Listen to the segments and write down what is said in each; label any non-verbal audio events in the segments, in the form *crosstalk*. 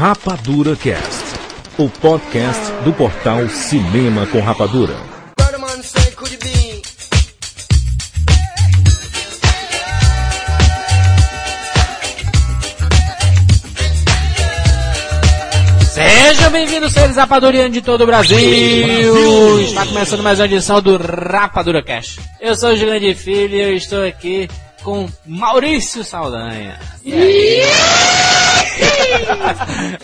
Rapadura Cast, o podcast do portal Cinema com Rapadura. Sejam bem-vindos, seres rapadurianos de todo o Brasil. Está começando mais uma edição do Rapadura Cast. Eu sou o Gigante Filho e eu estou aqui com Maurício Saldanha. *laughs*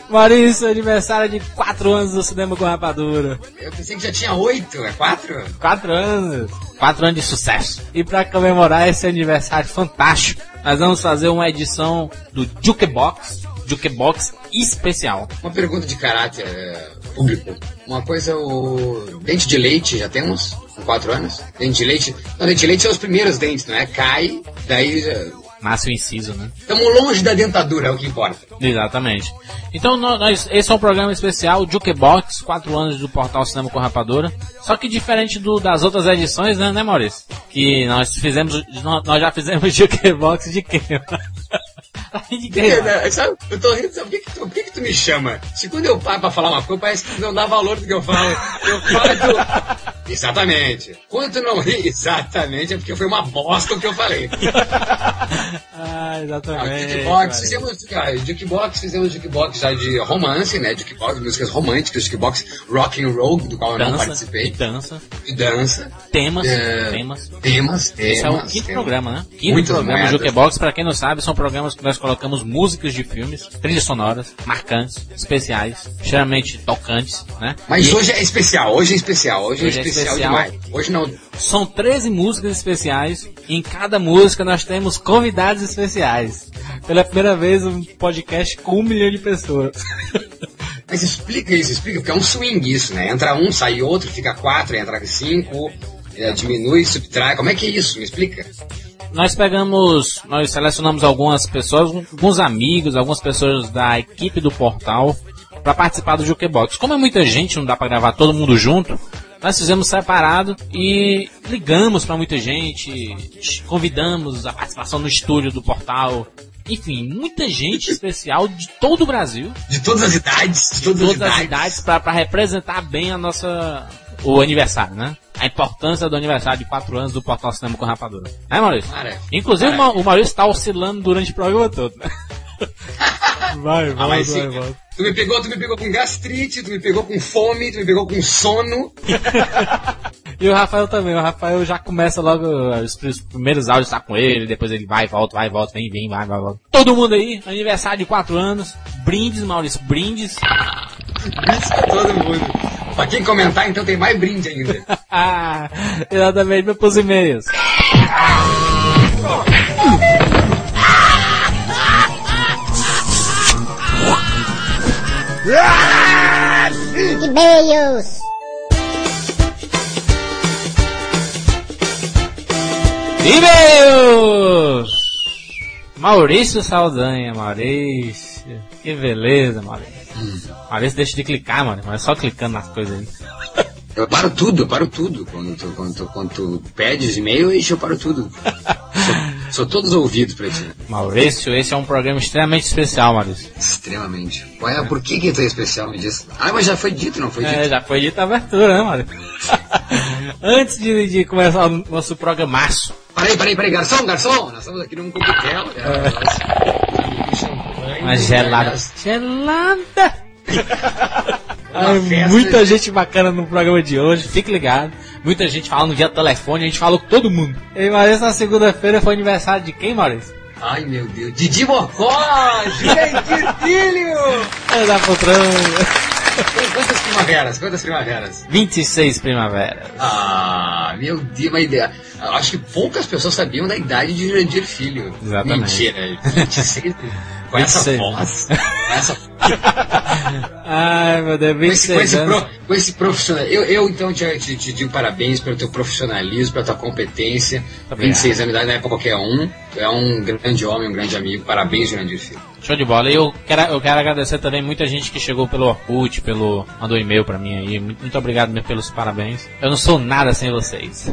Maurício, aniversário de 4 anos do cinema com rapadura. Eu pensei que já tinha 8, é 4? 4 anos. 4 anos de sucesso. E para comemorar esse aniversário fantástico, nós vamos fazer uma edição do Jukebox, Jukebox especial. Uma pergunta de caráter é, público. Uma coisa, o dente de leite já temos? Com 4 anos? Dente de leite? Não, dente de leite são os primeiros dentes, não é? Cai, daí já... Nasce o inciso, né? Estamos longe da dentadura, é o que importa. Exatamente. Então, nós, esse é um programa especial, Jukebox, 4 anos do portal Cinema com Rapadura. Só que diferente do, das outras edições, né, né, Maurício? Que nós fizemos, nós já fizemos *laughs* Jukebox de quem? Sabe, eu tô rindo, sabe por que, que, tu, por que, que tu me chama? Se quando eu paro pra falar uma coisa, parece que não dá valor do que eu falo. Eu falo tu... Exatamente. Quando tu não ri, exatamente, é porque foi uma bosta o que eu falei. ah, exatamente. Ah, jukebox, fizemos, cara, jukebox, fizemos jukebox já de romance, né? Jukebox, músicas românticas, jukebox rock and roll, do qual eu dança, não participei. De dança. De dança. Temas. É, temas. Temas, temas. Esse é o quinto temas. programa, né? Quinto programa moedas. Jukebox, pra quem não sabe, são programas que nós colocamos músicas de filmes, trilhas sonoras, marcantes, especiais, extremamente tocantes, né? Mas E hoje é especial, hoje é especial, hoje, Hoje é é especial, especial. demais. Hoje não. São 13 músicas especiais. E em cada música nós temos convidados especiais. Pela primeira vez um podcast com um milhão de pessoas. *laughs* Mas explica isso, explica, porque é um swing isso, né? Entra um, sai outro, fica quatro, entra cinco, é, diminui, subtrai. Como é que é isso? Me explica. Nós pegamos, nós selecionamos algumas pessoas, alguns amigos, algumas pessoas da equipe do portal para participar do Jukebox. Como é muita gente, não dá para gravar todo mundo junto, nós fizemos separado e ligamos para muita gente, convidamos a participação no estúdio do portal. Enfim, muita gente especial de todo o Brasil, De todas as idades, de todas, todas as idades, para representar bem a nossa o aniversário, né? A importância do aniversário de 4 anos do Portal Cinema com Rapadura. É, Maurício? Cara, Inclusive, cara, o Maurício está oscilando durante o programa todo, né? *laughs* Vai, Ah, mas sim, tu me pegou, tu me pegou com gastrite, tu me pegou com fome, tu me pegou com sono. *laughs* E o Rafael também. O Rafael já começa logo os, os primeiros áudios tá com ele, depois ele vai, volta, vai, volta, vem, vem, vai, vai, volta. Todo mundo aí, aniversário de 4 anos. Brindes, Maurício, brindes. Brinde pra todo mundo. Pra quem comentar, então tem mais brinde ainda. *laughs* Ah, exatamente, meu pros e-mails. E-mails. E-mails! Maurício Saldanha, Maurício. Que beleza, Maurício. Maurício, deixa de clicar, mano. Mas é só clicando nas coisas aí. Eu paro tudo, eu paro tudo. Quando tu, quando tu, quando tu pedes e-mail, eu paro tudo. Sou, sou todos ouvidos pra ti. Maurício, esse é um programa extremamente especial, Maurício. Extremamente. Qual é, por que que tu é especial, me diz? Ah, mas já foi dito, não foi dito? É, já foi dita a abertura, né, Maurício? *laughs* Antes de, de começar o nosso programaço, Peraí, peraí, peraí, garçom, garçom! Nós estamos aqui num coquetel. É. uma gelada. Gelada! Ai, muita gente bacana no programa de hoje, fique ligado. Muita gente falando via telefone, a gente falou com todo mundo. E Maurício, na segunda-feira foi aniversário de quem, Maurício? Ai, meu Deus. Didi Mocó! *laughs* Gente, filho! É da Poltrona. Quantas primaveras? Quantas primaveras? 26 primavera. Ah, meu Deus, uma ideia. Acho que poucas pessoas sabiam da idade de Jurandir Filho. Exatamente. Mentira, 26. Com essa 26. voz, *laughs* com essa Ai, meu Deus, com esse, com 26 esse, anos. pro, com esse profissional. Eu, eu então te, te, te digo parabéns pelo teu profissionalismo, pela tua competência. Obrigado. 26 anos de idade não é pra qualquer um. Tu é um grande homem, um grande amigo. Parabéns, Jurandir Filho. Show de bola. E eu quero, eu quero agradecer também muita gente que chegou pelo Orkut, pelo. mandou e-mail pra mim aí. Muito, muito obrigado mesmo pelos parabéns. Eu não sou nada sem vocês.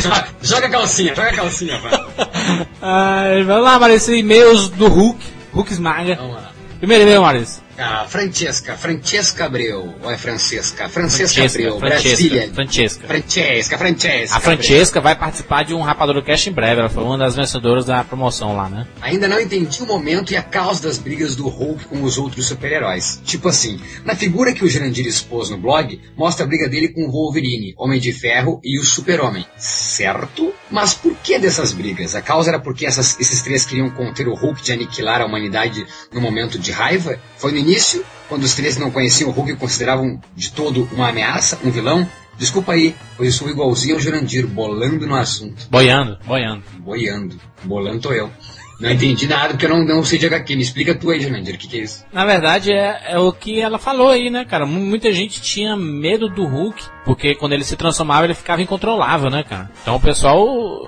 Joga, *laughs* joga a calcinha, joga a calcinha, vai. *laughs* Ai, vamos lá, Maurício, e-mails do Hulk. Hulk esmaga. Vamos lá. Primeiro e-mail, Maurício. Ah, Francesca, Francesca Abreu, ou é Francesca? Francesca, Francesca Abreu, Francesca, Brasília. Francesca. Francesca, Francesca. A Francesca Abreu. vai participar de um Rapadura Cast em breve, ela foi uma das vencedoras da promoção lá, né? Ainda não entendi o momento e a causa das brigas do Hulk com os outros super-heróis. Tipo assim, na figura que o Jurandir expôs no blog, mostra a briga dele com o Wolverine, Homem de Ferro e o Super-Homem. Certo? Mas por que dessas brigas? A causa era porque essas, esses três queriam conter o Hulk de aniquilar a humanidade no momento de raiva? Foi no início? Quando os três não conheciam o Hulk e consideravam de todo uma ameaça, um vilão? Desculpa aí, pois eu sou igualzinho ao Jurandir, bolando no assunto. Boiando, boiando. Boiando. Bolando tô eu. Não entendi nada porque eu não, não sei de HQ. Me explica tu aí, Jurandir, o que, que é isso? Na verdade, é, é o que ela falou aí, né, cara? Muita gente tinha medo do Hulk, porque quando ele se transformava, ele ficava incontrolável, né, cara? Então o pessoal,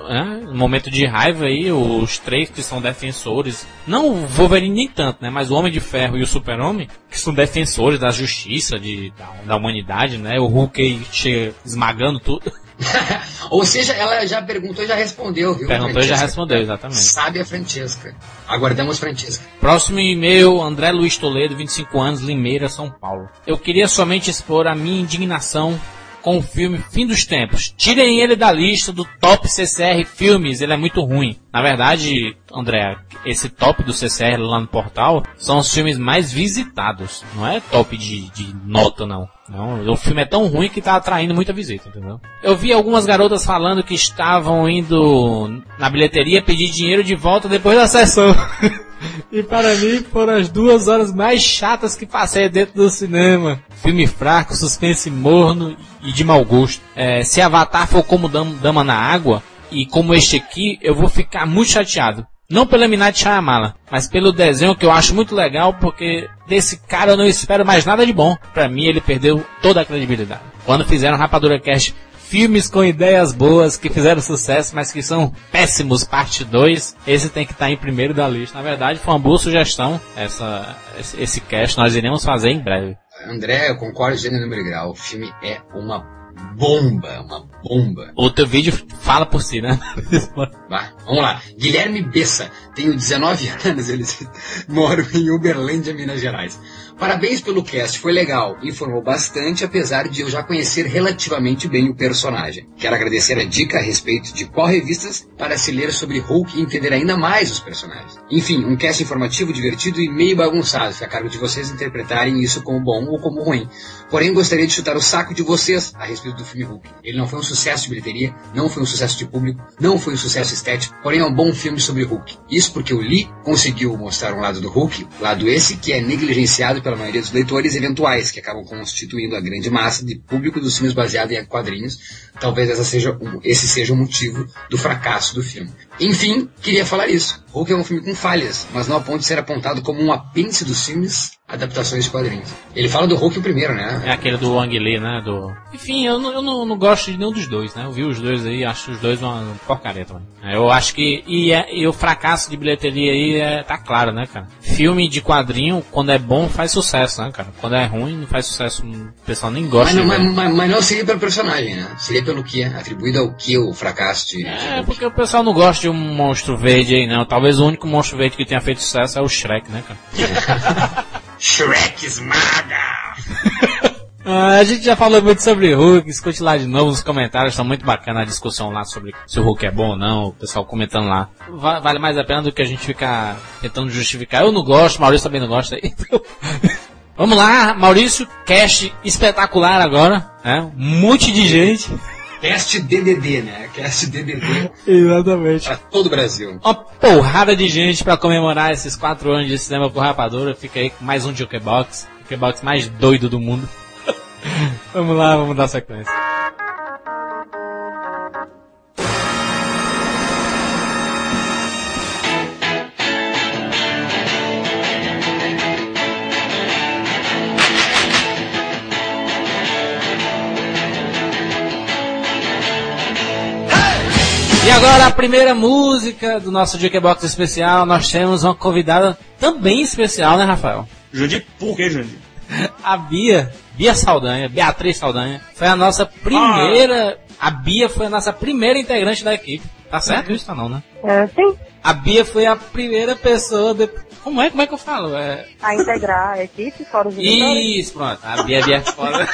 né, no momento de raiva aí, os três que são defensores, não o Wolverine nem tanto, né, mas o Homem de Ferro e o Super-Homem, que são defensores da justiça, de, da, da humanidade, né? O Hulk aí chega esmagando tudo. *laughs* Ou seja, ela já perguntou e já respondeu, viu? Perguntou e já respondeu, exatamente. Sabe a Francesca. Aguardamos Francesca. Próximo e-mail, André Luiz Toledo, 25 anos, Limeira, São Paulo. Eu queria somente expor a minha indignação com o filme Fim dos Tempos. Tirem ele da lista do top CCR filmes, ele é muito ruim. Na verdade, André, esse top do CCR lá no portal são os filmes mais visitados. Não é top de, de nota, não. Não, o filme é tão ruim que tá atraindo muita visita, entendeu? Eu vi algumas garotas falando que estavam indo na bilheteria pedir dinheiro de volta depois da sessão. *laughs* E para mim foram as duas horas mais chatas que passei dentro do cinema. Filme fraco, suspense morno e de mau gosto. É, se Avatar for como Dama na Água, e como este aqui, eu vou ficar muito chateado. Não pelo Minat Shyamala, mas pelo desenho que eu acho muito legal, porque desse cara eu não espero mais nada de bom. Para mim ele perdeu toda a credibilidade. Quando fizeram Rapadura Cast filmes com ideias boas que fizeram sucesso, mas que são péssimos, parte 2, esse tem que estar tá em primeiro da lista. Na verdade, foi uma boa sugestão essa, esse, esse cast, nós iremos fazer em breve. André, eu concordo gênero número grau. O filme é uma bomba, uma bomba. O teu vídeo fala por si, né? *laughs* Vai, vamos lá. Guilherme Bessa, tenho 19 anos, ele *laughs* moro em Uberlândia, Minas Gerais. Parabéns pelo cast, foi legal. Informou bastante, apesar de eu já conhecer relativamente bem o personagem. Quero agradecer a dica a respeito de qual revistas para se ler sobre Hulk e entender ainda mais os personagens. Enfim, um cast informativo, divertido e meio bagunçado. Fica a cargo de vocês interpretarem isso como bom ou como ruim. Porém, gostaria de chutar o saco de vocês a respeito do filme Hulk. Ele não foi um sucesso de bilheteria, não foi um sucesso de público, não foi um sucesso estético, porém é um bom filme sobre Hulk. Isso porque o Lee conseguiu mostrar um lado do Hulk, lado esse que é negligenciado pela maioria dos leitores eventuais, que acabam constituindo a grande massa de público dos filmes baseados em quadrinhos. Talvez seja, esse seja o motivo do fracasso do filme. Enfim, queria falar isso. Hulk é um filme com falhas, mas não a ponto de ser apontado como um apêndice dos filmes adaptações de quadrinhos. Ele fala do Hulk o primeiro, né? É aquele do Wang Lee, né? Do... Enfim, eu, não, eu não, não, gosto de nenhum dos dois, né? Eu vi os dois aí, acho os dois uma porcaria também. Eu acho que. E, é, e o fracasso de bilheteria aí é, tá claro, né, cara? Filme de quadrinho, quando é bom, faz sucesso, né, cara? Quando é ruim, não faz sucesso. O pessoal nem gosta. Mas, mas, mas, mas, não seria pelo personagem, né? Seria pelo que é atribuído ao que o fracasso de. É, de porque o pessoal não gosta de um monstro verde aí, não. Talvez o único monstro verde que tenha feito sucesso é o Shrek, né, cara? *laughs* Shrek esmaga! *laughs* Ah, a gente já falou muito sobre Hulk, escute lá de novo nos comentários, está muito bacana a discussão lá sobre se o Hulk é bom ou não, o pessoal comentando lá. Vale mais a pena do que a gente ficar tentando justificar. Eu não gosto, Maurício também não gosta. *laughs* Então... Vamos lá, Maurício, cast espetacular agora, né? Um monte de gente. Cast DDD, né? Cast DDD. Exatamente. Pra todo o Brasil. Uma porrada de gente para comemorar esses quatro anos de cinema com rapadura. Fica aí com mais um Jukebox. Jukebox mais doido do mundo. *laughs* vamos lá, vamos dar sequência. Agora a primeira música do nosso Jukebox especial, nós temos uma convidada também especial, né, Rafael? Jundi, por que Jundi? *laughs* A Bia, Bia Saldanha, Beatriz Saldanha, foi a nossa primeira, ah. a Bia foi a nossa primeira integrante da equipe. Tá certo isso, tá não, né? É, sim. A Bia foi a primeira pessoa. De... Como é? Como é que eu falo? É... A integrar a equipe fora os Isso, pronto. A Bia, Bia fora.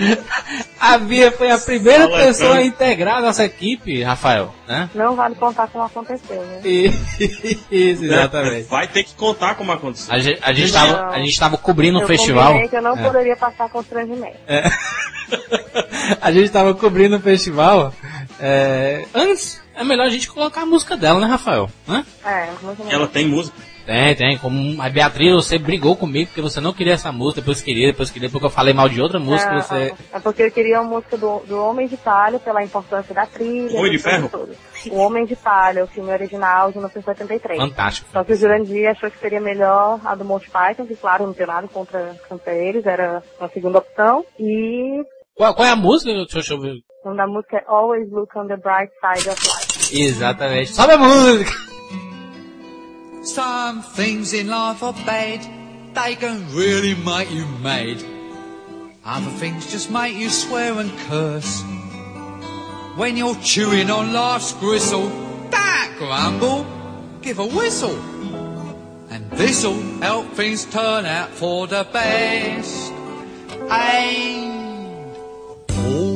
*laughs* a Bia foi a primeira Fala, pessoa a integrar a nossa equipe, Rafael. Né? Não vale contar como aconteceu, né? *laughs* Isso, exatamente. Vai ter que contar como aconteceu. A gente, a gente, tava, a gente tava cobrindo um festival. Que eu não é. poderia passar constrangimento. É. *laughs* a gente tava cobrindo um festival. É, antes, é melhor a gente colocar a música dela, né, Rafael? Hã? É, Ela tem música? Tem, tem. Como a Beatriz, você brigou comigo porque você não queria essa música, depois queria, depois queria, porque eu falei mal de outra música. É, você... é porque eu queria a música do, do Homem de Palha, pela importância da trilha. Homem de Ferro? O Homem de Palha, o filme original de 1973. Fantástico. Só que o Jurandir achou que seria melhor a do Monty Python, que claro, não tem nada contra, contra eles, era a segunda opção. E. Qual, qual é a música? Deixa eu ver. O nome da música é Always Look on the Bright Side of Life. Exatamente. Sobe a música! Some things in life are bad, they can really make you mad. Other things just make you swear and curse. When you're chewing on life's gristle, that grumble, give a whistle. And this'll help things turn out for the best. And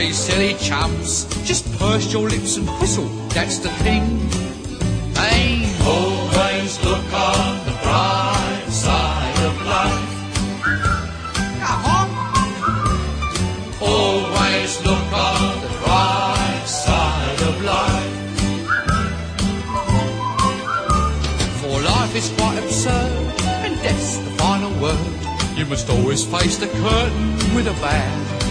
be silly chumps. Just purse your lips and whistle, that's the thing. Hey, always look on the bright side of life. Always look on the bright side of life. For life is quite absurd, and death's the final word. You must always face the curtain with a bow.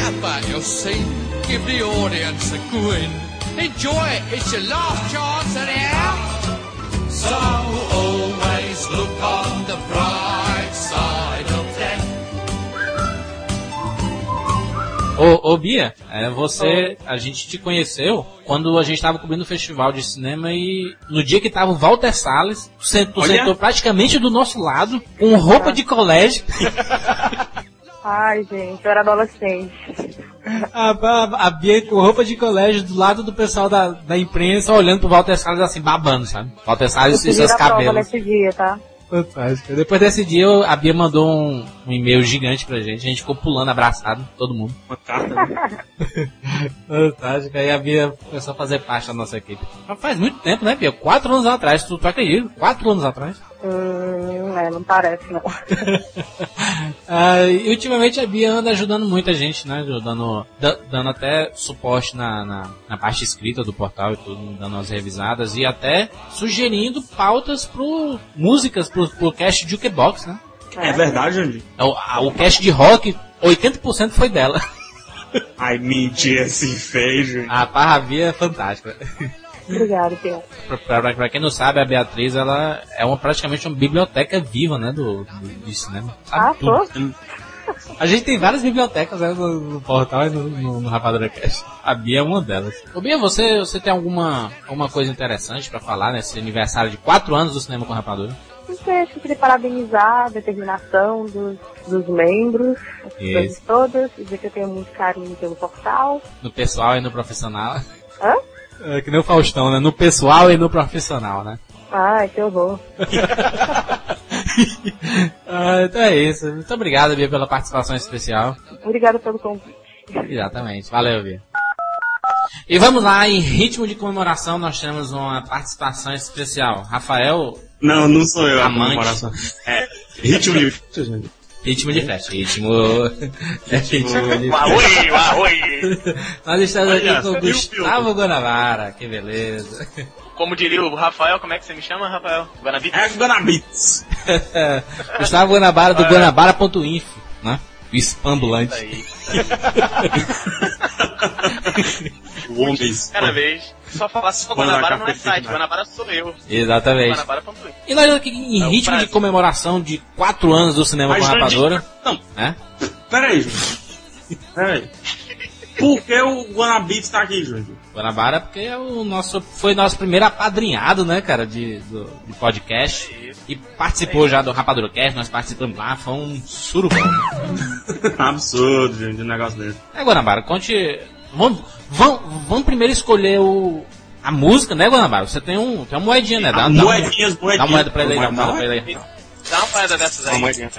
Forget about your scene, give the audience a grin. Enjoy it, it's your last chance anyhow. So always look on the bright side of Ô, ô Bia, é, você, a gente te conheceu quando a gente estava cobrindo o festival de cinema e no dia que tava o Walter Salles, sentou, sentou praticamente do nosso lado, com roupa de colégio. *laughs* Ai, gente, eu era adolescente. A, a, a, Bia com roupa de colégio do lado do pessoal da, da imprensa, olhando pro Walter Salles assim, babando, sabe? Walter Salles e seus cabelos. nesse dia, tá? Fantástico. Depois desse dia, a Bia mandou um, um, e-mail gigante pra gente. A gente ficou pulando, abraçado, todo mundo. Uma carta, né? *laughs* Fantástico. Aí a Bia começou a fazer parte da nossa equipe. Mas faz muito tempo, né, Bia? Quatro anos atrás, tu, tu acredita? Quatro anos atrás. Hum, é, não parece, não. *laughs* ah, e ultimamente a Bia anda ajudando muita gente, né? Ajudando, dando até suporte na, na, na, parte escrita do portal e tudo, dando as revisadas e até sugerindo pautas pro músicas pro, pro cast Jukebox, né? É, verdade, Andy. É o, a, o cast de rock, 80% foi dela. Ai, mentira, se fez, A Parravia é fantástica. *laughs* Obrigado, Pedro. Pra, quem não sabe, a Beatriz ela é uma, praticamente uma biblioteca viva, né, do, do, do cinema. Sabe ah, tudo. A gente tem várias bibliotecas né, no, no, portal e no, no, no Rapadura Cast. A Bia é uma delas. Ô Bia, você, você tem alguma, alguma coisa interessante para falar nesse aniversário de 4 anos do Cinema com Rapadura? Acho que queria parabenizar a determinação dos, dos membros, as pessoas todas, dizer que eu tenho muito carinho pelo portal. No pessoal e no profissional. Hã? É que nem o Faustão, né? No pessoal e no profissional, né? Ai, que horror. *laughs* ah, então é isso. Muito obrigado, Bia, pela participação especial. Obrigada pelo convite. Exatamente. Valeu, Bia. E vamos lá, em ritmo de comemoração, nós temos uma participação especial. Rafael. Não, não sou eu amante. a comemoração. É, ritmo de. *laughs* Ritmo de festa, ritmo. *laughs* ritmo de Arrui, arrui. Nós estamos aqui com o Gustavo Guanabara, que beleza. Como diria o Rafael, como é que você me chama, Rafael? Guanabits? É Guanabits. *laughs* Gustavo Guanabara do Guanabara.info, O spambulante. *laughs* O homem. Cada vez. Só falar só Guanabara Guanabara não é site? Guanabara sou eu. Exatamente. Guanabara.com. E nós aqui em É o ritmo de Brasil. comemoração de 4 anos do cinema Mas com Jurandir- rapadura. Não, Né? peraí, Júlio. Peraí. Por que o Guanabits tá aqui, Júlio? Guanabara, porque é o nosso, foi nosso primeiro apadrinhado, né, cara, de, do, de podcast. E participou já do Rapadura Cast, nós participamos lá, foi um surubão. *laughs* Absurdo, gente, um negócio desse. É, Guanabara, conte. Vamos, vamos, vamos primeiro escolher o, a música, né, Guanabara? Você tem, um, tem uma moedinha, né? Dá, dá, um- moedinhas, moedinhas. dá uma moeda pra ele aí, dá uma moeda pra ele aí. Dá uma moeda dessas aí. Uma moedinha.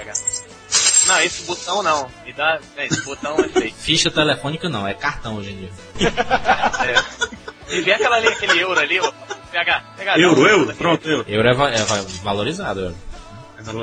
Não, esse botão não. Me dá. é, Esse botão é feio. Ficha telefônica não, é cartão hoje em dia. *laughs* É. E vê aquela ali, aquele euro ali, ó. PH, PH. Euro, euro, pronto, euro. Euro é, va- é va- valorizado, euro.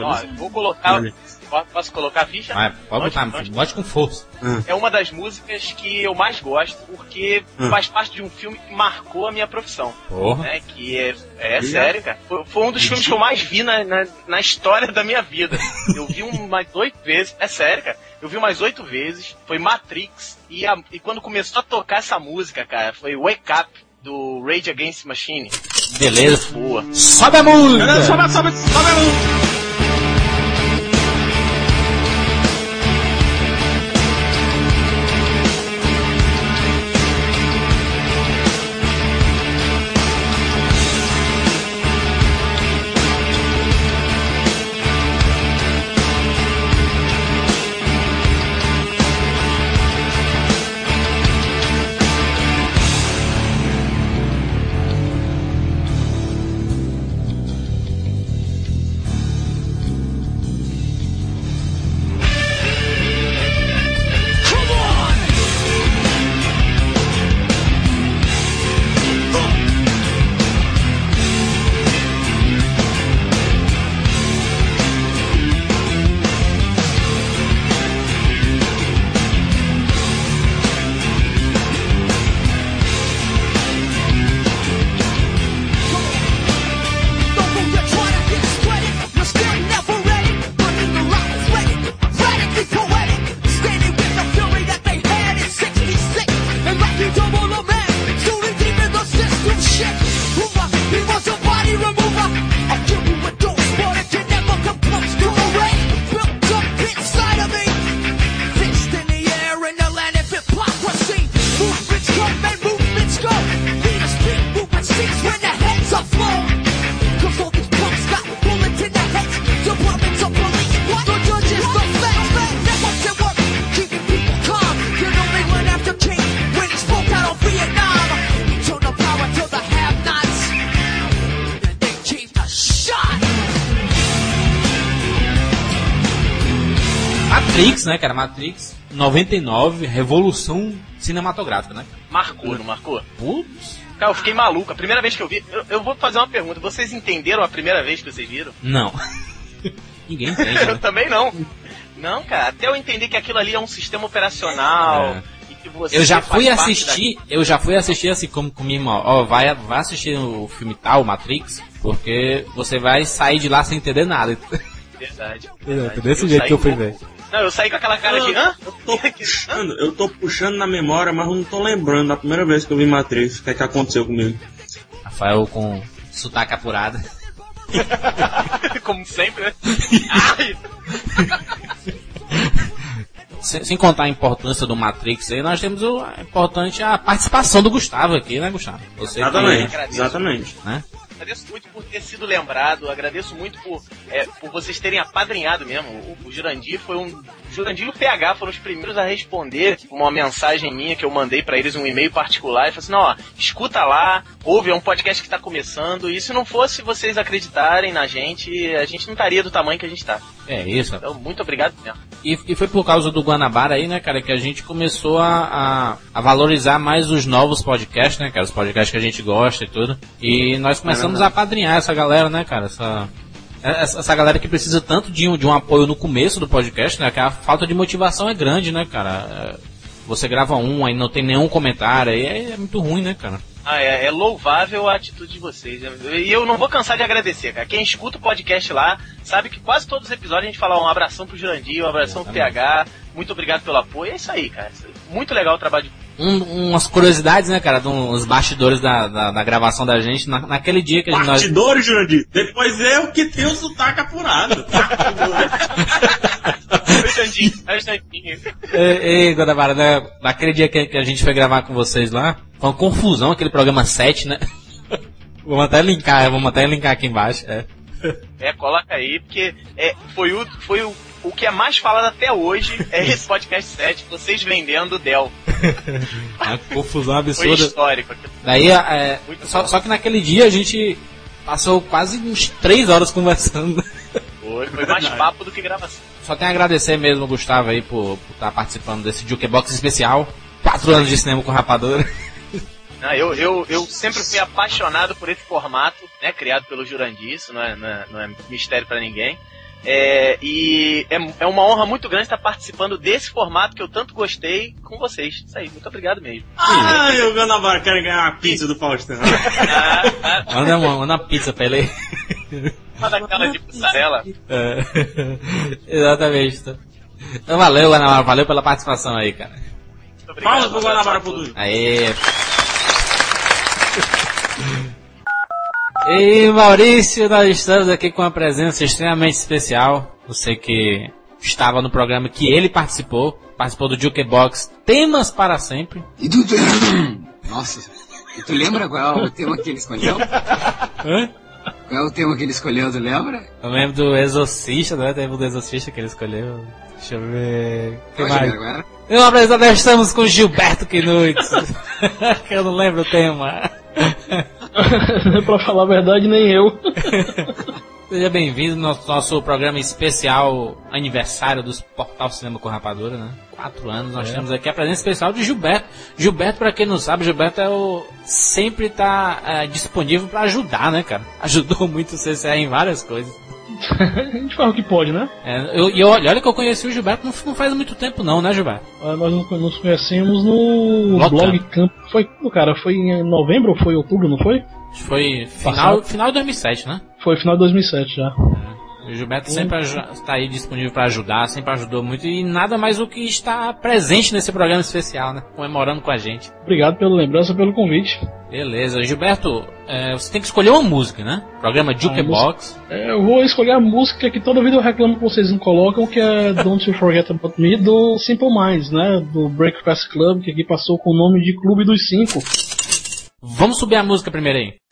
Ó, vou colocar. Po- Posso colocar a ficha? Mas pode botar, bote com força. É uma das músicas que eu mais gosto, porque Hum. faz parte de um filme que marcou a minha profissão. Porra. Né, que é, é E- sério, cara. Foi, foi um dos filmes que eu mais vi na, na, na história da minha vida. *laughs* Eu vi umas oito vezes, é sério, cara. Eu vi umas oito vezes, foi Matrix, e, a- e quando começou a tocar essa música, cara, foi Wake Up, do Rage Against Machine. Beleza. Boa. Sobe a música! Sobe, sobe, sobe a luz. Matrix, né, cara? Matrix 99, revolução cinematográfica, né? Marcou, não marcou? Putz. Cara, eu fiquei maluco. A primeira vez que eu vi. Eu, eu vou fazer uma pergunta. Vocês entenderam a primeira vez que vocês viram? Não. *laughs* Ninguém entende, eu né? também não. Não, cara, até eu entender que aquilo ali é um sistema operacional. É. Eu já fui assistir, eu já fui assistir assim como com minha irmã, ó, vai, vai assistir o filme tal, Matrix, porque você vai sair de lá sem entender nada. da- Verdade. verdade. Desse jeito saí que eu fui com- ver. Não, eu saí com aquela cara de. Hã? Eu tô puxando, eu tô puxando na memória, mas eu não tô lembrando da primeira vez que eu vi Matrix, o que é que aconteceu comigo. Rafael com sotaque apurado. *laughs* Como sempre, né? Ai! *laughs* Sem, sem contar a importância do Matrix aí, nós temos o, a importante a participação do Gustavo aqui, né, Gustavo? Você Exatamente, agradeço. exatamente. Que, né? Agradeço muito por ter sido lembrado, agradeço muito por, é, por vocês terem apadrinhado mesmo. O, o Jurandir foi um. Jurandir e o PH foram os primeiros a responder uma mensagem minha que eu mandei pra eles, um e-mail particular, e falei assim: não, ó, escuta lá, ouve, é um podcast que tá começando, e se não fosse vocês acreditarem na gente, a gente não estaria do tamanho que a gente tá. É isso. Então, muito obrigado mesmo. E, e foi por causa do Guanabara aí, né, cara, que a gente começou a, a, a valorizar mais os novos podcasts, né, cara, os podcasts que a gente gosta e tudo. E nós começamos a apadrinhar essa galera, né, cara, essa, essa, galera que precisa tanto de um, de um apoio no começo do podcast, né, que a falta de motivação é grande, né, cara. É, Você grava um, aí não tem nenhum comentário, aí é, é muito ruim, né, cara. Ah, é, é louvável a atitude de vocês. E eu não vou cansar de agradecer, cara. Quem escuta o podcast lá sabe que quase todos os episódios a gente fala um abração pro Jurandir, um abração pro PH. Muito obrigado pelo apoio. É isso aí, cara. Muito legal o trabalho de um- umas curiosidades, né, cara, dos bastidores da, da, da gravação da gente, na- naquele dia que a gente... nós- Bastidores, Jurandir. Depois eu que tenho o sotaque apurado. *laughs* Ei, ei, Guanabara, né, naquele dia que, que a gente foi gravar com vocês lá, foi uma confusão aquele programa 7, né? *laughs* Vamos até linkar, vamos até linkar aqui embaixo, é. É, coloca aí, porque é, foi, o, foi o, o que é mais falado até hoje, é esse podcast 7, vocês vendendo o Dell. *laughs* Uma confusão Foi absurda. histórico. Daí, é, Muito só, só que naquele dia a gente passou quase uns 3 horas conversando. Foi, foi mais *laughs* papo do que gravação. Só tenho a agradecer mesmo, Gustavo, aí, por estar participando desse Jukebox especial. 4 anos de cinema com rapadura. *laughs* Não, eu, eu, eu sempre fui apaixonado por esse formato, né, criado pelo Jurandir, isso não é, não é, não é mistério pra ninguém. É, e é, é uma honra muito grande estar participando desse formato que eu tanto gostei com vocês. Isso aí, muito obrigado mesmo. Ai, o Guanabara quer ganhar uma pizza do Faustão. *laughs* Ah, ah, Manda uma, manda uma pizza pra ele. uma daquela de mussarela. É. Exatamente. Então valeu, Guanabara. Valeu pela participação aí, cara. Fala pro Guanabara Fudu. Aê. E Maurício, nós estamos aqui com uma presença extremamente especial. Você que estava no programa que ele participou, participou do Jukebox Temas para Sempre. E tu, tu... Nossa, e tu lembra qual é o tema que ele escolheu? Hã? Qual é o tema que ele escolheu, tu lembra? Eu lembro do Exorcista, né? Teve do Exorcista que ele escolheu. Deixa eu ver. Que Pode mais? agora? E uma apresentação, nós estamos com Gilberto Quinutes. *laughs* que eu não lembro o tema. *laughs* pra falar a verdade, nem eu. *laughs* Seja bem-vindo no nosso, nosso programa especial aniversário dos Portal Cinema com Rapadura, né? Quatro anos, nós temos aqui a presença especial de Gilberto. Gilberto, pra quem não sabe, Gilberto é o sempre tá é, disponível pra ajudar, né, cara? *laughs* Ajudou muito o CCA em várias coisas. *laughs* a gente faz o que pode, né? É, eu, e olha, olha que eu conheci o Gilberto não, não faz muito tempo não, né, Gilberto? Ah, Nós nos conhecemos no Blog Blog Camp. Foi, cara, foi em novembro ou foi outubro, não foi? Foi final, Passado. final de 2007, né? Foi final de 2007 já. O Gilberto sempre está aí disponível para ajudar, sempre ajudou muito e nada mais do que está presente nesse programa especial, né? Comemorando com a gente. Obrigado pela lembrança, pelo convite. Beleza, Gilberto, é, você tem que escolher uma música, né? Programa Jukebox. É, eu vou escolher a música que toda vida eu reclamo que vocês não colocam, que é Don't You Forget About Me, do Simple Minds, né? Do Breakfast Club, que aqui passou com o nome de Clube dos Cinco. Vamos subir a música primeiro aí.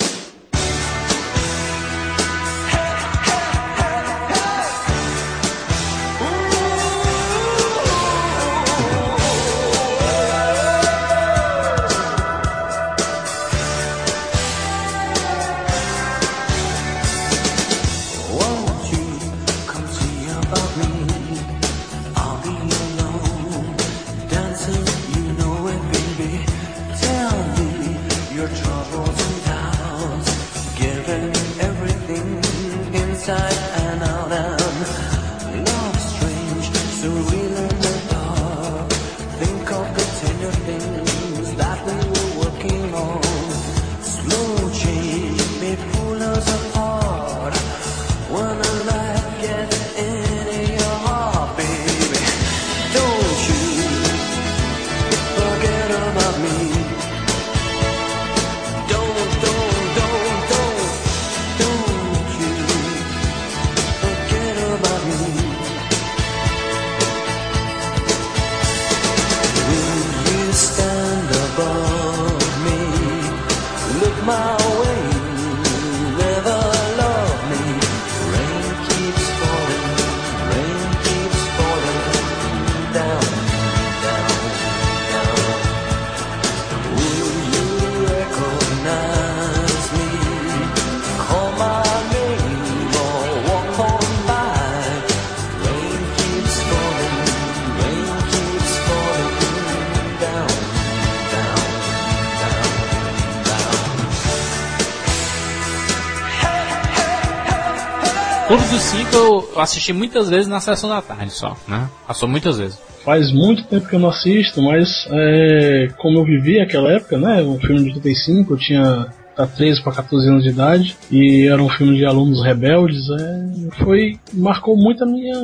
Clube dos Cinco eu assisti muitas vezes na sessão da tarde só, né? Passou muitas vezes. Faz muito tempo que eu não assisto, mas é, como eu vivi aquela época, né? Um filme de 85, eu tinha tá, 13 para 14 anos de idade e era um filme de alunos rebeldes. É, foi marcou muito a minha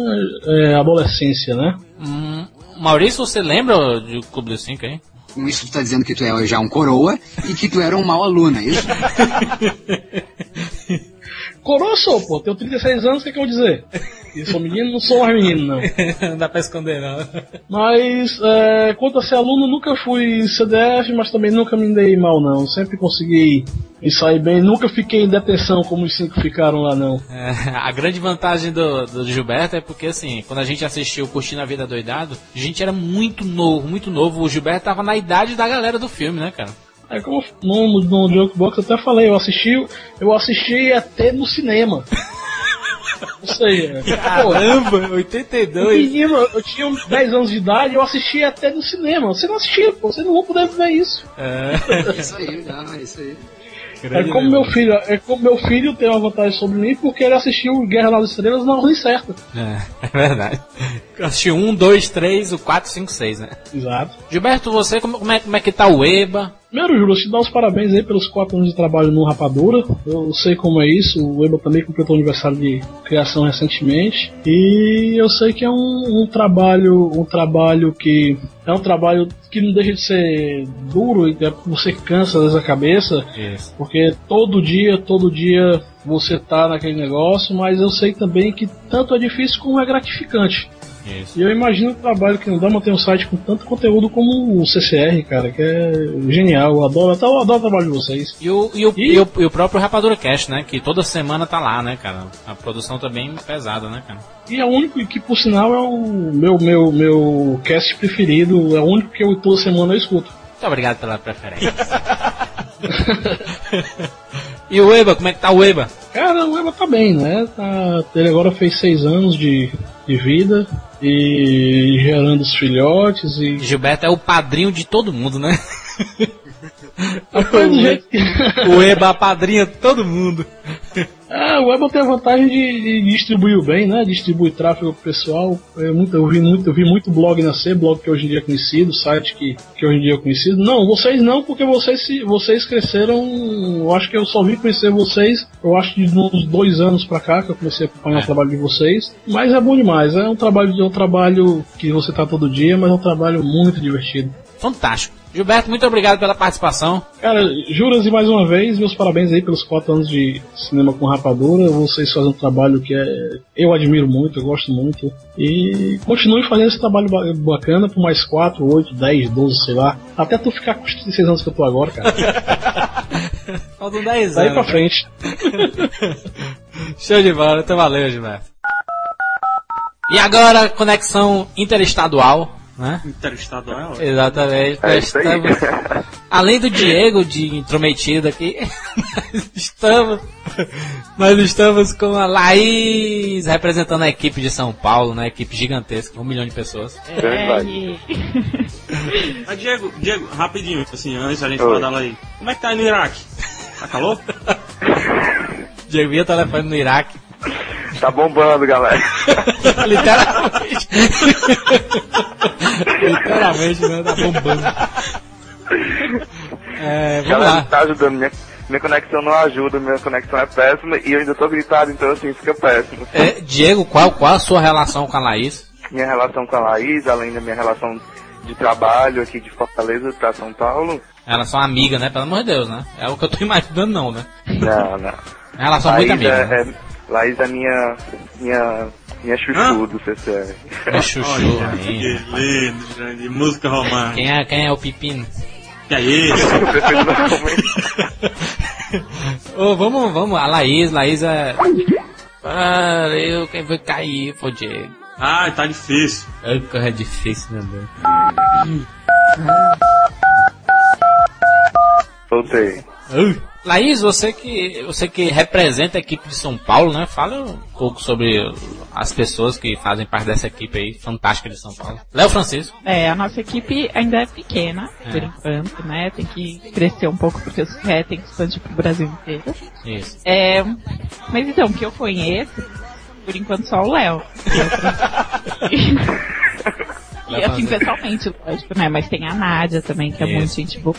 é, adolescência, né? Hum, Maurício, você lembra do Clube dos Cinco aí? Com isso tu tá dizendo que tu é já um coroa e que tu era um mau aluno, é isso? *laughs* Coroa sou, pô, tenho 36 anos, o que, que eu vou dizer? *laughs* E sou menino, não sou mais menino, não. não dá pra esconder, não. Mas, é, quanto a ser aluno, nunca fui CDF, mas também nunca me dei mal, não. Sempre consegui me sair bem, nunca fiquei em detenção como os cinco ficaram lá, não. É, a grande vantagem do, do Gilberto é porque, assim, quando a gente assistiu Curtindo a Vida Doidado, a gente era muito novo, muito novo. O Gilberto tava na idade da galera do filme, né, cara? É como no, no Jokebox eu até falei, eu assisti, eu assisti até no cinema. *laughs* Ou seja, Caramba, pô, 82. menino, eu tinha uns 10 anos de idade, eu assisti até no cinema. Você não assistia, pô, você não vai poder ver isso. É. Isso aí, não, isso aí. É como meu filho, é como meu filho tem uma vantagem sobre mim porque ele assistiu Guerra nas Estrelas na ordem certa. É, é verdade. Eu assisti um, dois, três, o quatro, cinco, seis, né? Exato. Gilberto, você, como, como é, como é que tá o EBA? Primeiro, Júlio, te dar os parabéns aí pelos 4 anos de trabalho no Rapadura. Eu sei como é isso, o Eba também completou o aniversário de criação recentemente. E eu sei que é um, um trabalho, um trabalho que é um trabalho que não deixa de ser duro e é- você cansa às vezes a cabeça, Isso. porque todo dia, todo dia você tá naquele negócio, mas eu sei também que tanto é difícil como é gratificante. Isso. E eu imagino o trabalho que não dá manter um site com tanto conteúdo como o CCR, cara, que é genial. Eu adoro, eu adoro o trabalho de vocês. E o, e, o, e, o, e o próprio Rapadura Cast, né? Que toda semana tá lá, né, cara? A produção tá bem pesada, né, cara? E é o único que, por sinal, é o meu, meu, meu cast preferido, é o único que eu toda semana eu escuto. Muito obrigado pela preferência. *laughs* e o EBA, como é que tá o EBA? Cara, o Eva tá bem, né? Tá, ele agora fez seis anos de, de vida e gerando os filhotes e. Gilberto é o padrinho de todo mundo, né? *laughs* *laughs* O EBA padrinha todo mundo. Ah, o Eba tem a vantagem de, de distribuir o bem, né? Distribui tráfego pro pessoal. Eu, muito, eu, vi muito, eu vi muito blog nascer, blog que hoje em dia é conhecido, site que, que hoje em dia é conhecido. Não, vocês não, porque vocês, se, vocês cresceram. Eu acho que eu só vim conhecer vocês, eu acho que de uns dois anos pra cá que eu comecei a acompanhar o trabalho de vocês. Mas é bom demais, é um trabalho, é um trabalho que você tá todo dia, mas é um trabalho muito divertido. Fantástico. Gilberto, muito obrigado pela participação. Cara, juras e mais uma vez, meus parabéns aí pelos quatro anos de cinema com rapadura. Vocês fazem um trabalho que é, eu admiro muito, eu gosto muito. E continue fazendo esse trabalho ba- bacana por mais 4, 8, 10, 12, sei lá. Até tu ficar com os 36 anos que eu tô agora, cara. *laughs* Faltam 10 Daí anos. pra frente. *laughs* Show de bola, então valeu, Gilberto. E agora, conexão interestadual, né? Interestadual é. Exatamente. É Nós isso aí. estamos- além do Diego de intrometido aqui, *laughs* nós estamos, nós estamos com a Laís representando a equipe de São Paulo, né? Equipe gigantesca, um milhão de pessoas. Verdade. *laughs* Mas Diego, Diego, rapidinho, assim, antes da gente Oi. falar aí. Como é que tá aí no Iraque? Tá calor? *laughs* Diego via telefone no Iraque. Tá bombando, galera. *laughs* Literalmente. Literalmente, né? Tá bombando. É, vamos galera lá. não tá ajudando. Minha, minha conexão não ajuda, minha conexão é péssima e eu ainda tô gritado, então assim fica péssimo. É, Diego, qual, qual a sua relação com a Laís? Minha relação com a Laís, além da minha relação de trabalho aqui de Fortaleza pra São Paulo. Elas são amigas, né? Pelo amor de Deus, né? É o que eu tô *laughs* imaginando, não, né? Não, não. É uma relação muito Laís amiga. é, né? é, Laís é minha. minha. minha chuchu do CCR. É chuchu Olha, aí. que lindo, gente. Música romântica. Quem é, quem é o Pepino? Que é isso? *laughs* Comentar. Ô, vamos, vamos. A Laís, Laís é. Ah, eu, quem foi cair foi o Diego. Ah, tá difícil. Que é difícil, meu Deus. Voltei. Laís, você que, você que representa a equipe de São Paulo, né? Fala um pouco sobre as pessoas que fazem parte dessa equipe aí, fantástica de São Paulo. Léo Francisco. É, a nossa equipe ainda é pequena, É. por enquanto, né? Tem que crescer um pouco porque o CRE tem que expandir pro Brasil inteiro. Isso. É, mas então, que eu conheço, por enquanto só o Léo. E *laughs* assim, pessoalmente, lógico, né? Mas tem a Nádia também, que é Isso. muito gente boa.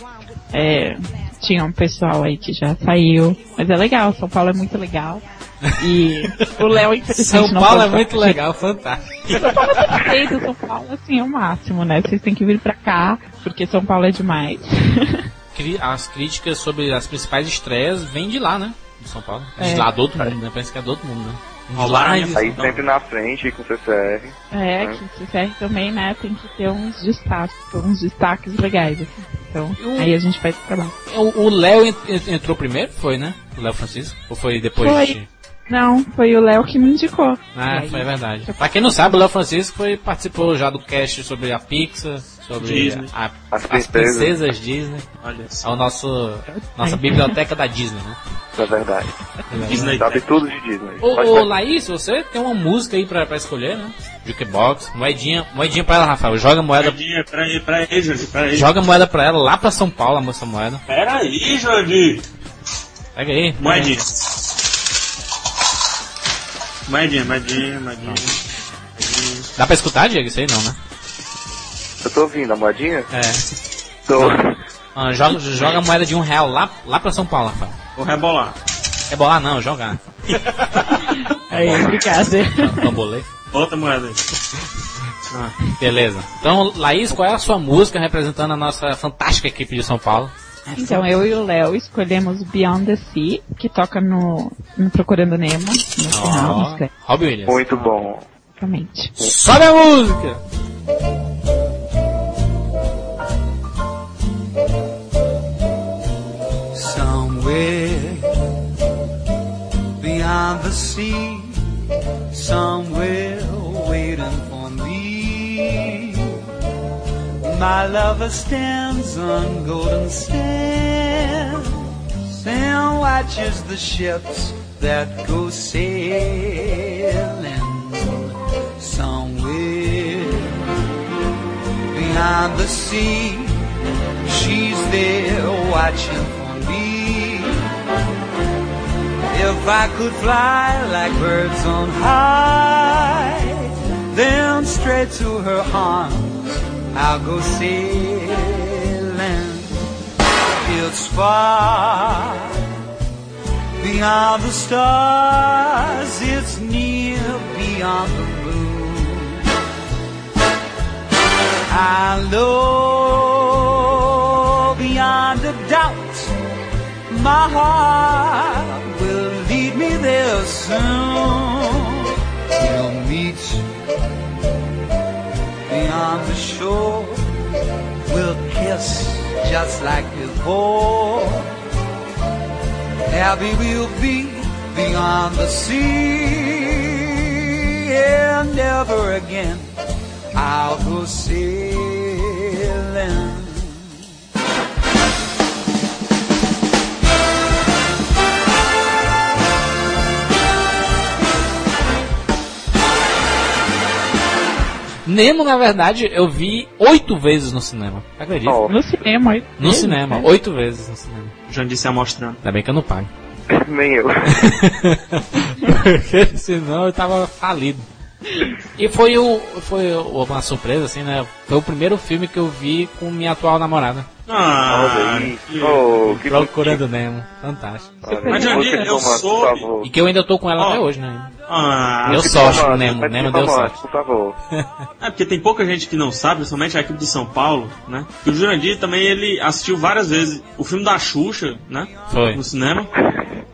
É, tinha um pessoal aí que já saiu. Mas é legal, São Paulo é muito legal. E o Léo, infelizmente, São não Paulo é muito legal, fantástico. São Paulo é perfeito, São Paulo assim é o máximo, né? Vocês têm que vir pra cá, porque São Paulo é demais. As críticas sobre as principais estreias vêm de lá, né? De São Paulo. De É. lá do outro mundo, né? Parece que é do outro mundo, né? Minha Aí Então. sempre na frente com o CCR. É, né? que o CCR também, né, tem que ter uns destaques, uns destaques legais, assim. Então, Eu- aí a gente vai lá. O o Léo en- en- entrou primeiro, foi, né? O Léo Francisco? Ou foi depois Foi. de... Não, foi o Léo que me indicou. Ah, aí- foi verdade. Pra quem não sabe, o Léo Francisco foi, participou já do cast sobre a Pixar, sobre Disney. a- As as princesas. princesas Disney. Olha É só. o nosso, nossa biblioteca da Disney, né? É verdade. Disney Sabe tudo de Disney. Ô, ô. Laís, você tem uma música aí pra, pra escolher, né? Jukebox, moedinha, moedinha pra ela, Rafael. Joga moeda, Moedinha, peraí, peraí, Jandir, peraí. joga moeda pra ela lá pra São Paulo, a moça moeda. Peraí, Jandir. Pega aí. Moedinha. Moedinha, moedinha, moedinha. Dá pra escutar, Diego? Isso aí não, né? Eu tô ouvindo a moedinha? É. Tô. Ah, joga, joga a moeda de um real lá, lá pra São Paulo, Rafael. Vou rebolar. É bolar não, jogar. *laughs* Aí, obrigada. Bambolê. Outra moeda aí. Ah, beleza. Então, Laís, qual é a sua música representando a nossa fantástica equipe de São Paulo? Então, eu e o Léo escolhemos Beyond the Sea, que toca no, no Procurando Nemo, no final, nos créditos, Robbie Williams. Muito bom. basicamente. Sobe a música! Somewhere beyond the sea, My lover stands on golden sands and watches the ships that go sailing. Somewhere beyond the sea, she's there watching for me. If I could fly like birds on high, then straight to her arms I'll go sailing. It's far beyond the stars, it's near beyond the moon. I know beyond a doubt my heart will lead me there soon. We'll meet beyond the shore. We'll kiss just like before. Happy we'll be beyond the sea. And never again I'll go sailing. Nemo, na verdade, eu vi oito vezes no cinema. Acredita? Ó, No cinema, aí. No cinema, oito vezes no cinema. Jandir se amostrando. Ainda bem que eu não pago. *laughs* nem eu. Porque senão eu tava falido. E foi o. Foi uma surpresa, assim, né? Foi o primeiro filme que eu vi com minha atual namorada. Ah, Olha aí. que- Oh, que Procurando Nemo. Fantástico. Mas, Jandir, eu soube. Favor. E que eu ainda tô com ela Ó. até hoje, né? Ah, de sorte pro Nemo. Nemo deu sorte. Por favor. *laughs* É porque tem pouca gente que não sabe, principalmente a equipe de São Paulo, né? Que o Jurandir também ele assistiu várias vezes o filme da Xuxa, né? Foi. No cinema.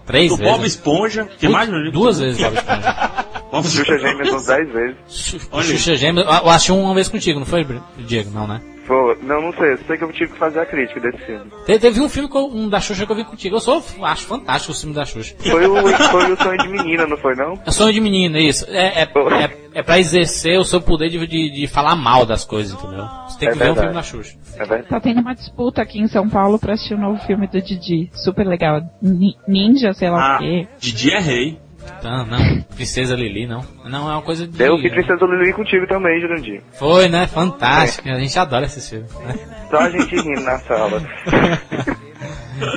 Três Do vezes. Bob Esponja. Que Putz, mais, Jurandir? Duas vezes, Bob Esponja. *laughs* Bob Xuxa Gêmeas uns 10 vezes. Olha. Xuxa Gêmeos. Eu eu assisti uma vez contigo, não foi, Diego? Não, né? Pô, não, não sei. Eu sei que eu tive que fazer a crítica desse filme. Te- Teve um filme que eu- um da Xuxa que eu vi contigo. Eu sou, acho fantástico o filme da Xuxa. Foi o, foi o sonho de menina, não foi não? É sonho de menina, isso. É, é, é, é pra exercer o seu poder de, de, de falar mal das coisas, entendeu? Você tem É que ver o verdade. filme da Xuxa. É verdade. Tá tendo uma disputa aqui em São Paulo pra assistir o novo filme do Didi. Super legal. Ni- Ninja, sei lá Ah, o quê. Didi é rei. Não, não. Princesa Lili, não. Não, é uma coisa de... Eu vi Princesa Lili contigo também, Jurandir. Foi, né? Fantástico. A gente adora esses filmes. Né? Só a gente rindo na sala. *laughs*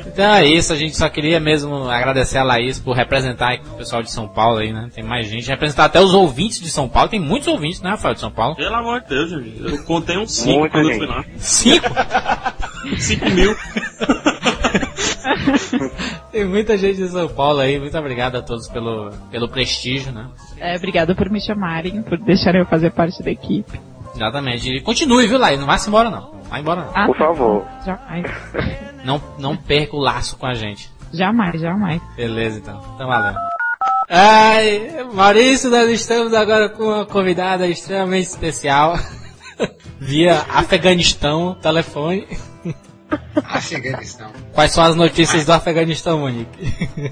Então é isso, a gente só queria mesmo agradecer a Laís por representar o pessoal de São Paulo aí, né? Tem mais gente, representar até os ouvintes de São Paulo, tem muitos ouvintes, né, Rafael, de São Paulo? Pelo amor de Deus. Eu contei uns 5 Muita quando eu fui lá. Cinco? *laughs* 5 mil. *laughs* *laughs* Tem muita gente de São Paulo aí. Muito obrigado a todos pelo, pelo prestígio, né? É, obrigada por me chamarem, por deixarem eu fazer parte da equipe. Exatamente. E continue, viu, Laís? Não vai se embora, não. Não vai embora, não. Ah, Por favor. Jamais. *laughs* Não, não perca o laço com a gente. Jamais, jamais. Beleza, então. Então valeu. Ai, Maurício, nós estamos agora com uma convidada extremamente especial. *laughs* Via Afeganistão, telefone. Afeganistão. Quais são as notícias do Afeganistão, Monique? *laughs*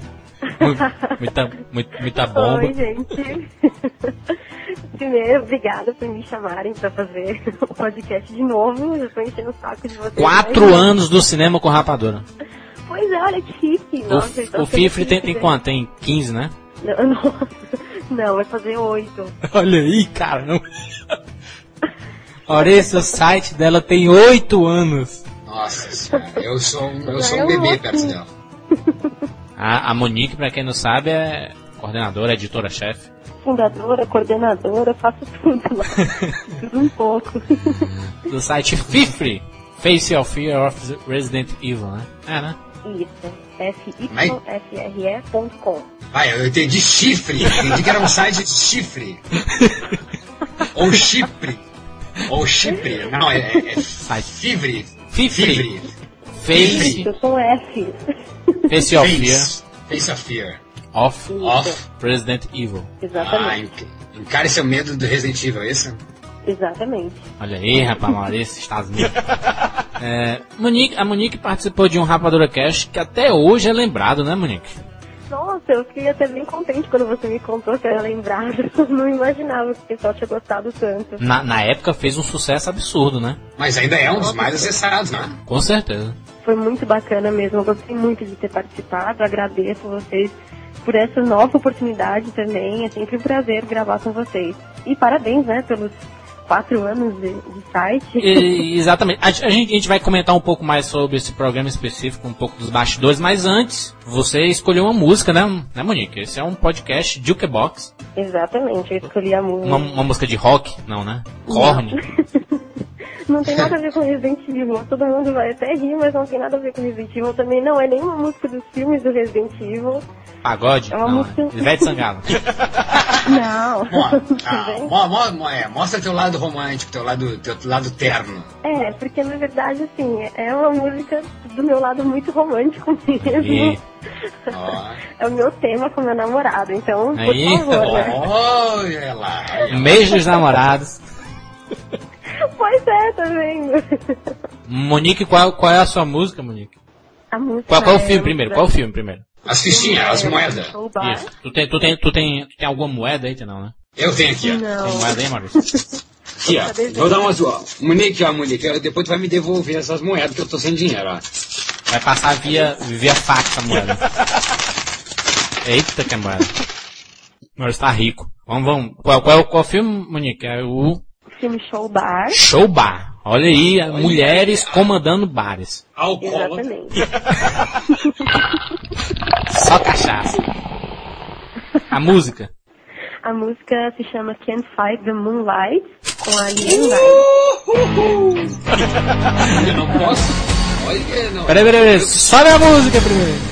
Mu- muita, muita, muita bomba. Oi, gente. *laughs* Primeiro, obrigada por me chamarem pra fazer o podcast de novo. Eu tô enchendo o saco de vocês. Quatro mas- anos do cinema com rapadura. Pois é, olha que chique. O, Nossa, tô o Fifre tem, tem quanto? Tem 15, né? Não, *laughs* nossa. Não, vai fazer oito. Olha aí, cara. Não... Maurício, o site dela tem 8 anos. Nossa senhora, eu sou, um- eu sou é um um bebê perto dela. A, a Monique, pra quem não sabe, é coordenadora, editora-chefe. Fundadora, coordenadora, faço tudo lá. tudo um pouco. do site Fifre, Face of Fear of Resident Evil, né? É, né? Isso. F-Y-F-R-E.com. Vai, eu entendi chifre. Entendi que era um site de chifre. Ou chipre. Ou chipre. Não, é, é, é. Fifre. Face, Eu sou um F. Face of Fear Face. Of Fear. of Off. Resident Evil. Ah, Exatamente. enc- encare seu medo do Resident Evil, é isso? Exatamente. Olha aí, rapaz, Maurício, estás mesmo. É, Monique, a Monique participou de um Rapadura Cash que até hoje é lembrado, né, Monique? Nossa, eu fiquei até bem contente quando você me contou que era lembrado. *laughs* Eu não imaginava que o pessoal tinha gostado tanto. Na, na época fez um sucesso absurdo, né? Mas ainda é um dos mais acessados, né? Com certeza. Foi muito bacana mesmo. Eu gostei muito de ter participado. Agradeço vocês por essa nova oportunidade também. É sempre um prazer gravar com vocês. E parabéns, né, pelos quatro anos de, de site. E- *laughs* exatamente. A, a gente, a gente vai comentar um pouco mais sobre esse programa específico, um pouco dos bastidores, mas antes, você escolheu uma música, né, né Monique? Esse é um podcast Jukebox. Exatamente, eu escolhi a música. Uma, uma música de rock? Não, né? Korn. *laughs* Não tem nada a ver com Resident Evil. Todo mundo vai até rir, mas não tem nada a ver com Resident Evil também. Não é nenhuma música dos filmes do Resident Evil. Pagode? É uma Não, música- é Ivete Sangalo. *laughs* Não. Ah, mo- mo- mo- é, mostra teu lado romântico, teu lado, teu lado terno. É, porque na verdade, assim, é uma música do meu lado muito romântico mesmo. E-. *laughs* É o meu tema com meu namorado, então, Aí, por favor, né? Olha lá. Mês dos namorados. *laughs* Pois é, tá vendo? Monique, qual, qual é a sua música, Monique? A música Qual, qual o é filme primeiro? Qual o filme primeiro? As fichinhas, as moedas. Isso. Tu tem, tu, tem, tu, tem, tu tem alguma moeda aí, não, né? Eu tenho aqui, ó. Não. Tem moeda aí, Maurício? Aqui, ó. Vou dar umas. ó. Monique, ó, Monique. Depois tu vai me devolver essas moedas que eu tô sem dinheiro, ó. Vai passar via, via fax a moeda. Eita, que moeda. Maurício tá rico. Vamos, vamos. Qual, qual, é o- qual filme, Monique? É o Filme Show Bar. Show Bar. Olha aí, mulheres comandando bares. Alcoólatra. Exatamente. *laughs* Só cachaça. A música. A música se chama Can't Fight the Moonlight, com a Lilian Knight. Eu não posso. Olha não. Peraí, peraí, peraí. Sobe a música primeiro.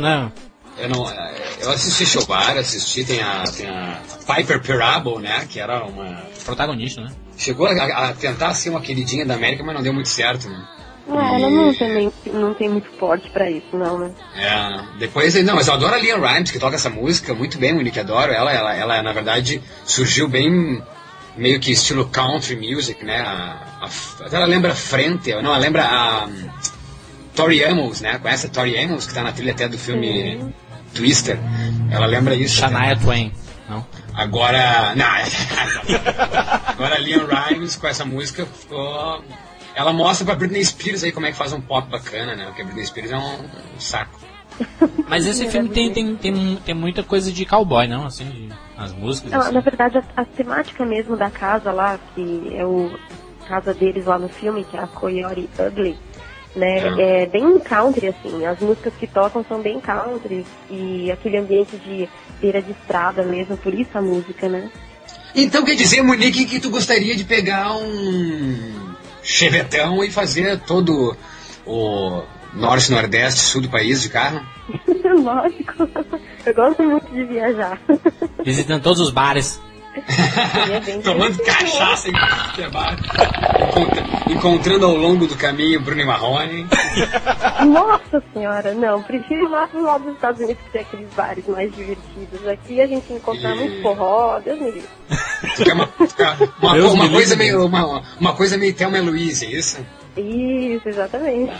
Né? Eu não. é, Eu assisti Chobar, assisti, tem a, tem a Piper Parable, né? Que era uma. Protagonista, né? Chegou a, a tentar ser uma queridinha da América, mas não deu muito certo, né? Não, ela não tem, não tem muito porte pra isso, não, né? É, depois, não, mas eu adoro a Liam Rimes, que toca essa música muito bem, Monique, adoro ela, ela, ela na verdade surgiu bem meio que estilo country music, né? A, a- ela lembra Frente, não, ela lembra a Tori Amos, né? Conhece a Tori Amos, que tá na trilha até do filme Twister? Ela lembra isso. Shania Twain, não? Agora, não, *laughs* agora Liam Rimes com essa música ficou... Ela mostra pra Britney Spears aí como é que faz um pop bacana, né? Porque a Britney Spears é um, um saco. Mas esse filme tem, tem, tem, tem muita coisa de cowboy, não? Assim, de- as músicas. Não, assim. na verdade, a, a temática mesmo da casa lá, que é o a casa deles lá no filme, que é a Coyote Ugly, né? É bem country, assim. As músicas que tocam são bem country e aquele ambiente de beira de estrada mesmo, por isso a música, né? Então quer dizer, Monique, que tu gostaria de pegar um chevetão e fazer todo o norte, nordeste, sul do país de carro? *laughs* Lógico. Eu gosto muito de viajar. Visitando todos os bares. *laughs* Tomando cachaça em. Encontra- encontrando ao longo do caminho Bruno e Marrone. Nossa senhora, não, prefiro ir lá pro lado dos Estados Unidos que tem aqueles bares mais divertidos. Aqui a gente encontra muito forró, Deus me livre. Uma, uma, Deus uma me coisa livre. meio, uma, uma coisa meio Thelma e Louise, é isso? Isso, exatamente.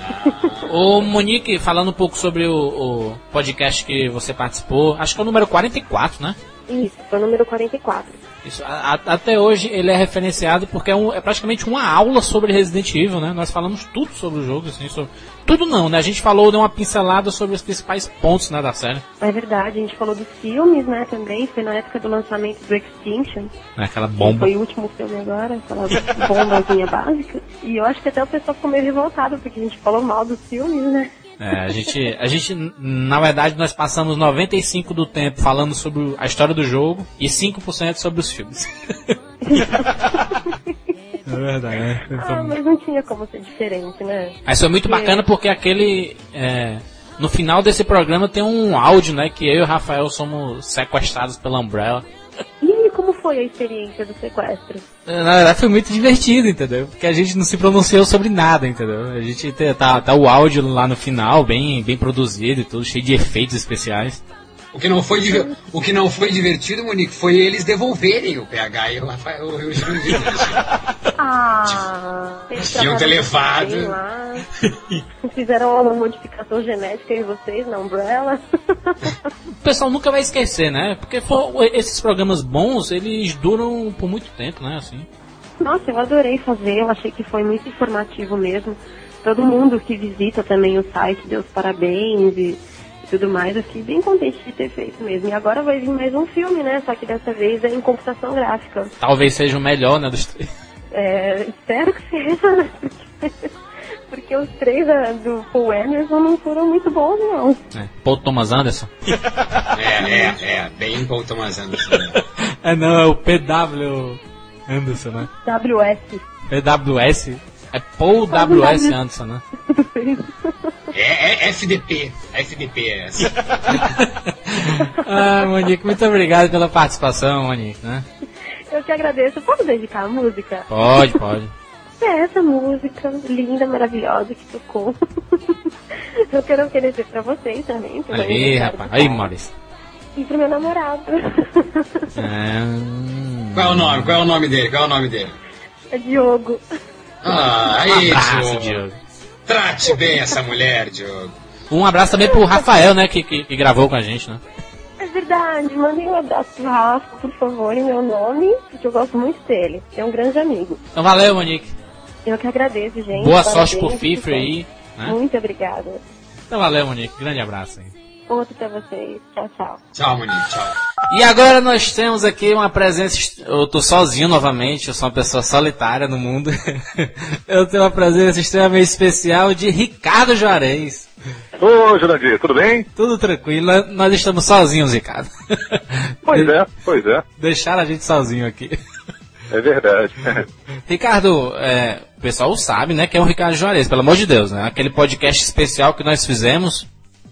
Ô Monique, falando um pouco sobre o, o podcast que você participou, acho que é o número 44, né? Isso, foi o número 44. Isso, a- a- até hoje ele é referenciado porque é, um- é praticamente uma aula sobre Resident Evil, né? Nós falamos tudo sobre o jogo, assim, sobre... tudo não, né? A gente falou, deu uma pincelada sobre os principais pontos, né, da série. É verdade, a gente falou dos filmes, né, também. Foi na época do lançamento do Extinction. Né, Aquela que bomba. Foi o último filme agora, aquela bombazinha *laughs* básica. E eu acho que até o pessoal ficou meio revoltado, porque a gente falou mal dos filmes, né? É, a gente, a gente, na verdade, nós passamos 95 do tempo falando sobre a história do jogo e 5% sobre os filmes. é verdade, né? Ah, mas não tinha como ser diferente, né? Mas foi muito Porque- bacana porque aquele. é, no final desse programa tem um áudio, né? Que eu e o Rafael somos sequestrados pela Umbrella. Foi a experiência do sequestro? Na verdade foi muito divertido, entendeu? Porque a gente não se pronunciou sobre nada, entendeu? A gente tem- tá, tá o áudio lá no final, bem, bem produzido e tudo, cheio de efeitos especiais. O que não foi, diver- o que não foi divertido, Monique, foi eles devolverem o PH e o Rafael o Rio Jurandir. Ah, *laughs* Tinham ter levado. Fizeram uma modificação genética em vocês na Umbrella. *laughs* O pessoal nunca vai esquecer, né? Porque for- esses programas bons, eles duram por muito tempo, né? Assim. Nossa, eu adorei fazer, eu achei que foi muito informativo mesmo. Todo mundo que visita também o site deu os parabéns e tudo mais. Eu fiquei bem contente de ter feito mesmo. E agora vai vir mais um filme, né? Só que dessa vez é em computação gráfica. Talvez seja o melhor, né? Dos três. É, espero que seja, né? Porque, porque os três ah, do Paul Anderson não foram muito bons, não. É. Paul Thomas Anderson. É, é, é, bem Paul Thomas Anderson. né? *laughs* É não, é o PW Anderson, né? WS. PWS. É Paul W.S. Anderson, né? *laughs* É, é FDP, FDP é essa. *laughs* ah, Monique, muito obrigado pela participação, Monique, né? Eu que agradeço. Posso dedicar a música? Pode, pode. *laughs* É essa música linda, maravilhosa que tocou. *laughs* Eu quero oferecer pra vocês também. Aí, rapaz. Aí. Maurício. E pro meu namorado. É... Qual é o nome? Qual é o nome dele? Qual é o nome dele? É Diogo. Ah, Um aí. Diogo. Trate bem essa mulher, Diogo. Um abraço também pro Rafael, né? Que, que, que gravou com a gente, né? É verdade, mandem um abraço pro Rafa, por favor, em meu nome, porque eu gosto muito dele. É um grande amigo. Então valeu, Monique. Eu que agradeço, gente. Boa Parabéns, sorte pro FIFA aí, né? Muito obrigada. Então valeu, Monique. Grande abraço aí. Outro pra vocês. Tchau, tchau. Tchau, Monique, tchau. E agora nós temos aqui uma presença. Eu tô sozinho novamente, eu sou uma pessoa solitária no mundo. *laughs* eu tenho uma presença extremamente especial de Ricardo Juarez. Ô, Jurandir, tudo bem? Tudo tranquilo, nós estamos sozinhos, Ricardo. *laughs* Pois é, pois é. Deixaram a gente sozinho aqui. É verdade. *laughs* Ricardo, é, o pessoal sabe, né, que é o Ricardo Juarez, pelo amor de Deus, né? Aquele podcast especial que nós fizemos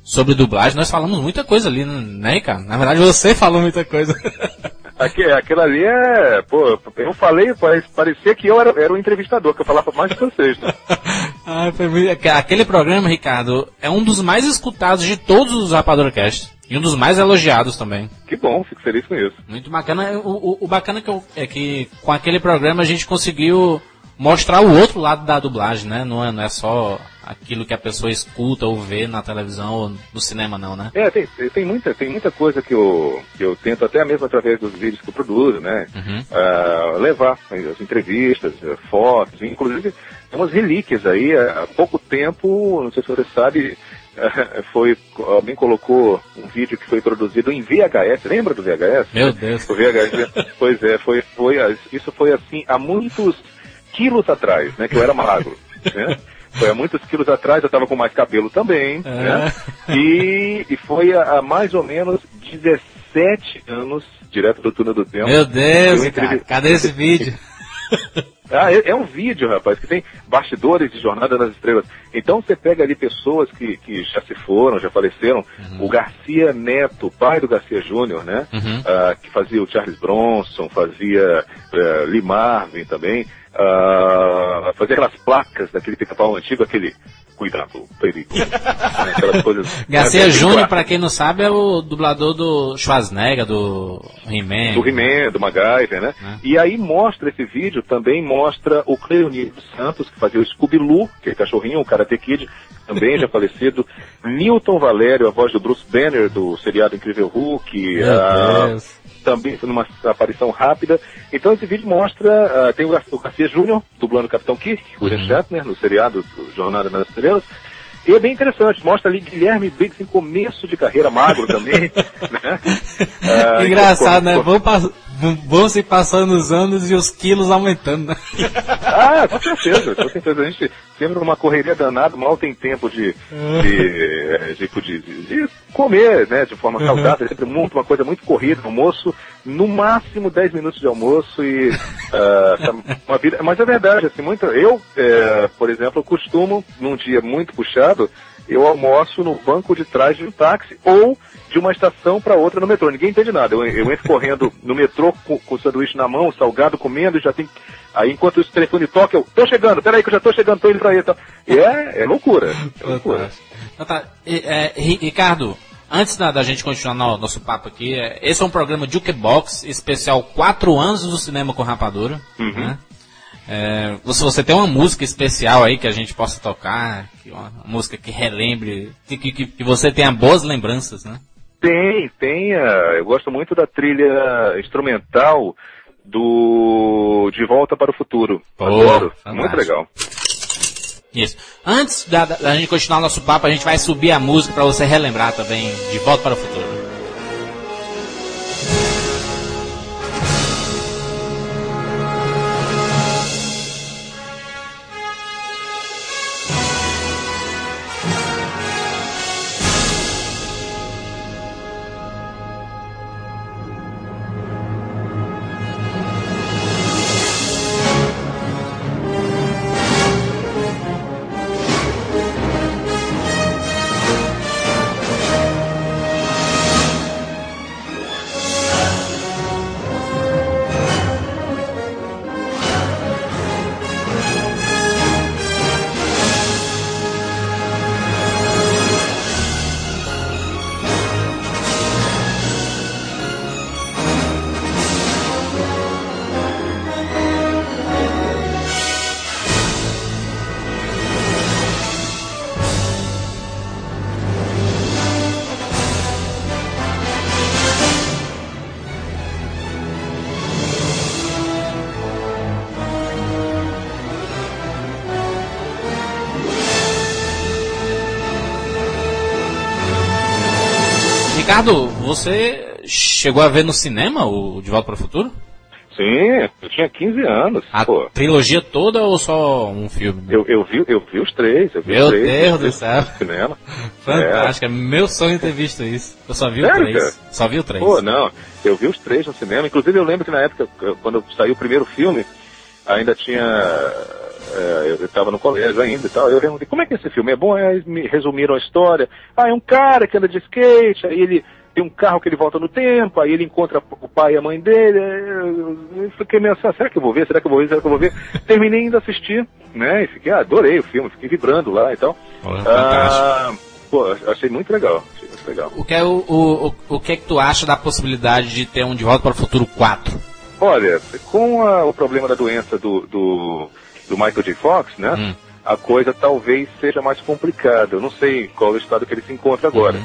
sobre dublagem, nós falamos muita coisa ali, né, cara? Na verdade, você falou muita coisa. *laughs* Aqui, aquilo ali é. Pô, eu falei, pare- parecia que eu era, era o entrevistador, que eu falava mais que vocês. Né? *laughs* Ah, foi muito- Aquele programa, Ricardo, é um dos mais escutados de todos os Rapadorcast. E um dos mais elogiados também. Que bom, fico feliz com isso. Muito bacana. O, o- o bacana que eu- é que com aquele programa a gente conseguiu mostrar o outro lado da dublagem, né? Não é, não é só aquilo que a pessoa escuta ou vê na televisão ou no cinema, não, né? É, tem, tem, muita, tem muita coisa que eu, que eu tento, até mesmo através dos vídeos que eu produzo, né? Uhum. ah, levar as entrevistas, fotos, inclusive umas relíquias aí, há pouco tempo, não sei se você sabe, *laughs* eh, foi, alguém colocou um vídeo que foi produzido em VHS, lembra do VHS? Meu Deus. O VHS, pois é, foi, foi, isso foi assim, há muitos quilos atrás, né, que eu era magro, né? *laughs* Foi há muitos quilos atrás, eu estava com mais cabelo também, É. né? E, e foi há, há mais ou menos 17 anos, direto do túnel do tempo. Meu Deus, Eu cara, cadê esse vídeo? *laughs* Ah, é, é um vídeo, rapaz, que tem bastidores de Jornada nas Estrelas. Então você pega ali pessoas que, que já se foram, já faleceram. O Garcia Neto, pai do Garcia Júnior, né? Uhum. Ah, que fazia o Charles Bronson, fazia eh, Lee Marvin também. Ah, fazia aquelas placas daquele pica-pau antigo, aquele cuidado, perigo. né, *laughs* aquelas coisas. Garcia né, Júnior, pra quem não sabe, é o dublador do Schwarzenegger, do He-Man. do He-Man, do MacGyver, né? E aí mostra esse vídeo, também mostra o Cleonir Santos, que fazia o Scooby-Loo, aquele cachorrinho, o Karate Kid, também já *laughs* falecido. Newton Valério, a voz do Bruce Banner, do seriado Incrível Hulk. Meu ah, Deus. Também foi numa aparição rápida. Então esse vídeo mostra, ah, tem o, Gar- o Garcia Júnior, dublando o Capitão Kirk, William Shatner, no seriado do Jornada nas Estrelas. E é bem interessante, mostra ali Guilherme Briggs em começo de carreira, magro também. *laughs* né? *laughs* Ah, Engraçado, né? com- Vão, pass- vão- se passando os anos e os quilos aumentando, né? *laughs* Ah, com certeza, com certeza. A gente sempre numa correria danada, mal tem tempo de, de, eh, tipo, de, de- de comer, né, de forma saudável, é sempre muito, uma coisa muito corrida, almoço, no máximo 10 minutos de almoço e *laughs* tá uma vida, mas é verdade, assim, muito, eu, eh, por exemplo, eu costumo, num dia muito puxado, eu almoço no banco de trás de um táxi ou de uma estação para outra no metrô. Ninguém entende nada. Eu, eu entro correndo no metrô com, com o sanduíche na mão, salgado, comendo, e já tem. Aí enquanto o telefone toca, eu tô chegando, peraí que eu já tô chegando, tô indo pra aí. tal. E é, é loucura. É loucura. Então tá. É, Ri- Ricardo, antes da, da gente continuar no nosso papo aqui, é, esse é um programa Jukebox especial 4 anos do cinema com rapadura. Uhum. né? É, você, você tem uma música especial aí que a gente possa tocar, que uma música que relembre, que, que, que você tenha boas lembranças, né? Tem, tem. ah, eu gosto muito da trilha instrumental do De Volta para o Futuro. Pô, Adoro. fantástico. Muito legal. Isso. Antes da, da- gente continuar nosso papo, a gente vai subir a música pra você relembrar também de Volta para o Futuro. Ricardo, você chegou a ver no cinema o De Volta para o Futuro? Sim, eu tinha 15 anos. A pô. trilogia toda ou só um filme? Eu, eu, vi, eu vi os três. Eu vi Meu os três, Deus do céu. Cinema. *laughs* Fantástico, é meu sonho ter visto isso. Eu só vi o Sério, 3. cara? Só vi o 3. Pô, não. Eu vi os três no cinema. Inclusive, eu lembro que na época, quando saiu o primeiro filme, ainda tinha é, eu estava no colégio ainda e tal. Eu perguntei, como é que é esse filme? É bom? Aí me resumiram a história. Ah, é um cara que anda de skate, aí ele tem um carro que ele volta no tempo, aí ele encontra o pai e a mãe dele. Eu, fiquei meio assim, ah, será que eu vou ver? Será que eu vou ver? Será que eu vou ver? Terminei ainda assistir, né? E fiquei, ah, adorei o filme, fiquei vibrando lá e tal. Ah, pô, achei muito legal. Achei muito legal. O que, é o, o, o, o que é que tu acha da possibilidade de ter um De Volta para o Futuro 4? Olha, com a- o problema da doença do, do, do Michael J. Fox, né? Hum. A coisa talvez seja mais complicada. Eu não sei qual é o estado que ele se encontra agora.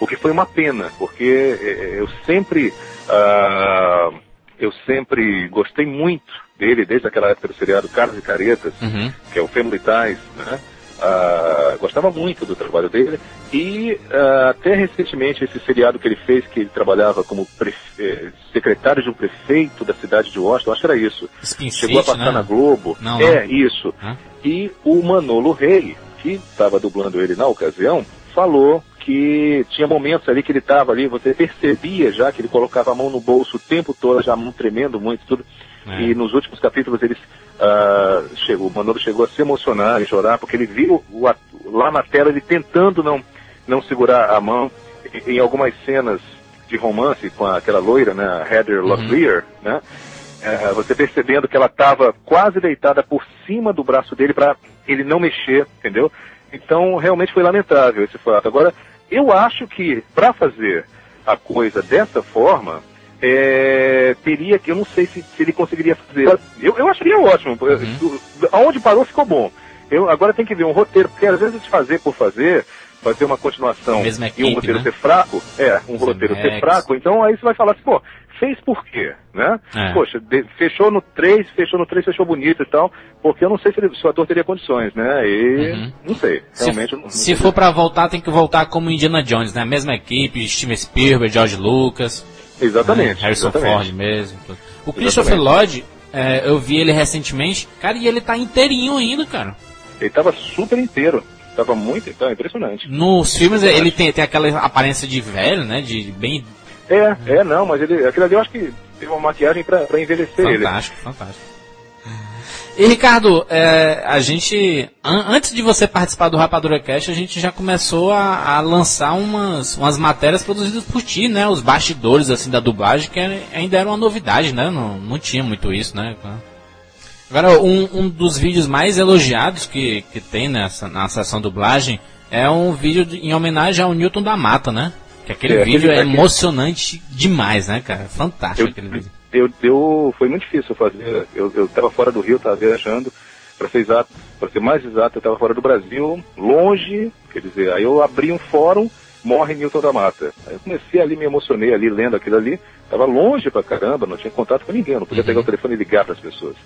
O que foi uma pena, porque eh, eu sempre. ah, eu sempre gostei muito dele, desde aquela época do seriado Caras e Caretas, Uhum. que é o Family Ties, né? Ah, gostava muito do trabalho dele e ah, até recentemente esse seriado que ele fez, que ele trabalhava como prefe- eh, secretário de um prefeito da cidade de Washington, acho que era isso. Spin Chegou a City, passar né? na Globo. Não, é, não. isso. Hã? E o Manolo Rey, que estava dublando ele na ocasião, falou que tinha momentos ali que ele estava ali, você percebia já que ele colocava a mão no bolso o tempo todo, já a mão tremendo muito, tudo. É. E nos últimos capítulos eles ah, chegou, o Manolo chegou a se emocionar e chorar, porque ele viu o at- lá na tela ele tentando não, não segurar a mão. Em, em algumas cenas de romance com a- aquela loira, né, Heather Locklear, né? É, você percebendo que ela estava quase deitada por cima do braço dele para ele não mexer, entendeu? Então realmente foi lamentável esse fato. Agora, eu acho que para fazer a coisa dessa forma, é, teria que, eu não sei se, se ele conseguiria fazer. Eu, eu acharia ótimo. Aonde parou ficou bom. Eu, agora tem que ver um roteiro, porque às vezes fazer por fazer, fazer uma continuação Mesma e um equipe, roteiro né? ser fraco, é, um roteiro ser Zemeckis. fraco, então aí você vai falar assim, pô, fez por quê, né? É. Poxa, de- fechou no 3, fechou no 3, fechou bonito e tal, porque eu não sei se, ele- se o ator teria condições, né? E Uhum. não sei, Se, realmente eu não, não se sei. for pra voltar, tem que voltar como Indiana Jones, né? Mesma equipe, Steven Spielberg, George Lucas. Exatamente, né? Harrison exatamente. Ford mesmo. tudo. O Christopher Lloyd, é, eu vi ele recentemente, cara, e ele tá inteirinho ainda, cara. Ele tava super inteiro, tava muito, tá impressionante. Nos filmes ele tem, tem aquela aparência de velho, né? De bem É, é, não, mas ele, aquilo ali eu acho que teve uma maquiagem pra, pra envelhecer ele. fantástico, fantástico. E Ricardo, é, a gente, an- antes de você participar do Rapadura Cast, a gente já começou a, a lançar umas, umas matérias produzidas por ti, né? Os bastidores assim da dublagem, que ainda era uma novidade, né? Não, não tinha muito isso, né? Agora, um, um dos vídeos mais elogiados que, que tem nessa, na sessão dublagem é um vídeo de- em homenagem ao Newton da Mata, né? Que aquele É, vídeo é emocionante demais, né, cara? Fantástico Eu, aquele vídeo. Eu, eu, foi muito difícil fazer. Eu, eu tava fora do Rio, tava viajando. Para ser exato, para ser mais exato, eu tava fora do Brasil, longe. Quer dizer, aí eu abri um fórum, morre Newton da Mata. Aí eu comecei ali, me emocionei ali lendo aquilo ali. Tava longe pra caramba, não tinha contato com ninguém, não podia pegar o telefone e ligar para as pessoas.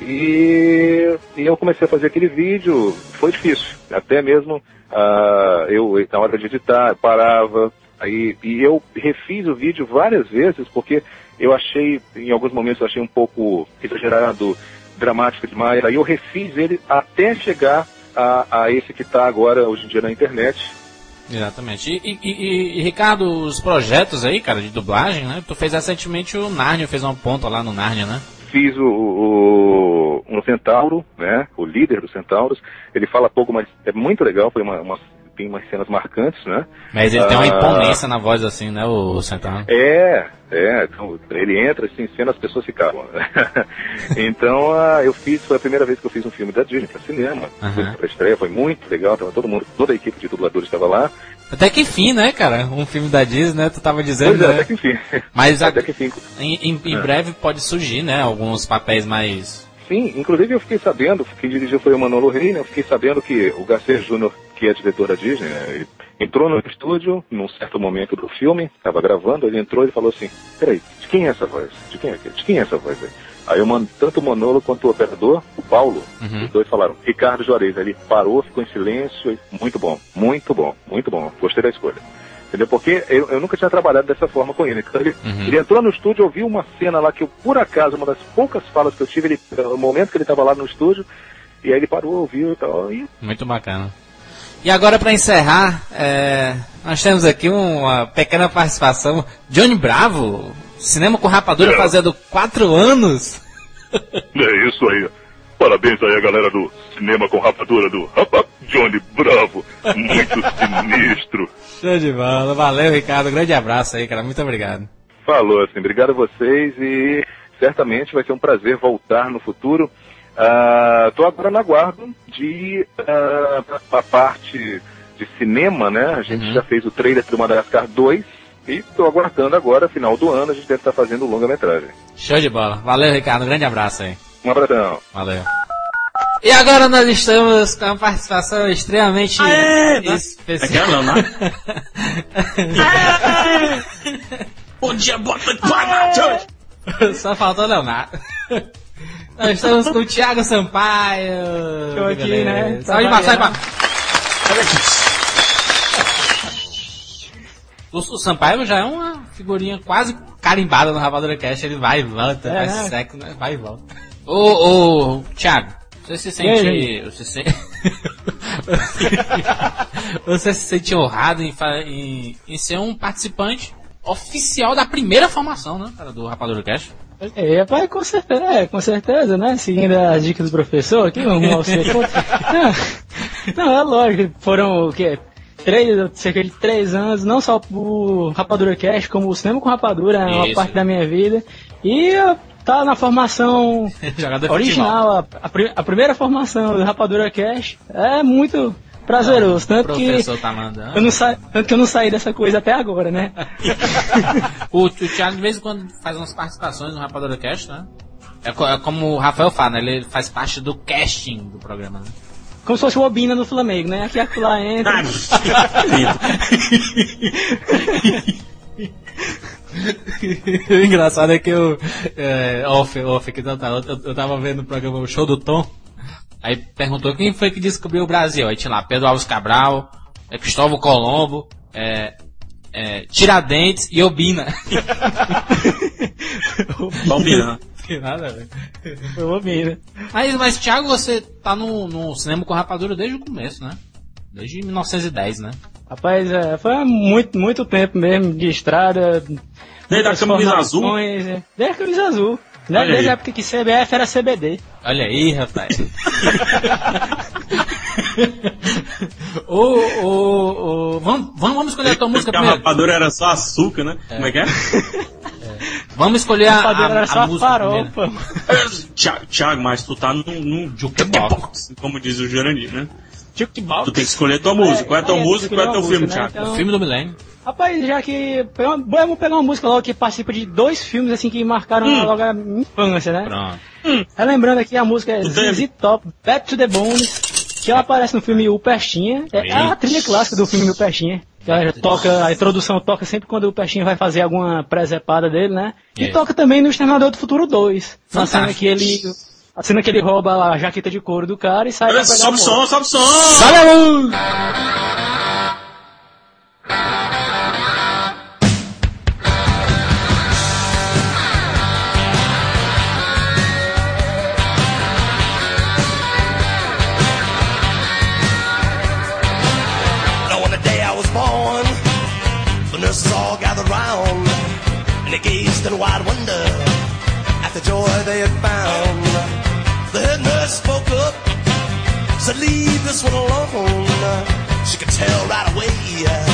E, e eu comecei a fazer aquele vídeo, foi difícil. Até mesmo ah, eu, na hora de editar, eu parava. Aí, e eu refiz o vídeo várias vezes, porque eu achei, em alguns momentos eu achei um pouco exagerado, dramático demais. Aí eu refiz ele até chegar a, a esse que está agora, hoje em dia, na internet. Exatamente. E, e- e- e, Ricardo, os projetos aí, cara, de dublagem, né? Tu fez recentemente o Narnia, fez uma ponta lá no Narnia, né? Fiz o, o, um Centauro, né? O líder dos Centauros. Ele fala pouco, mas é muito legal. Foi uma, uma- tem umas cenas marcantes, né? Mas ele tem uma Ah, imponência na voz assim, né, o Central? É, é. Então, ele entra assim, em cena, as pessoas ficam. *laughs* então, ah, eu fiz, foi a primeira vez que eu fiz um filme da Disney para cinema. Fui pra estreia, foi muito legal. Tava todo mundo, toda a equipe de dubladores estava lá. Até que enfim, né, cara? Um filme da Disney, né? Tu tava dizendo, Pois é, né? até que enfim. Mas *laughs* a- até que enfim. em, em- em É. breve pode surgir, né? Alguns papéis mais. Sim, inclusive eu fiquei sabendo, quem dirigiu foi o Manolo Rey, né? Eu fiquei sabendo que o Garcia Júnior, que é diretor da Disney, né? ele entrou no estúdio num certo momento do filme, estava gravando, ele entrou e falou assim, peraí, de quem é essa voz? De quem é, de quem é essa voz aí? Aí eu mando tanto o Manolo quanto o operador, o Paulo, Uhum. os dois falaram, Ricardo Juarez. Aí Ele parou, ficou em silêncio, muito bom, muito bom, muito bom, gostei da escolha. Entendeu? Porque eu, eu nunca tinha trabalhado dessa forma com ele. Então ele, Uhum. ele entrou no estúdio, ouviu uma cena lá que eu, por acaso, uma das poucas falas que eu tive, ele, no momento que ele estava lá no estúdio, e aí ele parou, ouviu e tal, e Muito bacana. E agora, pra encerrar, é, nós temos aqui uma pequena participação. Johnny Bravo, cinema com rapadura fazendo quatro anos. *laughs* É isso aí. Parabéns aí a galera do Cinema com Rapadura do Rapa- Johnny Bravo. Muito *laughs* sinistro. Show de bola. Valeu, Ricardo. Grande abraço aí, cara. Muito obrigado. Falou assim, obrigado a vocês e certamente vai ser um prazer voltar no futuro. Estou agora no aguardo de ah, a parte de cinema, né? A gente já fez o trailer do Madagascar 2 e estou aguardando agora, final do ano, a gente deve estar fazendo longa-metragem. Show de bola. Valeu, Ricardo. Grande abraço aí. Um abração. Valeu. E agora nós estamos com uma participação extremamente Aê, né? especial. Aquela, Leonardo? Bom dia, boa noite, boa noite. Só faltou o Leonardo. Nós estamos com o Thiago Sampaio. Tô aqui, né? Salve pra, salve pra. O, o Sampaio já é uma figurinha quase carimbada no Rapadura Cast. Ele vai e volta, É, vai né? seco, né? Vai e volta. Ô, ô, Thiago, você se aí, sente. Você se... *laughs* você se sente honrado em, em, em ser um participante oficial da primeira formação, né, do Rapadura Cast? É, rapaz, com certeza, é, com certeza, né? Seguindo as dicas do professor aqui, vamos ao. *laughs* Não, é lógico, foram o quê? Três, cerca de três anos, não só o Rapadura Cast, como o cinema com Rapadura, é uma parte da minha vida. E tá na formação *laughs* original, a, a a primeira formação do Rapadura Cast. É muito prazeroso, tanto que tá mandando. eu não sa... tanto que eu não saí dessa coisa até agora, né? *laughs* O, o Thiago de vez em quando faz umas participações no Rapadura Cast, né? É, co- é como o Rafael fala, né? Ele faz parte do casting do programa, né? Como se fosse o Obina do Flamengo, né? Aqui e lá entra. *laughs* o engraçado é que eu. É, off, off, que não tá, eu, eu tava vendo o programa O Show do Tom. Aí perguntou quem foi que descobriu o Brasil. Aí tinha lá Pedro Alves Cabral, é, Cristóvão Colombo, é, é, Tiradentes e Obina. *laughs* Obina. Tem nada, velho. Foi Obina. Mas, mas Thiago, você tá no, no cinema com rapadura desde o começo, né? Desde 1910, né? Rapaz, é, foi há muito, muito tempo mesmo de estrada. Desde a camisa azul? é. Desde a camisa azul. Né? Olha Desde a época que CBF era CBD. Olha aí, rapaz. *laughs* ô, ô, ô, vamos, vamos, vamos escolher a tua música Porque a primeiro. rapadura era só açúcar, né? Como é que é? Vamos escolher a, a, Rapadura era só a música farofa. primeiro. Thiago, Thiago, mas tu tá num, num jukebox, como diz o Jurandir, né? Jukebox. Tu tem que escolher tua música. Qual é a tua é, música e qual é teu filme, música, Thiago? né? O filme do milênio. Rapaz, já que. Vamos pegar uma música logo que participa de dois filmes assim que marcaram Hum. logo a minha infância, né? Pronto. Relembrando aqui a música é? ZZ Top, Back to the Bones, que ela aparece no filme O Pestinha. É a trilha clássica do filme O Pestinha. Ela toca, a introdução toca sempre quando o Pestinha vai fazer alguma presepada dele, né? E Yes. toca também no Exterminador do Futuro 2. Na cena que ele. A cena que ele rouba a jaqueta de couro do cara e sai Olha, sobe o som, sobe o som! Valeu! Spoke up, said, leave this one alone. She could tell right away uh,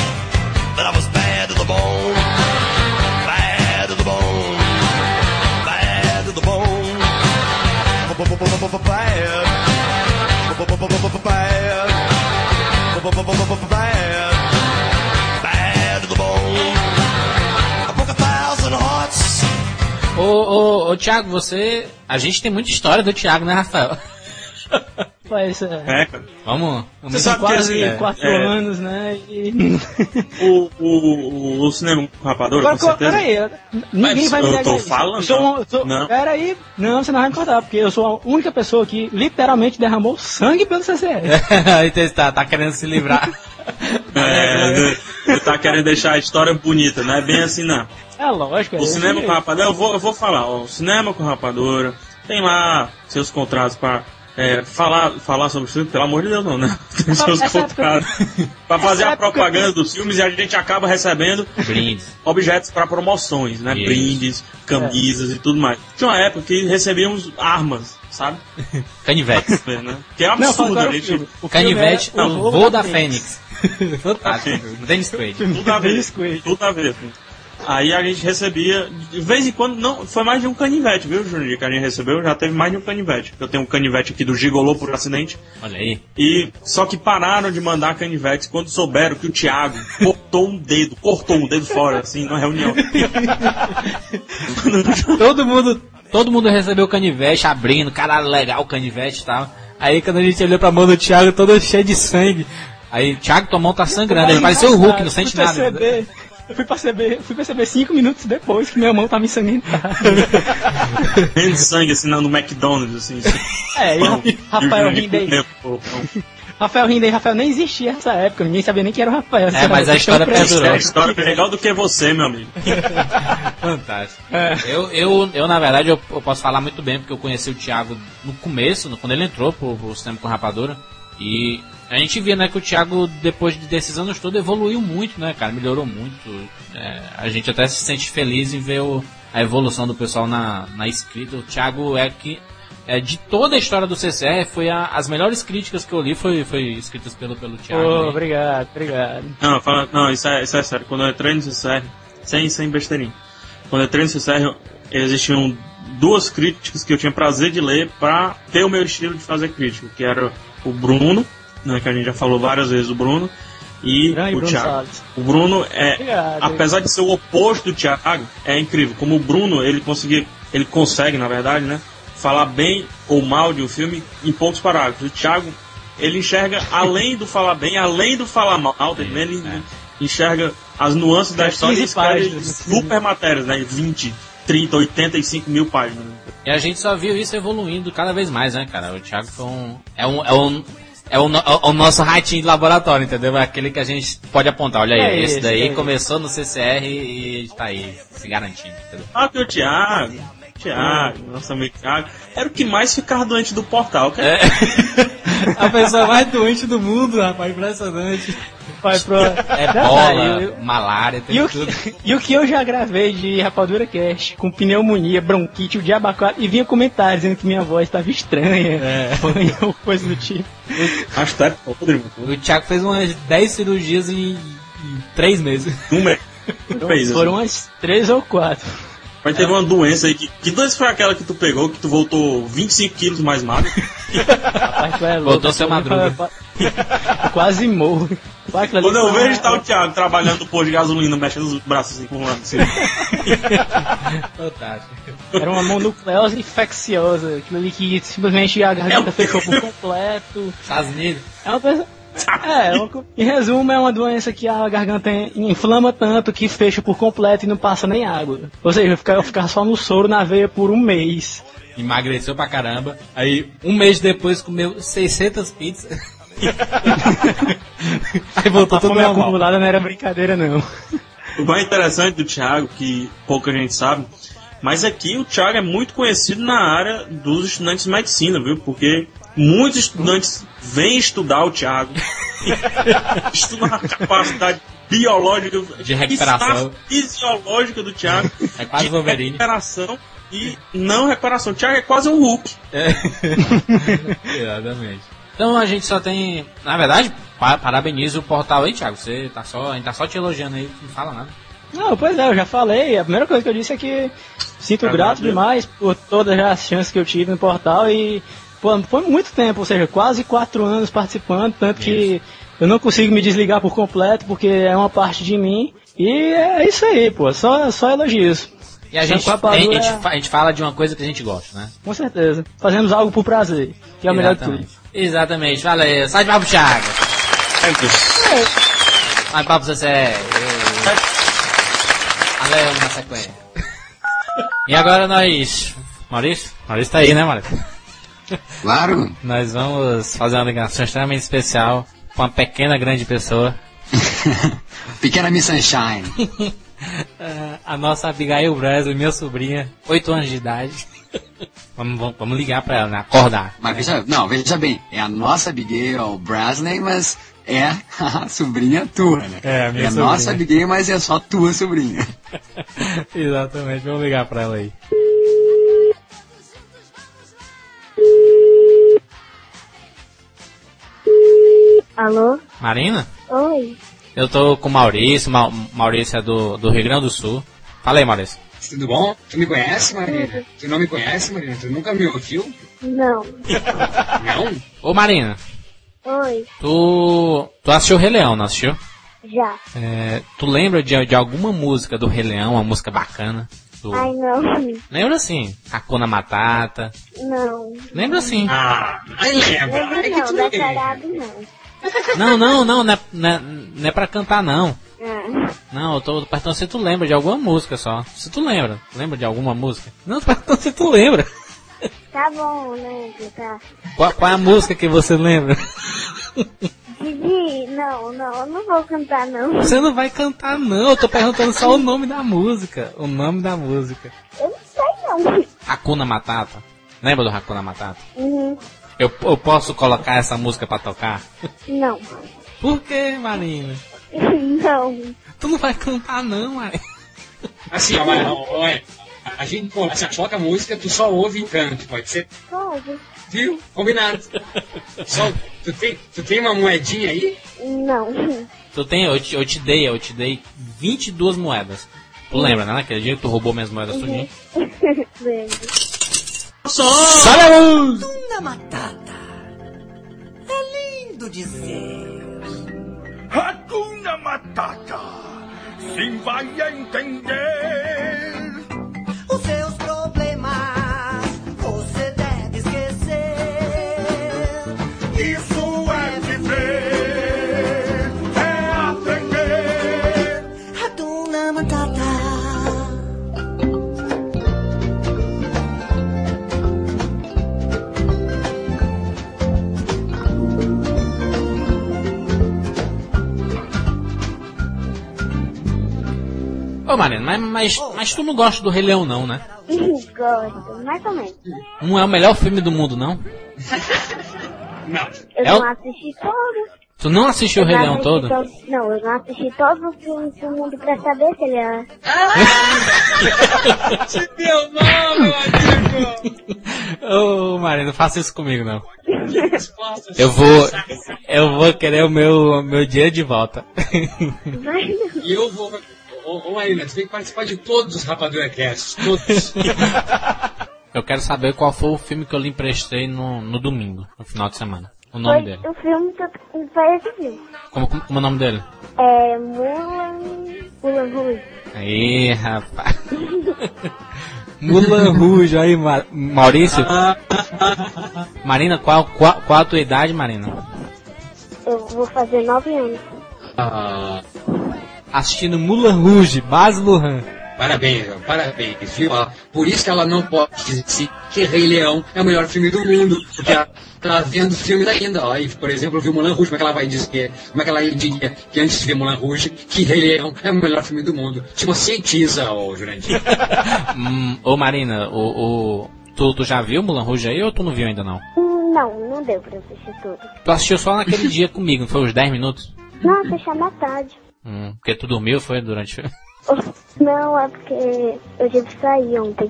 that I was bad to the bone. Ô, ô, ô, Thiago, você. A gente tem muita história do Thiago, né, Rafael? *laughs* Rapaz, é, É, cara. Vamos. Você sabe que quase assim, quatro é, anos, né? E... o, o, o cinema com rapadura, Agora, com certeza. peraí, ninguém Mas vai me eu negar tô isso. falando, Eu sou eu sou- não. Peraí, não, você não vai me contar, porque eu sou a única pessoa que literalmente derramou sangue pelo CCR. *laughs* Aí você tá, tá querendo se livrar. É, *laughs* você tá querendo deixar a história bonita, não é bem assim não. É lógico, é O cinema com rapadura, eu vou, eu vou falar, ó, o cinema com rapadura tem lá seus contratos pra é, falar, falar sobre os filmes, pelo amor de Deus, não, né? *laughs* Tem seus Essa contratos. *laughs* pra fazer essa a época- propaganda dos filmes e a gente acaba recebendo Brindes. objetos para promoções, né? Isso. Brindes, camisas e tudo mais. Tinha uma época que recebíamos armas, sabe? *laughs* Canivetes. né? Que é um Não, absurdo, agora a o gente. filme. O filme Canivete, é o não, voo da da Fênix. Fantástico. Dennis Quaid. Tudo a ver. Dennis Quaid. Tudo a ver. Aí a gente recebia, de vez em quando, não, foi mais de um canivete, viu, Júnior? Que a gente recebeu, já teve mais de um canivete. Eu tenho um canivete aqui do Gigolô por acidente. Olha aí. E só que pararam de mandar canivetes quando souberam que o Thiago cortou um dedo, cortou um dedo fora, assim, numa reunião. *laughs* Todo mundo, todo mundo recebeu o canivete, abrindo, caralho, legal o canivete e tal. Aí quando a gente olhou pra mão do Thiago, todo cheio de sangue. Aí, Thiago, tua mão tá sangrando. Ele pareceu o Hulk, não sente nada. Eu fui perceber, fui perceber cinco minutos depois que minha mão tava ensanguentada. Vendo *laughs* sangue, assim, no McDonald's, assim. assim. É, e o Rafael Rindei. Rafael Rindei, Rafael nem existia nessa época, ninguém sabia nem que era o Rafael. É, mas a história perdurou. A história é legal do que você, meu amigo. Fantástico. É. Eu, eu, eu, na verdade, eu, eu posso falar muito bem, porque eu conheci o Thiago no começo, no- quando ele entrou pro, pro sistema com rapadura. E a gente via, né, que o Thiago, depois desses anos todos, evoluiu muito, né, cara? Melhorou muito. É, a gente até se sente feliz em ver o- a evolução do pessoal na, na escrita. O Thiago é que. É, de toda a história do CCR, foi a- as melhores críticas que eu li foi, foi escritas pelo, pelo Thiago. Né? obrigado, obrigado. Não, fala, não isso, é, isso é sério. Quando eu entrei no CCR, sem, sem besteirinho. Quando eu entrei no CCR, existiam duas críticas que eu tinha prazer de ler pra ter o meu estilo de fazer crítica, que era o Bruno, né, que a gente já falou várias vezes, o Bruno, e Grande o Bruno Thiago. Salles. O Bruno é, Obrigado. apesar de ser o oposto do Thiago, é incrível. Como o Bruno, ele conseguia, ele consegue, na verdade, né, falar bem ou mal de um filme em poucos parágrafos. O Thiago, ele enxerga além do falar bem, além do falar mal, tá entendendo? ele enxerga as nuances da É, história e 15 escreve super matérias, né, 20, 30, 85 mil páginas. E a gente só viu isso evoluindo cada vez mais, né, cara? O Thiago foi um. É um. É um é o, no- é o nosso ratinho de laboratório, entendeu? É aquele que a gente pode apontar. Olha aí, É esse esse, daí é esse. começou no CCR e tá aí, se garantindo, entendeu? Ah, que o Thiago, Thiago, nosso amigo Thiago, era o que mais ficava doente do portal. cara. *laughs* A pessoa mais doente do mundo, rapaz, impressionante. Vai pro... É bola, eu- malária, tem E o, tudo. que, e o que eu já gravei de Rapadura Cast com pneumonia, bronquite, o quatro, e vinha comentários dizendo que minha voz estava estranha, É. *laughs* ou coisa do tipo. Acho que tá podre. O Thiago fez umas 10 cirurgias em, em 3 meses. Um mês. Fez, assim. Foram umas três ou quatro. Mas teve uma doença aí. Que, que doença foi aquela que tu pegou, que tu voltou 25 quilos mais magro? Rapaz, tu é louco. Voltou seu madruga. Quase morro. Quando eu vejo tá o Thiago trabalhando no posto de gasolina, mexendo os braços assim, com lado assim. Fantástico. Era uma mononucleose infecciosa, aquilo ali que simplesmente a garganta fechou por completo. Estados Unidos. É uma coisa. É, é uma em resumo, é uma doença que a garganta inflama tanto que fecha por completo e não passa nem água. Ou seja, eu ficar, eu ficar só no soro na veia por um mês. Emagreceu pra caramba. Aí, um mês depois, comeu 600 pizzas. *laughs* Aí voltou a tudo normal. acumulada não era brincadeira, não. O mais interessante do Thiago, que pouca gente sabe, mas aqui o Thiago é muito conhecido na área dos estudantes de medicina, viu? Porque muitos estudantes vêm estudar o Thiago. *laughs* Estudam a capacidade biológica De recuperação. fisiológica do Thiago. É quase de Wolverine. recuperação e não recuperação. O Thiago é quase um Hulk. É. *laughs* Exatamente. Então a gente só tem. Na verdade, pa parabenizo o portal aí, Thiago. Você tá só. A gente tá só te elogiando aí, não fala nada. Não, pois é, eu já falei. A primeira coisa que eu disse é que sinto Agradeço. grato demais por todas as chances que eu tive no portal e pô, foi muito tempo, ou seja, quase quatro anos participando, tanto que eu não consigo me desligar por completo porque é uma parte de mim. E é isso aí, pô, só, só elogios. E a gente, a, gente, é- a gente fala de uma coisa que a gente gosta, né? Com certeza. Fazemos algo por prazer, que é o melhor de tudo. Exatamente. Valeu. Sai de papo, Thiago. Sai de papo, Zé. Valeu, na sequência. *laughs* E agora nós. Maurício? Maurício tá aí, né, Maurício? Claro. Nós vamos fazer uma ligação extremamente especial com uma pequena grande pessoa. *laughs* Pequena Miss Sunshine. *laughs* A nossa Abigail Bresley, minha sobrinha, 8 anos de idade. *laughs* Vamos, vamos, vamos ligar pra ela, né? Acordar. Mas veja, não, veja bem, é a nossa Abigail Brasley, mas é a sobrinha tua, né? É, a minha É sobrinha. nossa Abigail, mas é só tua sobrinha. Exatamente, vamos ligar pra ela aí. Alô? Marina? Oi. Eu tô com o Maurício, Ma Maurício é do, do Rio Grande do Sul. Fala aí, Maurício. Tudo bom? Tu me conhece, Marina? Tu não me conhece, Marina? Tu nunca me ouviu? Não. *laughs* Não? Ô Marina, Oi. tu, tu assistiu o Rei Leão, não assistiu? Já. É, tu lembra de, de alguma música do Rei Leão, uma música bacana? Do- Ai, não. *laughs* Lembra sim? Hakuna Matata. Não. Lembra sim. Ah, aí lembra. Lembro não, lembra. decorado não. Não, não, não, não é, não é, não é pra cantar não. Ah, Não, eu tô perguntando se tu lembra de alguma música só. Se tu lembra. Lembra de alguma música? Não, tô perguntando se tu lembra. tá bom, lembro, tá. Qual, qual é a música que você lembra? Didi, não, não, eu não vou cantar não. Você não vai cantar não, eu tô perguntando só o nome da música. O nome da música. Eu não sei não. Hakuna Matata. Lembra do Hakuna Matata? Uhum. Eu, eu posso colocar essa música pra tocar? Não. Por que, Marina? *laughs* Não. Tu não vai cantar não, Marina. Assim, ó, Marina, olha. A gente pô, assim, toca música, tu só ouve e canta, pode ser? Pode. Viu? Combinado. Só, tu, tem, tu tem uma moedinha aí? Não. Tu tem, eu te, eu te dei, eu te dei 22 moedas. Tu lembra, né? Naquele dia que tu roubou minhas moedas tudinho? *laughs* Lembro. Salut! Hakuna Matata. É lindo dizer. Hakuna Matata. Sim vai entender. Os seus problemas você deve esquecer. Isso Ô Marina, mas, mas, mas tu não gosta do Rei Leão não, né? Gosto, mais ou menos. Não é o melhor filme do mundo, não? Não. Eu É não assisti todos. Tu não assistiu o Rei Leão todo? todos- Não, eu não assisti todos os filmes do mundo pra saber se ele é... Te deu mal, meu amigo! *laughs* Ô Marina, não faça isso comigo não. Eu vou. Eu vou querer o meu, meu dia de volta. E eu vou. Ô, ô Marina, tu tem que participar de todos os Rapadura Casts, todos. *laughs* Eu quero saber qual foi o filme que eu lhe emprestei no, no domingo, no final de semana. O nome Foi dele. o filme que eu- foi esse filme. Como, como, como é o nome dele? É Mulan... Mulan Rouge. Aí, rapaz. *laughs* Mulan Rouge, aí, Ma- Maurício. *laughs* Marina, qual, qual, qual a tua idade, Marina? Eu vou fazer nove anos. Ah, Assistindo Mulan Rouge, Baz Luhan. parabéns, parabéns, viu? Ó, Por isso que ela não pode dizer que Rei Leão é o melhor filme do mundo, porque ela tá vendo filmes ainda. Ó, e, por exemplo, viu Mulan Rouge, como é que ela vai dizer, como é que ela diria que antes de ver Mulan Rouge, que Rei Leão é o melhor filme do mundo? Tipo, cientiza, ô Jurandir. *laughs* Hum, ô Marina, o, o, tu, tu já viu Mulan Rouge aí ou tu não viu ainda não? Não, não deu pra assistir tudo. Tu assistiu só naquele dia comigo, não foi uns 10 minutos? Não, assisti a metade. Hum, porque tu dormiu, foi durante. *laughs* Não, é porque eu tive que sair ontem.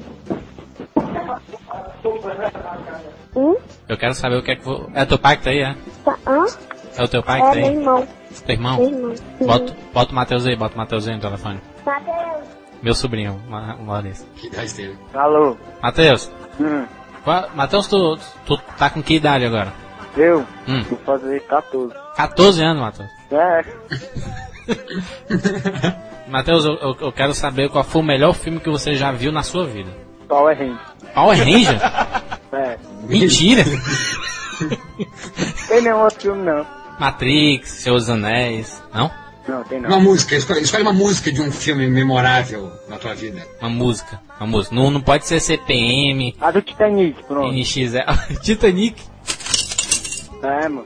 Hum? Eu quero saber o que é que. vo- É teu pai que tá aí, é? Tá, hã? É o teu pai que É tá meu aí? irmão. Teu irmão? Meu irmão. Bota, bota o Matheus aí, bota o Matheus aí no telefone. Matheus. Meu sobrinho, Ma- Maurício. Que idade dele? Alô? Matheus, Hum, Matheus, tu, tu tá com que idade agora? eu? Hum. Vou fazer 14. 14 anos, Matheus. É, *laughs* *laughs* Matheus, eu, eu, eu quero saber qual foi o melhor filme que você já viu na sua vida. Power Ranger. Power Ranger? *laughs* É. Mentira! *laughs* Tem nenhum outro filme, não. Matrix, Senhor dos Anéis. Não? Não, tem não. Uma música, escolhe, escolhe uma música de um filme memorável na tua vida. Uma música. Uma música. Não, não pode ser CPM, A do Titanic, pronto. NX. Titanic. É, mano.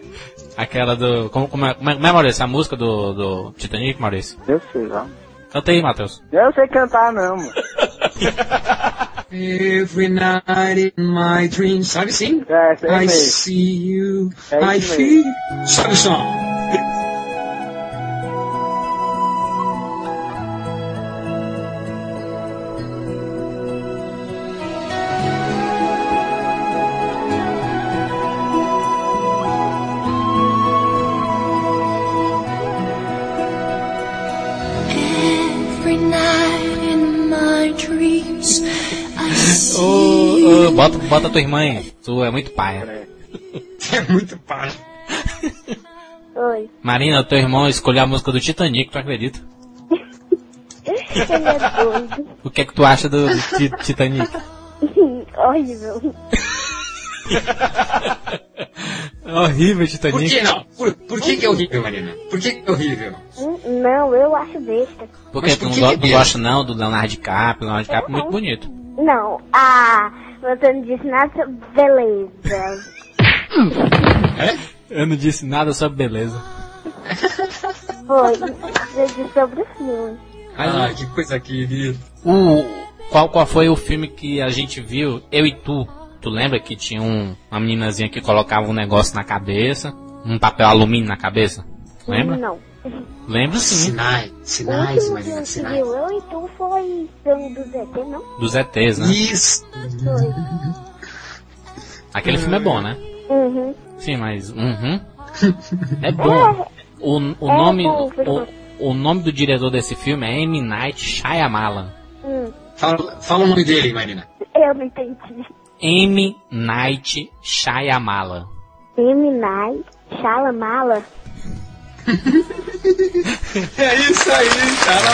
Aquela do. Como, como, é, como é, como é, Maurício? A música do, do Titanic, Maurício? Eu sei, lá. Canta aí, Matheus. Eu sei cantar, não, mano. *laughs* Every night in my dreams. Sabe sim? É, sei I mesmo. see you, É I feel. Sabe o som? Bota, bota tua irmã aí. Tu é muito paia. É muito pai. Oi. Marina, teu irmão escolheu a música do Titanic, tu acredita? Ele é doido. O que é que tu acha do Ti- Titanic? *laughs* Horrível. É *laughs* horrível o Por Titanic. que não? Por, por que, que é horrível, Marina? Por que, que é horrível? Hum, Não, eu acho besta. Por Mas que tu por não, que go- é não mesmo? gosta não do Leonardo DiCaprio? Leonardo DiCaprio é muito bonito. Não, ah, você não disse nada sobre beleza. Eu não disse nada sobre beleza. Foi, você disse sobre o filme. Ah, que coisa querida. O, qual, qual foi o filme que a gente viu, eu e tu? Tu lembra que tinha um, uma meninazinha que colocava um negócio na cabeça? Um papel alumínio na cabeça? Lembra? Não. Lembro sim. Sinais, sinais, último Marina, sinais. viu eu e tu foi filme do ZT, não? Dos ETs, né? Isso. Aquele filme é bom, né? Uhum. Sim, mas. Uhum. *laughs* É bom. O, o, É nome, bom. o, o nome do diretor desse filme é M. Night Shyamalan. Hum, Fala, fala o nome dele, Marina. eu não entendi. M. Night Shyamalan. M. Night Shyamalan. *laughs* É isso aí, cara.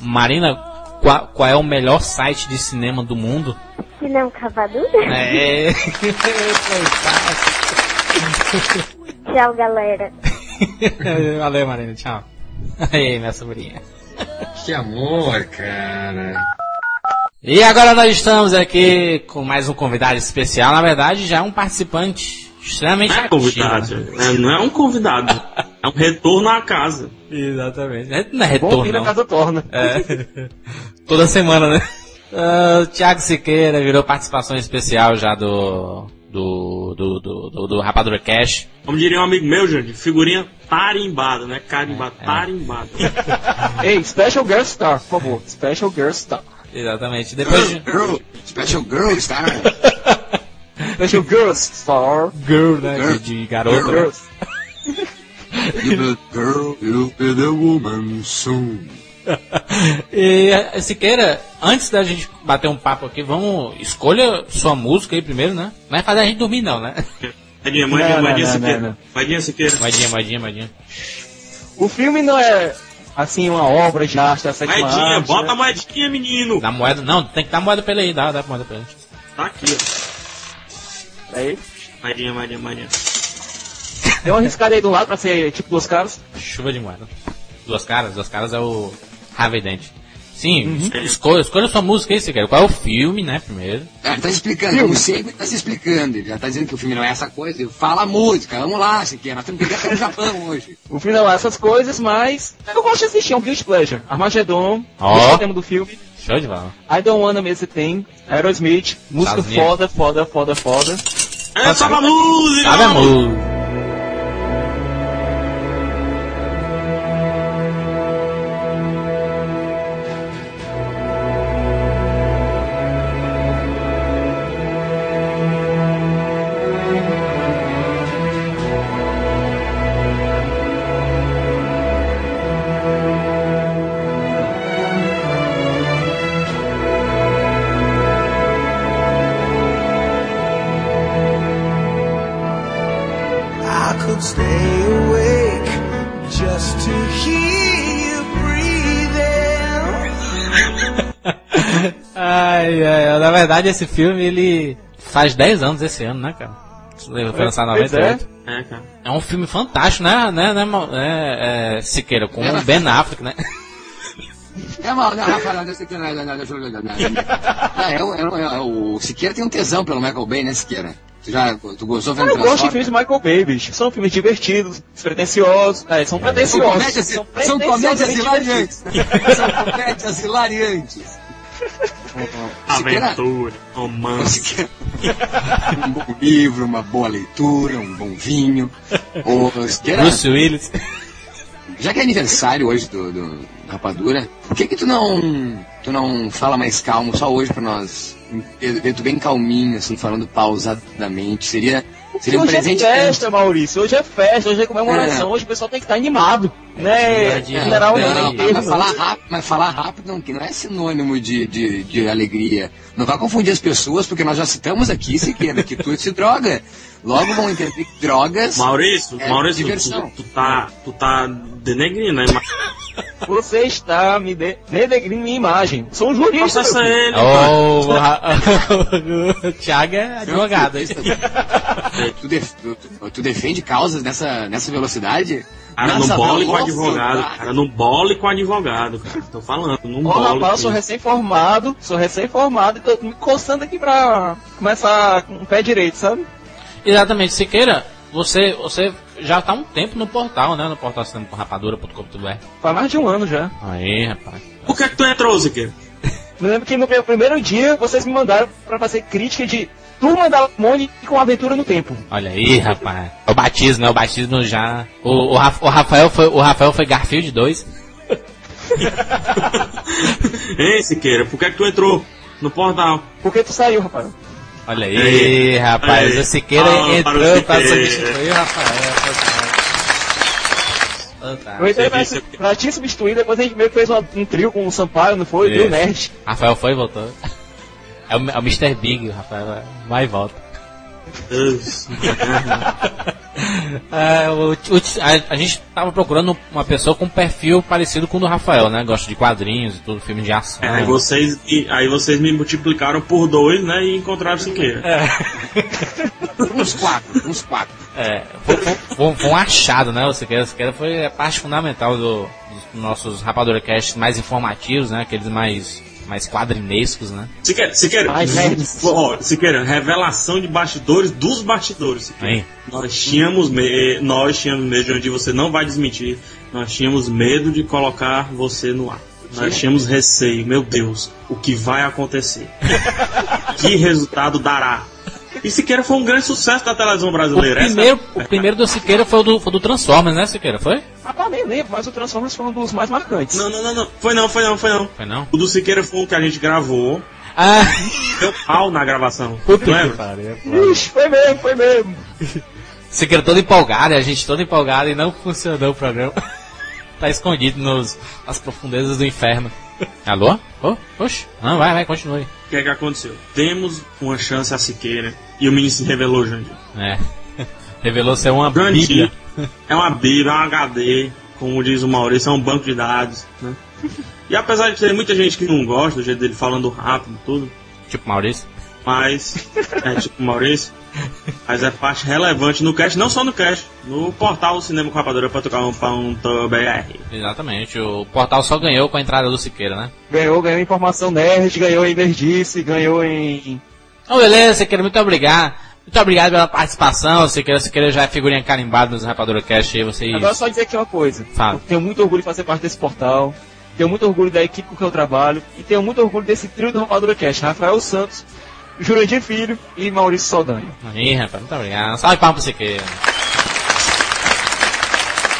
Marina, qual, qual é o melhor site de cinema do mundo? Não cavadura? É. *laughs* Tchau, galera. *laughs* Valeu, Marina. Tchau. Aí, minha sobrinha. Que amor, cara. E agora nós estamos aqui com mais um convidado especial. Na verdade, já é um participante extremamente Não é ativo. convidado. né? Não é um convidado. É um retorno à casa. Exatamente. É- Não é Bom retorno, não. casa torna. É. *laughs* Toda semana, né? Ah, o Thiago Siqueira virou participação especial já do... Do, do, do, do, do Rapadura Cash. Como diria um amigo meu, gente, figurinha tarimbada, né? Carimbada, É, tarimbada. *laughs* Ei, Special Girl Star, por favor. Special Girl Star. Exatamente. Depois de... Girl, Special Girl Star. *laughs* Special Girl Star. Girl, né? De, de garota. né? Girls. You be girl, you be the woman soon. *laughs* E eh, Siqueira, antes da gente bater um papo aqui, vamos. Escolha sua música aí primeiro, né? Não vai fazer a gente dormir, não, né? Moedinha, moedinha, Não, moedinha não, Siqueira. não. Moedinha Siqueira. Moedinha, moedinha, moedinha. O filme não é, assim, uma obra de arte sétima Moedinha, arte, bota né? a moedinha, menino. Dá moeda, não, tem que dar moeda pra ele aí, dá, dá moeda pra ele. Tá aqui, ó. Aí, Moedinha, moedinha, moedinha. deu uma riscada aí do lado pra ser tipo duas caras. Chuva de moeda. Duas caras, duas caras é o Harvey Dent. Sim, escolha, escolha sua música aí, Siqueira. Qual é o filme, né, primeiro? É, ele tá explicando, como sempre, tá se explicando. Ele já tá dizendo que o filme não é essa coisa. Ele Fala a música, vamos lá, Siqueira. Nós temos que ir até no Japão hoje. O filme não é essas coisas, mas eu gosto de assistir, é um guilty pleasure. Armageddon, Ó. o tema do filme. Show de bola. I Don't Wanna Miss a Thing, Aerosmith, música foda, foda, foda, foda. É, sabe a música! Sabe a música? Verdade esse filme ele faz 10 anos esse ano, né, cara? Foi lançado em Pois é. 98. É, cara. É um filme fantástico, né, né, né, é, é, Siqueira, com o Ben Affleck, né? É mal, não, Rafael, não sei o que. Não, não, não, não, não, não, não. Não, é, o- é, o- é, o Siqueira tem um tesão pelo Michael Bay, né, Siqueira? Tu já tu gostou vendo Eu gosto de filmes de Michael Bay, bicho. São filmes divertidos, despretensiosos. É, são São pretensiosos. comédias, são comédias hilariantes. São comédias hilariantes. Siqueira, Aventura, romance. *laughs* um bom livro, uma boa leitura, um bom vinho. Siqueira, Bruce Willis. já que é aniversário hoje do, do Rapadura, por que que tu não, tu não fala mais calmo só hoje pra nós? Ver ver tu bem calminho, assim, falando pausadamente. Seria, seria um hoje presente... é festa, Maurício. Hoje é festa, hoje é comemoração. É. Hoje o pessoal tem que estar animado. Né? É, General não, não, mas, falar rápido, mas falar rápido não, que não é sinônimo de, de, de alegria. Não vai confundir as pessoas, porque nós já citamos aqui, Siqueira, que tu se droga. Logo vão entender que drogas. Maurício, é Maurício, diversão. tu, tu tá, tu tá denegrindo, né? *laughs* Você está me de- denegrindo minha imagem. Sou um jurista. Processa meu filho. ele, Oh, *laughs* o Thiago é advogado. hein? Tu, def- tu- tu- defende causas nessa, nessa velocidade? Cara, no Nessa bole com advogado, cara, no bole com advogado, cara. Tô falando, num Ô, bole. rapaz, eu sou recém-formado, sou recém-formado e tô me coçando aqui pra começar com o pé direito, sabe? Exatamente, Siqueira, você, você já tá há um tempo no portal, né? No portal com rapadura.com.br. Faz mais de um ano já. Aí, rapaz. Por que que tu entrou, Ziqueira? *laughs* Me lembro que no meu primeiro dia vocês me mandaram pra fazer crítica de Turma da Mônica com Aventura no Tempo. Olha aí, rapaz. É o batismo, né? O batismo já. O, o, o Rafael foi, o Rafael foi Garfield 2. *laughs* Ei, Siqueira, por que que tu entrou no portal? Por que tu saiu, Rafael? Olha aí, Aí, rapaz. aí. O Siqueira Ah, para o entrou pra Siqueira. substituir o Rafael. Fantástico. Eu entrei pra, pra te substituir, depois a gente meio que fez uma- um trio com o Sampaio, não foi? Isso. Trio Nerd. Rafael foi e voltou. É o, é o Mr. Big, o Rafael. Vai e volta. É, o- o- a, a gente tava procurando uma pessoa com um perfil parecido com o do Rafael, né? Gosta de quadrinhos e tudo, filme de ação. É, aí, vocês, e- aí vocês me multiplicaram por dois, né? E encontraram Siqueira. *laughs* Uns quatro, uns quatro. É, foi, foi- foi- foi um achado, né? O Siqueira, o Siqueira foi a parte fundamental do- dos nossos Rapadura Cast mais informativos, né? Aqueles mais, mais quadrinescos, né? Siqueira, Siqueira, Ai, nerds. ó, Siqueira, revelação de bastidores dos bastidores. Nós tínhamos, me nós tínhamos medo, onde você não vai desmentir, nós tínhamos medo de colocar você no ar. Nós tínhamos receio, meu Deus, o que vai acontecer? *laughs* que resultado dará? E Siqueira foi um grande sucesso da televisão O brasileira. essa- primeiro, *laughs* o primeiro do Siqueira foi o do, foi do Transformers, né, Siqueira? Foi? Rapaz, nem lembro, mas o Transformers foi um dos mais marcantes. Não, não, não, não. Foi não, foi não, foi não. Foi não? O do Siqueira foi um que a gente gravou. Ah! Deu pau na gravação. Puta que Lembra? pariu. Ixi, foi mesmo, foi mesmo. *laughs* Siqueira todo empolgado, a gente todo empolgado e não funcionou o programa. *laughs* tá escondido nos, nas profundezas do inferno. Alô? Oh, oxe. Não, vai, vai, continue. O que é que aconteceu? Temos uma chance a Siqueira e o menino *laughs* se revelou, Jandir. É. Revelou ser uma Jandir bíblia. É uma bíblia, é um HD, como diz o Maurício, é um banco de dados, né? E apesar de ter muita gente que não gosta do jeito dele falando rápido e tudo, Tipo Maurício. mas é tipo Maurício, mas é parte relevante no cast, não só no cast, no portal Cinema com Rapadura.com.br. Exatamente. O portal só ganhou com a entrada do Siqueira, né? Ganhou, ganhou informação nerd, ganhou em nerdice, ganhou em... Então, beleza, Siqueira, muito obrigado. Muito obrigado pela participação. Siqueira, Siqueira já é figurinha carimbada nos Rapadura Cast aí, vocês. Agora só dizer aqui uma coisa. Fala. Eu tenho muito orgulho de fazer parte desse portal. Tenho muito orgulho da equipe com que eu trabalho. E tenho muito orgulho desse trio do Rapadura Cast. Rafael Santos, Jurandir Filho e Maurício Saldanha. Aí, rapaz, muito obrigado. Salve palma pro Siqueira.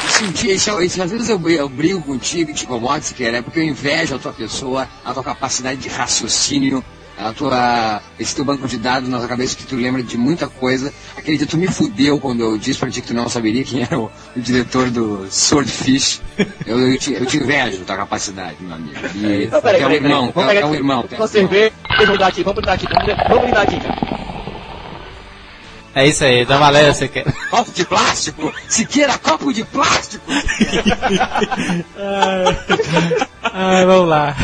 Senti, esse, esse, às vezes eu, eu brigo contigo e te incomodo se quer, é porque eu invejo a tua pessoa, a tua capacidade de raciocínio, a tua, esse teu banco de dados na tua cabeça que tu lembra de muita coisa. Aquele dia tu me fudeu quando eu disse pra ti que tu não saberia quem era o, o diretor do Swordfish. Eu, eu, te, eu te invejo tua capacidade, meu amigo. E, peraí, é um peraí. irmão, Vamos é, é um aqui. irmão. Vamos cerveja, vamos brindar aqui, vamos brindar aqui, vamos brindar- aqui, cara. É isso aí, então valeu, Siqueira. Copo de plástico! Siqueira, copo de plástico! *laughs* Ai, vamos lá.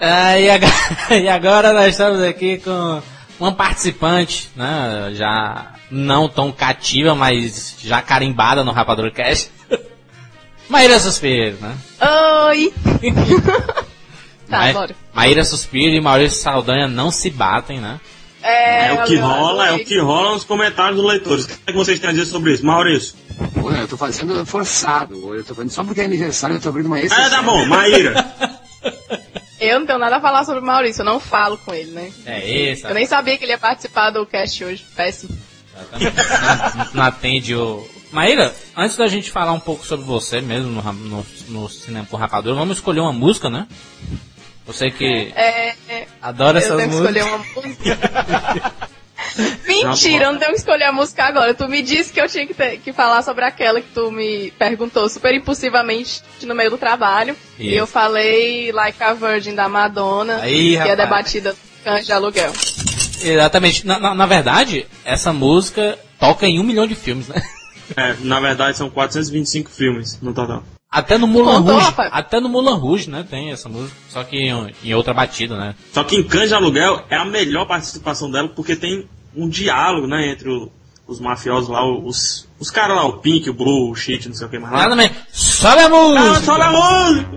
Ah, e, agora, *laughs* e agora nós estamos aqui com uma participante, né? Já não tão cativa, mas já carimbada no Rapadura Cast. *laughs* Maíra Suspiro, né? Oi! tá, Ma- bora. Maíra Suspiro e Maurício Saldanha não se batem, né? É, É o que rola, é o que rola nos comentários dos leitores. O que, é que vocês têm a dizer sobre isso? Maurício. Pô, eu tô fazendo forçado. Eu tô fazendo só porque é aniversário, eu tô abrindo uma É, exceção. tá bom, Maíra. *laughs* Eu não tenho nada a falar sobre o Maurício, eu não falo com ele, né? É esse. Eu nem sabia que ele ia participar do cast hoje. Péssimo. não, não atende o. Maíra, antes da gente falar um pouco sobre você mesmo no, no, no cinema por rapadura, vamos escolher uma música, né? Você que É, é, adora eu essas tenho que músicas. escolher uma música. *laughs* Mentira, eu não tenho que escolher a música agora. Tu me disse que eu tinha que, ter- que falar sobre aquela que tu me perguntou super impulsivamente no meio do trabalho. E eu falei Like a Virgin da Madonna, Aí, que é rapaz. debatida no de aluguel. Exatamente. Na, na, na verdade, essa música toca em um milhão de filmes, né? É, na verdade são 425 filmes no total. Até no Mulan Rouge. rapaz. Até no Mulan Rouge, né? Tem essa música. Só que em, em outra batida, né? Só que em de Aluguel é a melhor participação dela porque tem um diálogo, né, entre o- os mafiosos lá, os, os caras lá, o Pink, o Blue, o Shit, não sei o que mais lá. Nada mesmo. Sobe a música! Ah, sobe a música!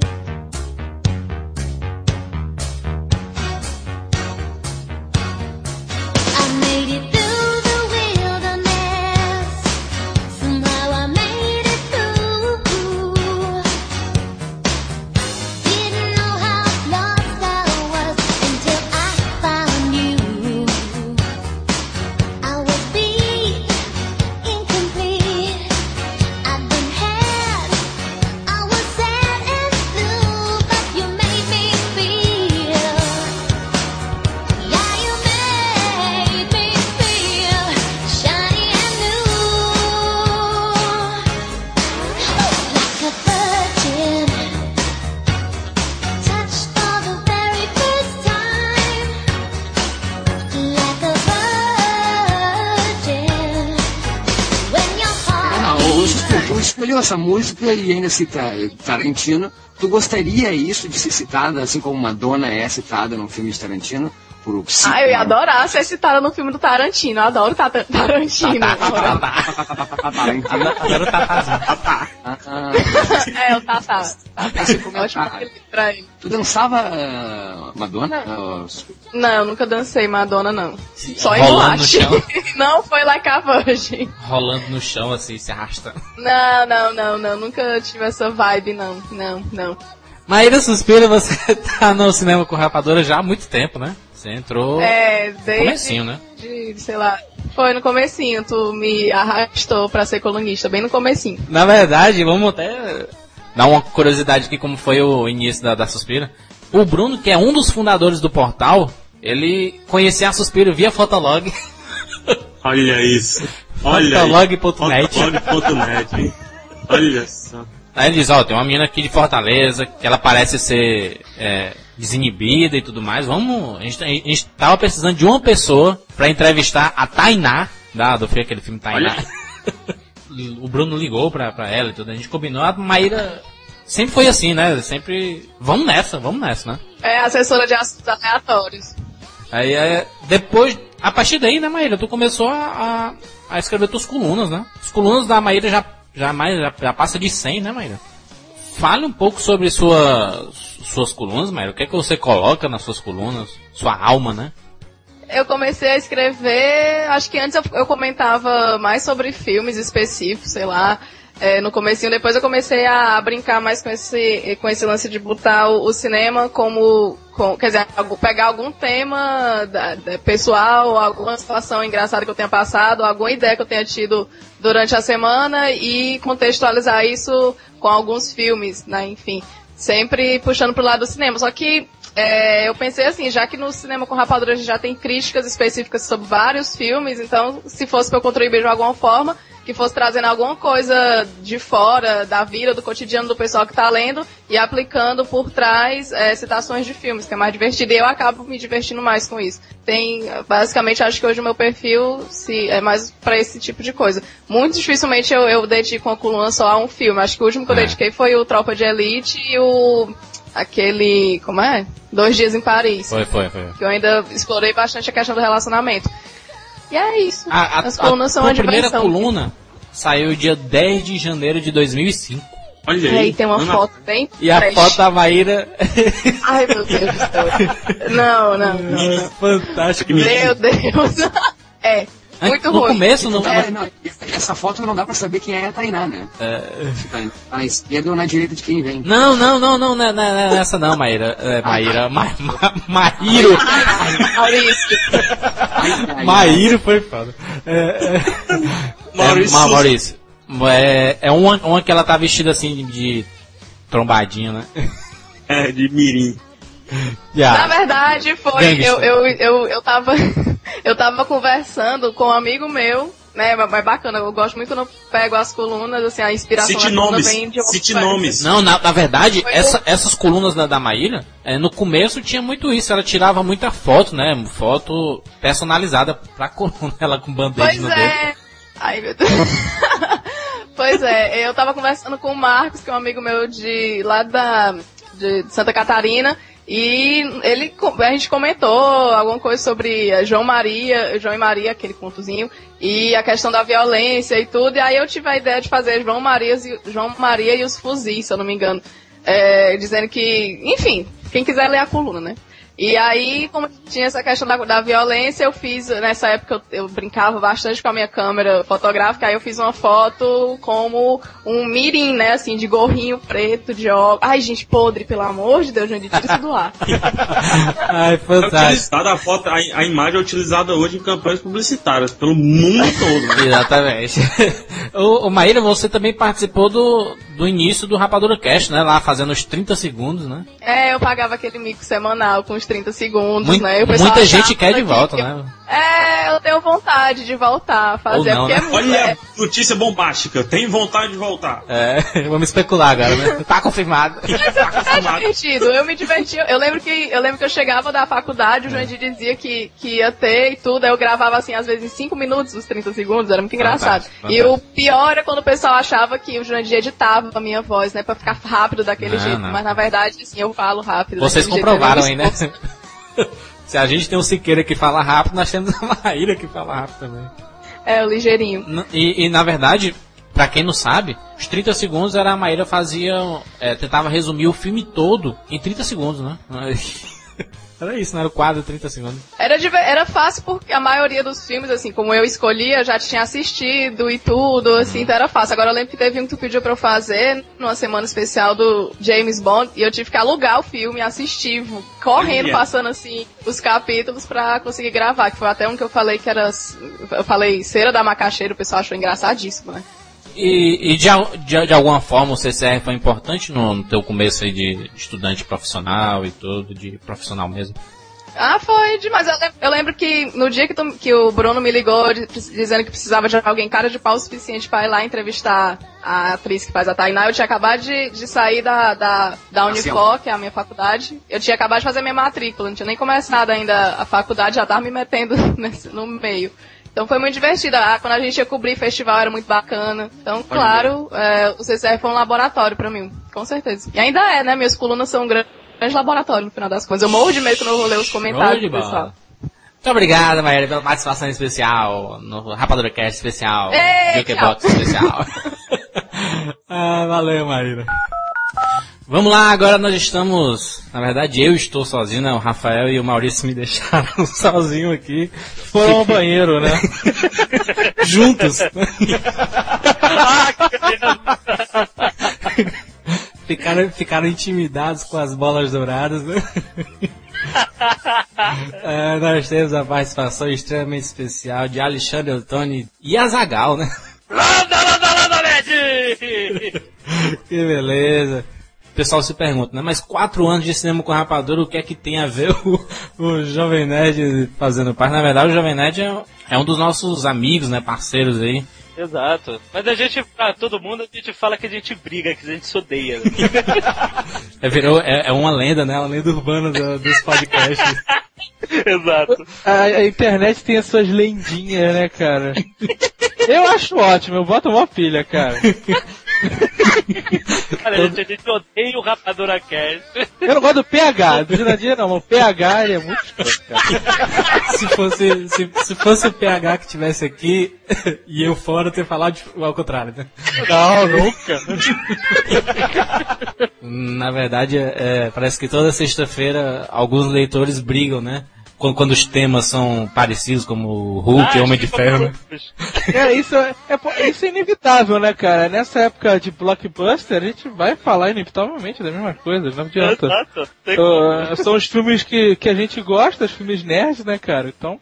Essa música e ainda cita Tarantino. Tu gostaria isso de ser citada, assim como Madonna é citada num filme de Tarantino? Por Ah, eu ia adorar ser citada no filme do Tarantino. Eu adoro Tata- Tarantino. Adoro o Tatazinho. é, o ele. Tu dançava ah, Madonna? Ah, Não, eu nunca dancei Madonna, não. Só em boate. Não foi like a Virgin. Rolando no chão, assim, se arrastando. Não, não, não, não. Nunca tive essa vibe, não. Não, não. Maíra Suspira, você tá no cinema com rapadura já há muito tempo, né? Você entrou É, no desde... comecinho, né? de, sei lá. Foi no comecinho, tu me arrastou pra ser colunista, bem no comecinho. Na verdade, vamos até dar uma curiosidade aqui como foi o início da, da Suspira. O Bruno, que é um dos fundadores do portal, ele conhecia a Suspiro via Fotolog. Olha isso. Olha Fotolog.net. Fotolog.net. Olha só. Aí ele diz, ó, tem uma menina aqui de Fortaleza, que ela parece ser é, desinibida e tudo mais. Vamos. A gente, a gente tava precisando de uma pessoa pra entrevistar a Tainá, da, do foi aquele filme Tainá. *laughs* o Bruno ligou pra, pra ela e tudo, a gente combinou. A Maíra sempre foi assim, né? Sempre. Vamos nessa, vamos nessa, né? É assessora de assuntos aleatórios. Aí é, depois, a partir daí, né, Maíra, tu começou a, a, a escrever tuas colunas, né? As colunas da Maíra já, já, mais, já, já passa de 100, né, Maíra? Fale um pouco sobre sua, suas colunas, Maíra. O que é que você coloca nas suas colunas? Sua alma, né? Eu comecei a escrever, acho que antes eu, eu comentava mais sobre filmes específicos, sei lá, é, no comecinho. Depois eu comecei a brincar mais com esse, com esse lance de botar o, o cinema como, com, quer dizer, pegar algum tema da- da- pessoal, alguma situação engraçada que eu tenha passado, alguma ideia que eu tenha tido durante a semana e contextualizar isso com alguns filmes, né, enfim. Sempre puxando pro lado do cinema. Só que é, eu pensei assim, já que no cinema com rapadura a gente já tem críticas específicas sobre vários filmes, então se fosse para eu contribuir de alguma forma, que fosse trazendo alguma coisa de fora da vida, do cotidiano do pessoal que tá lendo e aplicando por trás é, citações de filmes, que é mais divertido. E eu acabo me divertindo mais com isso. Tem, basicamente, acho que hoje o meu perfil se, é mais para esse tipo de coisa. Muito dificilmente eu, eu dedico uma coluna só a um filme. Acho que o último que eu É. dediquei foi o Tropa de Elite e o aquele, como é? Dois Dias em Paris. Foi, foi, foi. Que eu ainda explorei bastante a questão do relacionamento. E é isso. A, a, As colunas são tua a primeira coluna saiu dia 10 de janeiro de 2005. Olha E aí tem uma foto bem E a foto da Maíra Ai, meu Deus do céu. Não, não, não. não. fantástico. Meu Deus. *laughs* É. Muito no ruim. começo não É, não, essa foto não dá pra saber quem é a Tainá, né? É, Tá na esquerda ou na direita de quem vem. Não, não, não, não, não, é- não, é essa não, Maíra. É, Maíra, Ma, Ma, Maíro. Maurício. *laughs* Maíro foi foda. É, é, *laughs* Maurício é. Maurício. É, é uma, uma que ela tá vestida assim de, de trombadinha, né? É, de mirim. Já. Na verdade, foi. Eu, eu, eu, eu, tava, *laughs* eu tava conversando com um amigo meu, né? Mas mas bacana, eu gosto muito quando eu pego as colunas, assim, a inspiração Cite nomes, vem de cite nomes. Não, na, na verdade, essa- essas colunas da, da Maíra, é, no começo tinha muito isso. Ela tirava muita foto, né? Foto personalizada pra coluna, ela com band-aid no dedo. é. Ai, meu Deus. *laughs* pois é, eu tava conversando com o Marcos, que é um amigo meu de lá da de Santa Catarina, e ele a gente comentou alguma coisa sobre eh, João Maria, João e Maria, aquele contozinho, e a questão da violência e tudo, e aí eu tive a ideia de fazer João Maria, João Maria e os fuzis, se eu não me engano. É, dizendo que, enfim, quem quiser ler a coluna, né? E aí, como tinha essa questão da, da violência, eu fiz, nessa época eu, eu brincava bastante com a minha câmera fotográfica, aí eu fiz uma foto como um mirim, né, assim, de gorrinho preto, de óculos. Ai, gente, podre, pelo amor de Deus, gente, tira isso do ar. *laughs* Ai, fantástico. a foto, a, a imagem é utilizada hoje em campanhas publicitárias pelo mundo todo. Né? Exatamente. *laughs* o, o Maíra, você também participou do, do início do Rapadura Cast, né? Lá fazendo os 30 segundos, né? É, eu pagava aquele mico semanal com os 30 segundos, Mui- né? e muita gente quer de volta, que- né? É, eu tenho vontade de voltar a fazer, não, porque né? é muito... Olha é- a notícia bombástica, tem vontade de voltar. É, *laughs* vamos especular agora, né? Tá confirmado. *laughs* É divertido, eu me diverti. Eu lembro que eu lembro que eu chegava da faculdade, o Jandir dizia que, que ia ter e tudo, aí eu gravava assim, às vezes em 5 minutos, os 30 segundos, era muito engraçado. Fantástico, E o pior é quando o pessoal achava que o Jandir editava a minha voz, né, pra ficar rápido daquele Não, jeito, não. mas na verdade, assim, eu falo rápido. Vocês daquele comprovaram jeito, aí, eu né? *laughs* Se a gente tem um Siqueira que fala rápido, nós temos a Maíra que fala rápido também. É, ligeirinho. E, e, na verdade, pra quem não sabe, os 30 segundos era a Maíra fazia. é, tentava resumir o filme todo em 30 segundos, né? *laughs* Era isso, não era o quadro 30 segundos. Era, era fácil porque a maioria dos filmes, assim, como eu escolhia, já tinha assistido e tudo, assim, então era fácil. Agora eu lembro que teve um que tu pediu pra eu fazer numa semana especial do James Bond e eu tive que alugar o filme assistir, correndo, Olha. passando assim os capítulos pra conseguir gravar. Que foi até um que eu falei que era. Eu falei Cera da Macaxeira, o pessoal achou engraçadíssimo, né? E, e de, de, de alguma forma o CCR foi importante no, no teu começo aí de estudante profissional e tudo, de profissional mesmo? Ah, foi demais. Eu lembro, eu lembro que no dia que, tu- que o Bruno me ligou de- dizendo que precisava de alguém cara de pau o suficiente pra ir lá entrevistar a atriz que faz a Tainá, eu tinha acabado de, de sair da, da, da Unifor, que é a minha faculdade. Eu tinha acabado de fazer minha matrícula, não tinha nem começado ainda a faculdade, já tava me metendo *laughs* nesse- no meio. Então foi muito divertido. Ah, quando a gente ia cobrir festival era muito bacana. Então, claro, é, o CCR foi um laboratório pra mim, com certeza. E ainda é, né? Minhas colunas são um grande laboratório no final das contas. Eu morro de medo quando eu vou ler os comentários do pessoal. Muito obrigado, Maíra, pela participação especial no Rapadura Cast especial, Jukebox especial. *laughs* ah, valeu, Maíra. Vamos lá, agora nós estamos. Na verdade, eu estou sozinho, né? O Rafael e o Maurício me *laughs* deixaram sozinho aqui. Foram ao banheiro, né? *laughs* Juntos. *laughs* ficaram, ficaram intimidados com as bolas douradas, né? É, nós temos a participação extremamente especial de Alexandre Antoni e Azagal, né? que beleza. O pessoal se pergunta, né? Mas quatro anos de cinema com rapadura, o que é que tem a ver o, o Jovem Nerd fazendo parte? Na verdade, o Jovem Nerd é, é um dos nossos amigos, né? Parceiros aí. Exato. Mas a gente, pra todo mundo, a gente fala que a gente briga, que a gente se odeia. *laughs* É, virou, é, é uma lenda, né? Uma lenda urbana do- dos podcasts. *laughs* Exato. A, a internet tem as suas lendinhas, né, cara? Eu acho ótimo, eu boto uma pilha, cara. *laughs* *laughs* Cara, a gente, a gente odeia o Rapadura Cast. Eu não gosto do PH, do Jurandir não, mas o PH ele é muito escroto, cara. se fosse, se, se fosse o PH que tivesse aqui *laughs* e eu fora, eu teria falado ao contrário, né? Não, nunca. Na verdade, é, parece que toda sexta-feira alguns leitores brigam, né? Quando, quando os temas são parecidos, como Hulk, Ah, Homem de tipo, Ferro. É, isso é, é isso é inevitável, né, cara? Nessa época de blockbuster, a gente vai falar inevitavelmente da mesma coisa, não adianta. Exato. Tem Uh, são os filmes que, que a gente gosta, os filmes nerds, né, cara? Então,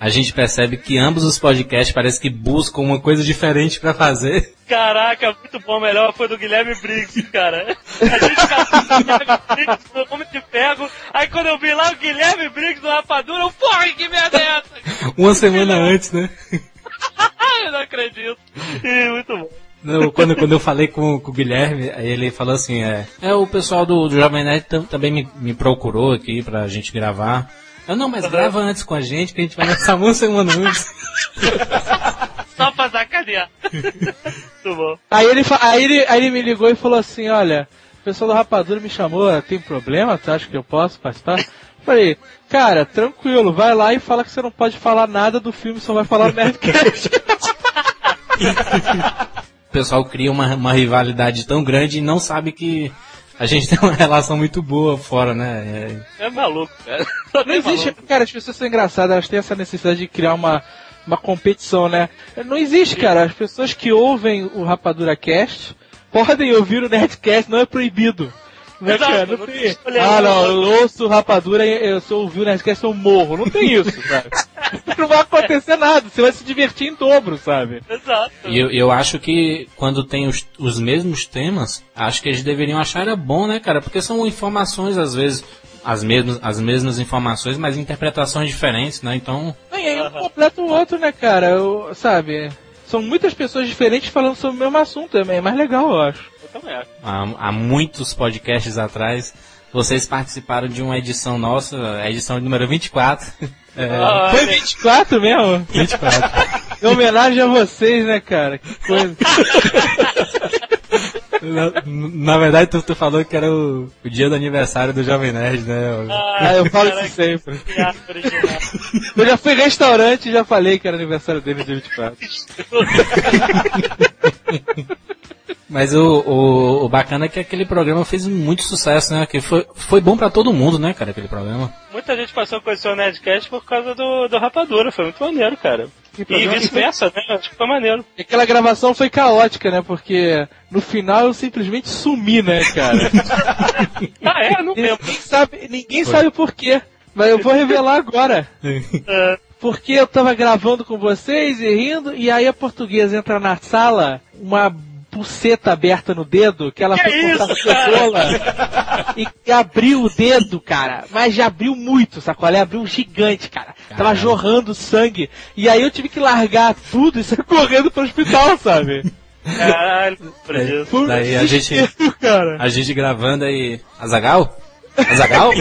A gente percebe que ambos os podcasts parece que buscam uma coisa diferente pra fazer. Caraca, muito bom. Melhor foi do Guilherme Briggs, cara. A gente casou o Guilherme Briggs no Homem de Ferro. Aí quando eu vi lá o Guilherme Briggs no Rapadura, eu, porra, que merda é essa? Uma semana antes, né? *laughs* eu não acredito. Ih, muito bom. Não, quando, quando eu falei com, com o Guilherme, ele falou assim, é, é o pessoal do, do Jovem Nerd tam- também me, me procurou aqui pra gente gravar. Eu, não, mas grava antes com a gente, que a gente vai lançar uma semana antes. *laughs* Só pra sacanear. muito bom. aí ele, aí, ele, aí ele me ligou e falou assim, olha, o pessoal do Rapadura me chamou, tem problema? Tu acha que eu posso participar? Falei, cara, tranquilo, vai lá e fala que você não pode falar nada do filme, só vai falar Nerdcast. *laughs* O pessoal cria uma, uma rivalidade tão grande e não sabe que a gente tem uma relação muito boa fora, né? É maluco, cara. Não existe, cara, as pessoas são engraçadas, elas têm essa necessidade de criar uma, uma competição, né? Não existe, cara, as pessoas que ouvem o Rapadura Cast podem ouvir o Nerdcast, não é proibido. Né, Exato, cara? Não não tem... Ah, não, eu ouço o Rapadura e eu, se eu ouvir o Nerdcast eu morro. Não tem isso, sabe? *laughs* *laughs* não vai acontecer nada, você vai se divertir em dobro, sabe? Exato. E eu, eu acho que quando tem os, os mesmos temas, acho que eles deveriam achar era bom, né, cara? Porque são informações, às vezes, as mesmas, as mesmas informações, mas interpretações diferentes, né? Então, E aí um completa o outro, né, cara? Eu- sabe? São muitas pessoas diferentes falando sobre o mesmo assunto também, é mais legal, eu acho. Eu também acho. há, há muitos podcasts atrás, vocês participaram de uma edição nossa, a edição número 24. *laughs* É, Ah, Foi 24 mesmo? 24. Em homenagem a vocês, né, cara? Que coisa. *laughs* na, na verdade, tu, tu falou que era o, o dia do aniversário do Jovem Nerd, né? Ah, eu falo isso sempre. Eu já fui restaurante e já falei que era aniversário dele dia 24. *laughs* Mas o, o, o bacana é que aquele programa fez muito sucesso, né? Que foi, foi bom pra todo mundo, né, cara, aquele programa. Muita gente passou a conhecer o Nerdcast por causa do, do Rapadura. Foi muito maneiro, cara. E vice-versa, né? Acho que foi maneiro. E aquela gravação foi caótica, né? Porque no final eu simplesmente sumi, né, cara? *laughs* Ah, é? Não lembro. Ninguém sabe, ninguém sabe por quê. Mas eu vou revelar agora. *laughs* Porque eu tava gravando com vocês e rindo, e aí a portuguesa entra na sala, uma buceta aberta no dedo, que ela Que foi cortar isso, cebola e, e abriu o dedo, cara. Mas já abriu muito, sacolé? Abriu gigante, cara. Tava jorrando sangue. E aí eu tive que largar tudo e sair correndo pro hospital, sabe? Caralho, daí a gente. cara. A gente gravando aí. Azagal? Azagal?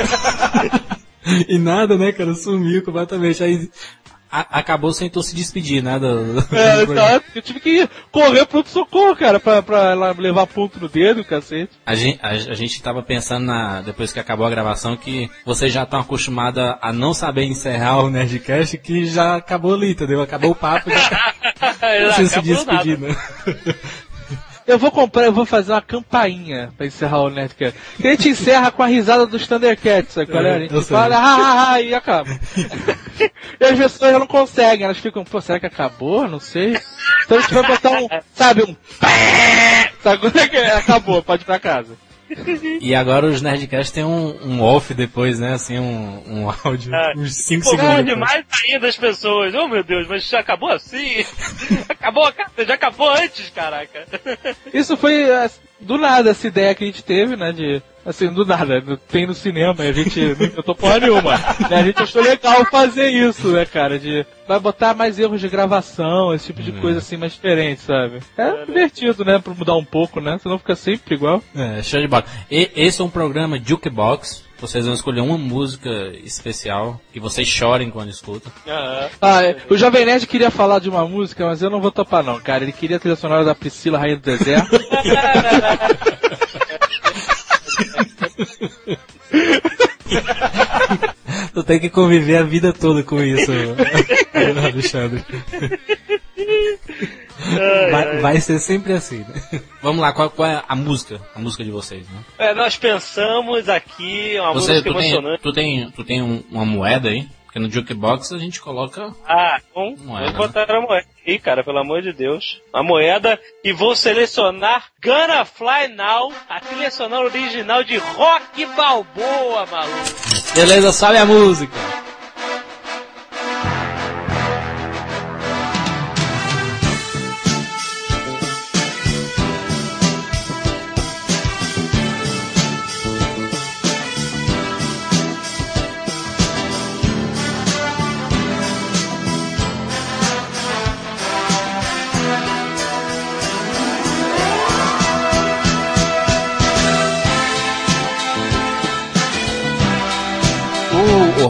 *laughs* e nada, né, cara? Sumiu completamente. Aí a- acabou sem tu se despedir, né? Do, do É, exato. Eu tive que correr pro socorro, cara, pra, pra levar ponto no dedo, cacete. A gente, a, a gente tava pensando na, depois que acabou a gravação que vocês já estão acostumados a, não saber encerrar o Nerdcast que já acabou ali, entendeu? Acabou o papo, já *laughs* *laughs* não se despedir, né? Eu vou comprar, eu vou fazer uma campainha pra encerrar o Nerdcast. Que a gente encerra com a risada dos Thundercats, sabe é? A É, eu gente fala, ah, ah, ah, e acaba. *laughs* e as pessoas não conseguem, elas ficam, pô, será que acabou? Não sei. Então a gente vai botar um, sabe, um sabe quando é que é? acabou, pode ir pra casa. *laughs* E agora os Nerdcast tem um, um off depois, né? Assim, um, um *laughs* áudio, Ah, uns 5 Pô, segundos. demais ainda as pessoas. Oh meu Deus, mas já acabou assim? *laughs* acabou, cara, já acabou antes, caraca. Isso foi é, do nada essa ideia que a gente teve, né? De. Assim, do nada, no- tem no cinema e a gente não inventou porra nenhuma. né, A gente achou legal fazer isso, né, cara? De. Vai botar mais erros de gravação, esse tipo de coisa assim mais diferente, sabe? É divertido, né? Pra mudar um pouco, né? Senão fica sempre igual. É, show de bola. E, esse é um programa Jukebox. Vocês vão escolher uma música especial que vocês chorem quando escutam. Ah, é, o Jovem Nerd queria falar de uma música, mas eu não vou topar não, cara. Ele queria a trilha sonora da Priscila, Rainha do Deserto. *laughs* *laughs* Tu tem que conviver a vida toda com isso, Alexandre. Vai, vai ser sempre assim, né? Vamos lá, qual, qual é a música? A música de vocês, né? É, nós pensamos aqui uma Você, música tu, tem, emocionante. tu tem, tu tem um- uma moeda aí? Porque no Jukebox a gente coloca. Ah, bom, Moeda, vou botar a moeda aí, cara, pelo amor de Deus. A moeda e vou selecionar Gonna Fly Now, a trilha sonora original de Rock Balboa, maluco. Beleza, sobe a música.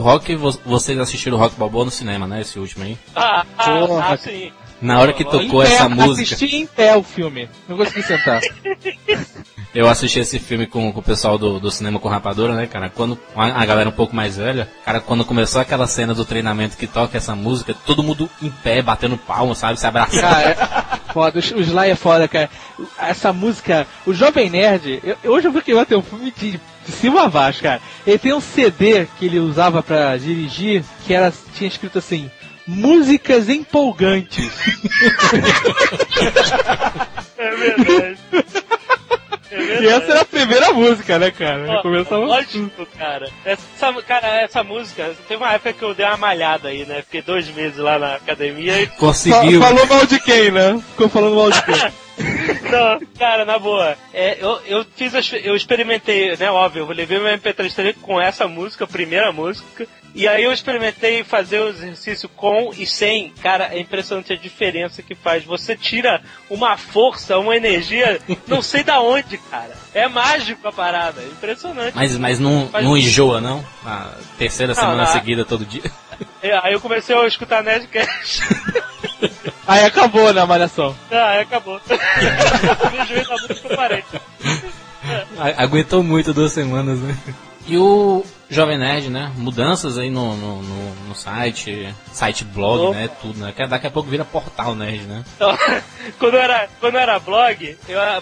Rock, vo- vocês assistiram o Rock Balboa no cinema, né? Esse último aí. Ah, ah, Porra. ah, sim. Na hora que tocou pé, essa música. Assisti em pé o filme. Não consegui sentar. *laughs* Eu assisti esse filme com, com o pessoal do, do cinema com rapadura, né, cara? Quando a, a galera um pouco mais velha, cara, quando começou aquela cena do treinamento que toca essa música, todo mundo em pé, batendo palma, sabe? Se abraçando. Cara, é *laughs* foda, o Sly é foda, cara. Essa música, o Jovem Nerd, eu- hoje eu vi que vai ter um filme de, de cima a baixo, cara. Ele tem um CD que ele usava pra dirigir, que era, tinha escrito assim, músicas empolgantes. *laughs* É verdade. E essa era a primeira música, né, cara? Ó, começava Lógico, cara. Essa, cara, essa música, teve uma época que eu dei uma malhada aí, né? Fiquei dois meses lá na academia e. Conseguiu. Fa- Falou mal de quem, né? Ficou falando mal de quem? *laughs* *laughs* Não, cara, na boa. É, eu, eu fiz, as- eu experimentei, né, óbvio, eu levei meu MP3 3 com essa música, a primeira música, e aí eu experimentei fazer o exercício com e sem. Cara, é impressionante a diferença que faz. Você tira uma força, uma energia, *laughs* não sei da onde, cara. É mágico a parada, é impressionante. Mas, mas não, Faz- não enjoa, não? A terceira semana seguida, todo dia. É, aí eu comecei a escutar Nerdcast. *laughs* Aí acabou na malhação. ah, aí acabou. *laughs* Me enjoei da música, parei. Aguentou muito duas semanas, né? E o Jovem Nerd, né? Mudanças aí no, no, no, no site, site blog, Opa. né? Tudo, né? Daqui a pouco vira portal nerd, né? *laughs* Quando era, quando era blog, eu, eh,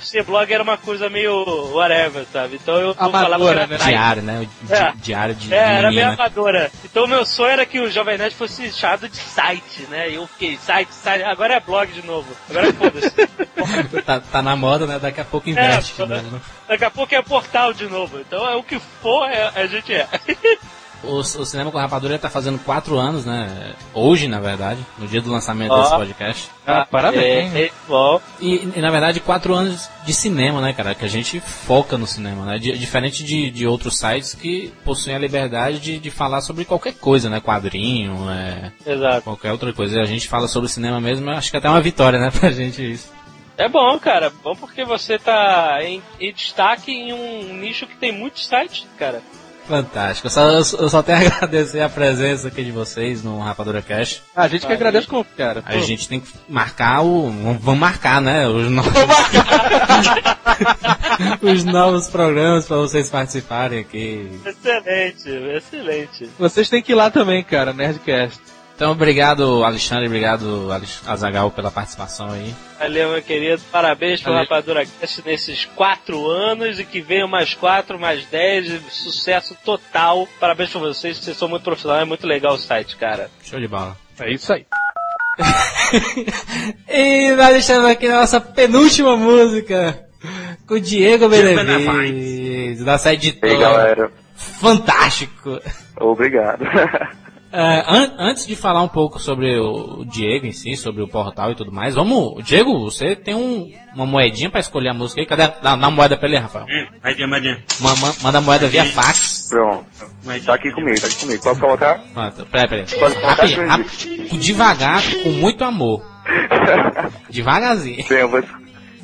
ser blog era uma coisa meio whatever, sabe? Então eu, eu falava que era. Diário, né? O di- É. Diário de, É, era meio amadora. Então o meu sonho era que o Jovem Nerd fosse chamado de site, né? E eu fiquei, site, site, agora é blog de novo. Agora foda-se. *laughs* tá, tá na moda, né? Daqui a pouco inverte. de novo, né? Daqui a pouco é portal de novo. Então é o que for, é- a gente é. *laughs* O, o Cinema com Rapadura tá fazendo quatro anos, né? Hoje, na verdade, no dia do lançamento Ó. desse podcast. Ah, parabéns. É, é, bom. E, e, na verdade, quatro anos de cinema, né, cara? Que a gente foca no cinema, né? Di- diferente de, de outros sites que possuem a liberdade de, de falar sobre qualquer coisa, né? Quadrinho, é, Exato. qualquer outra coisa. E a gente fala sobre cinema mesmo, acho que até é uma vitória, né, pra gente isso. É bom, cara. Bom porque você tá em, em destaque em um nicho que tem muitos sites, cara. Fantástico. Eu só, eu só- tenho a *laughs* agradecer a presença aqui de vocês no Rapadura Cash. Ah, a gente que agradece como, cara. A gente tem que marcar o. Vamos vamos marcar, né? Os novos, *laughs* os novos programas para vocês participarem aqui. Excelente, excelente. Vocês têm que ir lá também, cara, Nerdcast. Então, obrigado, Alexandre, obrigado, Azagal, pela participação aí. Valeu, meu querido. Parabéns pelo. Rapadura Cast nesses quatro anos e que venham mais quatro, mais dez. Sucesso total. Parabéns pra vocês, vocês são muito profissionais. É muito legal o site, cara. Show de bola. É isso aí. *laughs* E nós deixamos aqui a nossa penúltima música com o Diego Benevides, nossa editora. Ei, galera. Fantástico. Obrigado. *laughs* É, an- antes de falar um pouco sobre o Diego em si, sobre o portal e tudo mais, vamos. Diego, você tem um- uma moedinha pra escolher a música aí? Cadê? a- Dá, dá uma moeda pra ele, Rafael. Madinha, madinha. Ma- ma- manda a moeda via fax. Pronto. Tá aqui comigo, tá aqui comigo. Pode colocar? Pronto, peraí, peraí. Pode colocar, devagar, com muito amor. *laughs* Devagarzinho. Bem, eu vou,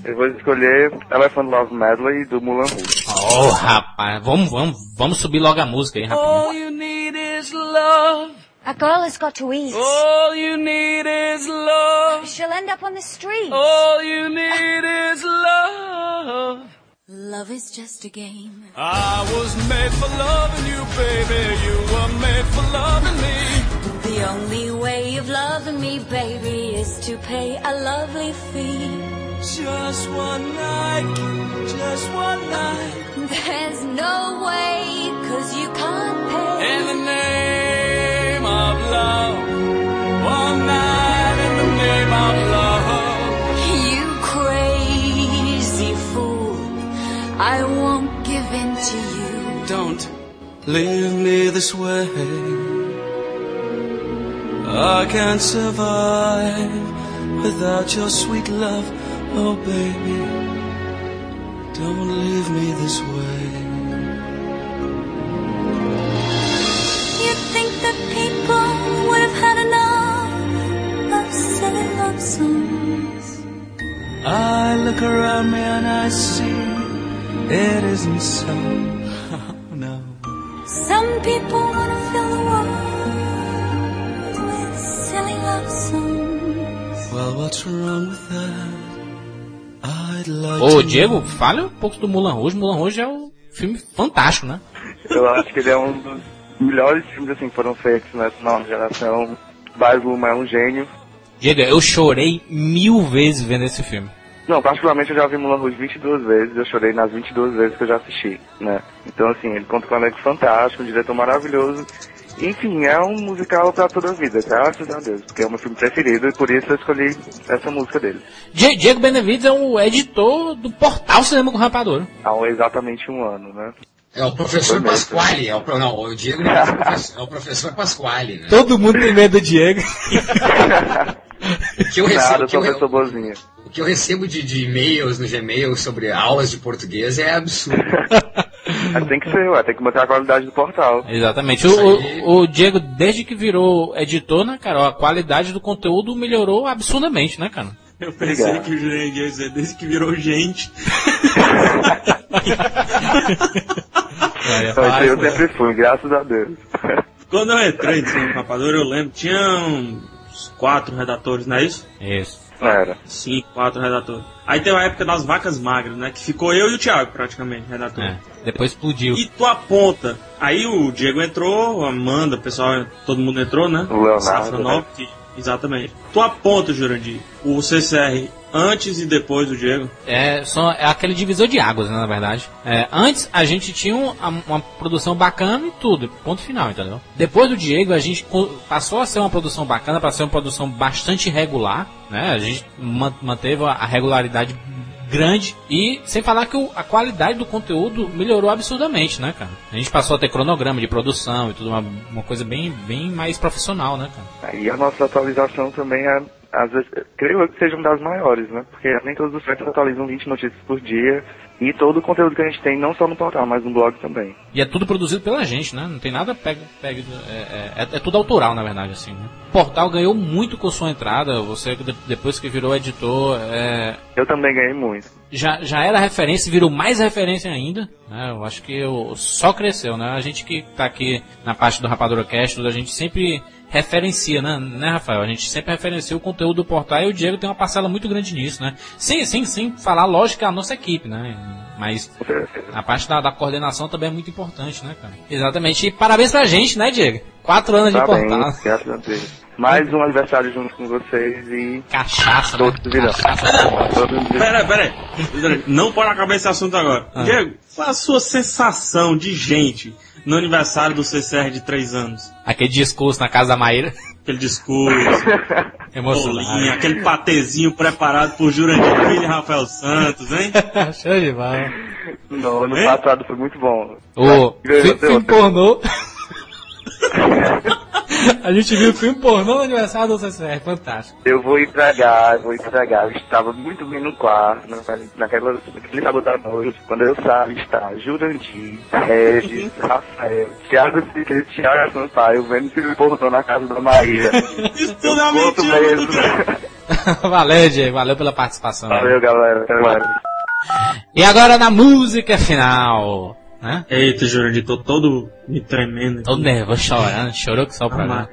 eu vou escolher Elephant Love Medley do Mulan Rouge. Oh, rapaz, vamos, vamos, vamos subir logo a música aí, rapidinho. All you need is love. A girl has got to eat. All you need is love. She'll end up on the street. All you need is love. Love is just a game. I was made for loving you, baby. You were made for loving me. The only way of loving me, baby, is to pay a lovely fee. Just one night, just one night. There's no way, cause you can't pay. In the name of love. One night in the name of love. You crazy fool. I won't give in to you. Don't leave me this way. I can't survive without your sweet love. Oh, baby, don't leave me this way. You think that people would have had enough of silly love songs? I look around me and I see it isn't so. *laughs* no. Some people want to fill the world with silly love songs. Well, what's wrong with that? Ô, Diego, fale um pouco do Mulan Rouge. Mulan Rouge é um filme fantástico, né? Eu acho que ele é um dos melhores filmes assim que foram feitos nessa nova geração. Baz Luhrmann é um gênio. Diego, eu chorei mil vezes vendo esse filme. Não, particularmente eu já vi Mulan Rouge 22 vezes, eu chorei nas 22 vezes que eu já assisti, né? Então, assim, ele conta com um elenco fantástico, um diretor maravilhoso. Enfim, é um musical pra toda a vida, graças a Deus, porque é o meu filme preferido e por isso eu escolhi essa música dele. Die- Diego Benevides é o editor do portal Cinema com Rapadura. Há exatamente um ano, né? É o professor. Pasquale, é o, não, o Diego não é o professor, é o professor Pasquale, né? Todo mundo tem medo do Diego. O que eu Nada, recebo, eu o que eu, boazinha. o que eu recebo de, de e-mails no Gmail sobre aulas de português é absurdo. *laughs* Tem que ser, ué, tem que manter a qualidade do portal. Exatamente. O, o- o Diego, desde que virou editor, né, cara, a qualidade do conteúdo melhorou absurdamente, né, cara? Eu pensei Obrigado. que o Jurandir ia dizer desde que virou gente. *laughs* É, isso aí eu sempre fui, graças a Deus. Quando eu entrei no Rapadura, eu lembro, tinha uns quatro redatores, não é isso? Isso. Era. Cinco, quatro redatores. Aí tem a época das vacas magras, né? Que ficou eu e o Thiago, praticamente, redator. É, depois explodiu. E tu aponta. Aí o Diego entrou, a Amanda, o pessoal, todo mundo entrou, né? O Leonardo, Safra né? Que- exatamente. Tu aponta, Jurandir, o CCR antes e depois do Diego. É, só, é aquele divisor de águas, né, na verdade. É, antes a gente tinha um- a- uma produção bacana e tudo, ponto final, entendeu? Depois do Diego a gente passou a ser uma produção bacana, para ser uma produção bastante regular, né? A gente ma- manteve a, a regularidade grande e sem falar que o- a qualidade do conteúdo melhorou absurdamente, né, cara? A gente passou a ter cronograma de produção e tudo, uma, uma coisa bem, bem mais profissional, né, cara? E a nossa atualização também é, às vezes, creio que seja uma das maiores, né? Porque nem todos os sites atualizam 20 notícias por dia. E todo o conteúdo que a gente tem, não só no portal, mas no blog também. E é tudo produzido pela gente, né? Não tem nada pega, pega é, é, é tudo autoral, na verdade, assim. Né? O portal ganhou muito com sua entrada. Você de- depois que virou editor, é, Eu também ganhei muito. já, já era referência, virou mais referência ainda. Né? Eu acho que eu, só cresceu, né? A gente que tá aqui na parte do Rapadura Cast, a gente sempre referencia, né? né, Rafael? A gente sempre referencia o conteúdo do portal e o Diego tem uma parcela muito grande nisso, né? Sem, sem, sem falar, lógico, a nossa equipe, né? Mas a parte da, da coordenação também é muito importante, né, cara? Exatamente. E parabéns pra gente, né, Diego? Quatro anos de Parabéns, portal. a Deus. Mais um aniversário junto com vocês e. Cachaça, Todos virão. Todos virão. Pera, pera aí. Não pode acabar esse assunto agora. Ah. Diego, qual a sua sensação de gente no aniversário do CCR de três anos? Aquele discurso na casa da Maíra. Aquele discurso, *laughs* Emocionante. bolinha, aquele patezinho preparado por Jurandir Filho e Rafael Santos, hein? *laughs* Show de bola. No ano Hein? passado foi muito bom. O Ganhou fi- até filme pornô. *laughs* A gente viu o filme pornô no aniversário do CCR, fantástico. Eu vou entregar, eu vou entregar. Eu estava muito bem no quarto, na- naquela, naquele sábado à noite, quando eu sabe está Jurandir, Regis, *laughs* Rafael, Thiago e Thiago Sampaio vendo filme pornô na casa da Maíra. *laughs* Isso tudo é mentira, mesmo. *laughs* valeu, Diego, valeu pela participação. Valeu, galera. Até mais. E agora na música final. Né? Eita, Jurandir, tô todo me tremendo. Todo nervoso, chorando, chorou que só Ah, programa.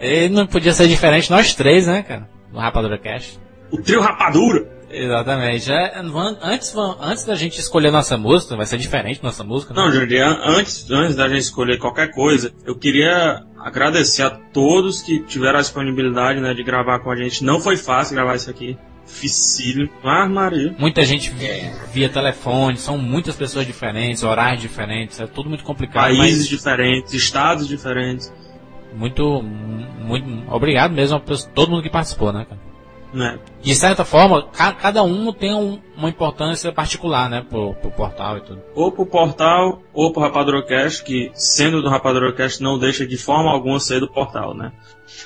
E não podia ser diferente nós três, né, cara? Do Rapadura Cast. O trio Rapadura! Exatamente. É, antes, antes da gente escolher nossa música, vai ser diferente nossa música, né? Não, an- antes, antes da gente escolher qualquer coisa, eu queria agradecer a todos que tiveram a disponibilidade né, de gravar com a gente. Não foi fácil gravar isso aqui. Dificílio. Ah, Maria. Muita gente vi- via telefone, são muitas pessoas diferentes, horários diferentes, é tudo muito complicado. Países mas- diferentes, estados diferentes. muito, muito obrigado mesmo a todo mundo que participou, né, cara? Né? De certa forma, ca- cada um tem um- uma importância particular, né, pro, pro portal e tudo. Ou pro portal, ou pro Rapadurocast, que sendo do Rapadurocast não deixa de forma alguma ser do portal, né?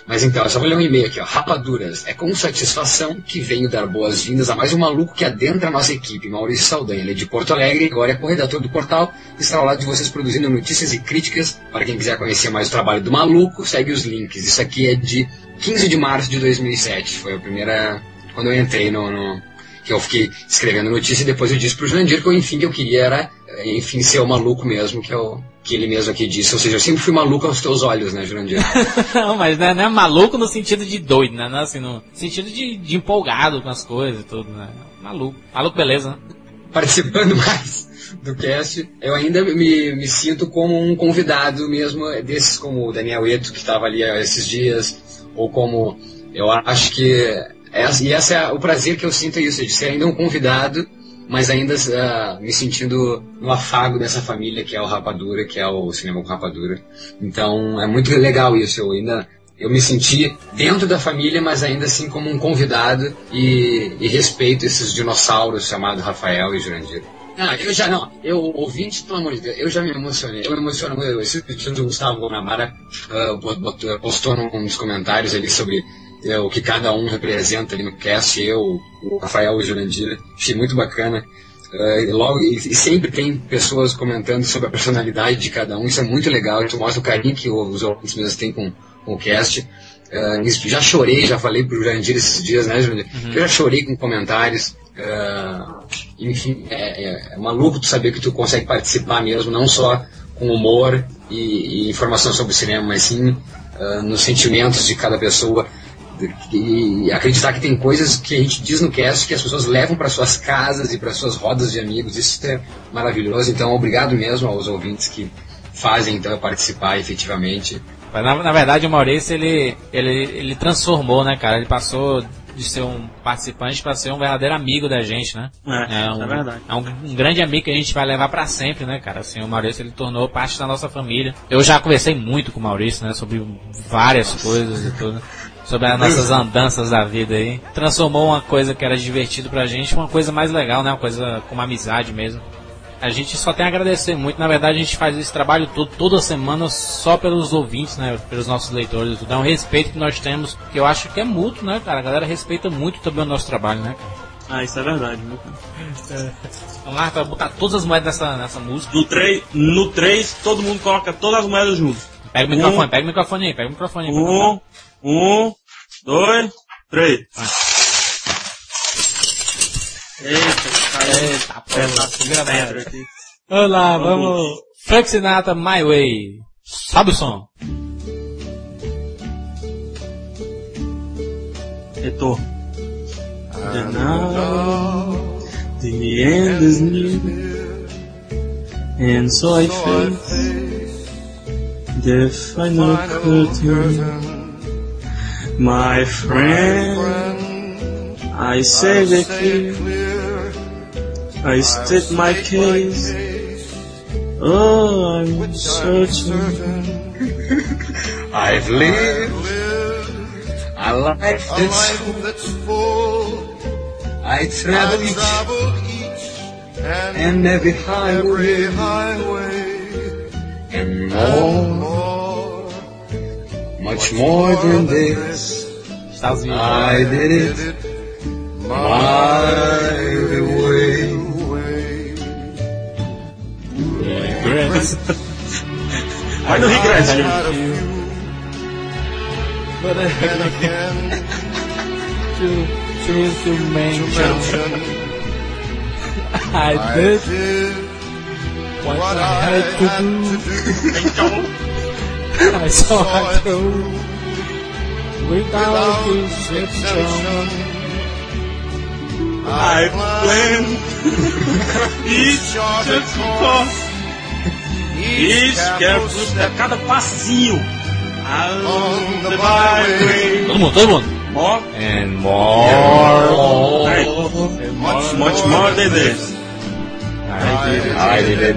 Mas então, eu só vou ler um e-mail aqui, ó. Rapaduras, é com satisfação que venho dar boas-vindas a mais um maluco que adentra a nossa equipe, Maurício Saldanha. Ele é de Porto Alegre, agora é corredator do portal, está ao lado de vocês produzindo notícias e críticas. Para quem quiser conhecer mais o trabalho do maluco, segue os links. Isso aqui é de 15 de março de 2007. Foi a primeira. Quando eu entrei no. no- que eu fiquei escrevendo notícia e depois eu disse pro Jurandir que o enfim que eu queria era, eh, enfim, ser o maluco mesmo, que, eu, que ele mesmo aqui disse. Ou seja, eu sempre fui maluco aos teus olhos, né, Jurandir? *laughs* não, mas não é, não é maluco no sentido de doido, né? Não é assim, no sentido de, de empolgado com as coisas e tudo, né? Maluco. Maluco, beleza, né? participando *laughs* mais do cast, eu ainda me, me sinto como um convidado mesmo desses como o Daniel Eto, que estava ali há esses dias, ou como eu acho que essa, e esse é o prazer que eu sinto é isso, de ser ainda um convidado, mas ainda ah, me sentindo no afago dessa família que é o Rapadura, que é o Cinema com Rapadura. Então é muito legal isso, eu ainda eu me senti dentro da família, mas ainda assim como um convidado e, e respeito esses dinossauros chamados Rafael e Jurandir. Ah, eu já não, eu ouvinte, pelo amor de Deus, eu já me emocionei. Eu me emociono muito. O Gustavo Bonamara ah, bot- bot- postou nos comentários ali sobre eh, o que cada um representa ali no cast, eu, o Rafael e o Jurandir. Achei muito bacana. E logo, e, e sempre tem pessoas comentando sobre a personalidade de cada um, isso é muito legal, isso mostra o carinho que os ouvintes mesmo têm com, com o cast. Ah, isso- já chorei, já falei pro Jurandir esses dias, né, Jurandir? Eu já chorei com comentários. ah, enfim, é, é- é maluco tu saber que tu consegue participar mesmo, não só com humor e, e informação sobre o cinema, mas sim ah, nos sentimentos de cada pessoa. E, acreditar que tem coisas que a gente diz no cast que as pessoas levam para suas casas e para suas rodas de amigos. Isso é maravilhoso. Então, obrigado mesmo aos ouvintes que fazem então participar efetivamente. Mas na, na verdade o Maurício ele, ele, ele transformou, né, cara? Ele passou de ser um participante para ser um verdadeiro amigo da gente, né? É, um, é verdade. É um, um grande amigo que a gente vai levar para sempre, né, cara? Assim, o Maurício ele tornou parte da nossa família. Eu já conversei muito com o Maurício, né, sobre várias coisas e tudo. Sobre as nossas andanças da vida aí. Transformou uma coisa que era divertido pra gente uma coisa mais legal, né? Uma coisa com uma amizade mesmo. A gente só tem a agradecer muito. Na verdade, a gente faz esse trabalho todo, toda semana só pelos ouvintes, né? Pelos nossos leitores. Tudo. É um respeito que nós temos, que eu acho que é mútuo, né, cara? A galera respeita muito também o nosso trabalho, né, cara? Ah, isso é verdade. viu? Vamos lá, pra botar todas as moedas nessa, nessa música. No 3, no 3, todo mundo coloca todas as moedas juntas. Pega o microfone, pega o microfone aí, pega o microfone aí. Um, um, dois, três. Eita, Eita, porra, pedra aqui. Vamos lá, vamos. Frank Sinatra, My Way. Sabe o som? Retorno. And now, the end is near, and so I face the final curtain. My friend, I say the clear, I state my case. Oh, I'm certain. *laughs* I've lived a life that's full. I travel each, and every highway, and more, much more than this. I did it my way. Vai no Grande. But I again to, to, to mention I did what I had to do. I saw it through without exception. I planned each course, each cada passinho. Along the byway. Todo mundo, todo mundo. More and more. Hey, much, much more than this. I did it. I did it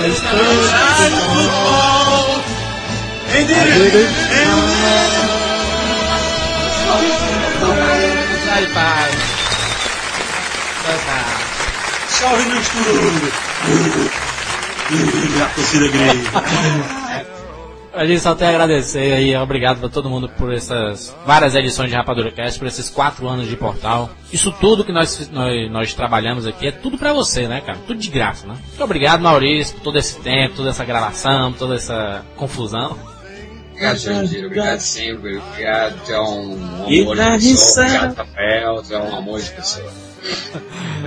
If there's a time when I Solta-me! I can choose. But But to to love Vai, pai. Salve no! A torcida grega. *laughs* A gente só tem a agradecer aí, obrigado pra todo mundo por essas várias edições de Rapadura Cast, por esses quatro anos de portal. Isso tudo que nós, nós, nós trabalhamos aqui é tudo pra você, né, cara? Tudo de graça, né? Muito obrigado, Maurício, por todo esse tempo, toda essa gravação, toda essa confusão. Obrigado, Jandir. Obrigado sempre. Obrigado. É um amor de pessoa. Obrigado, é um amor de pessoa.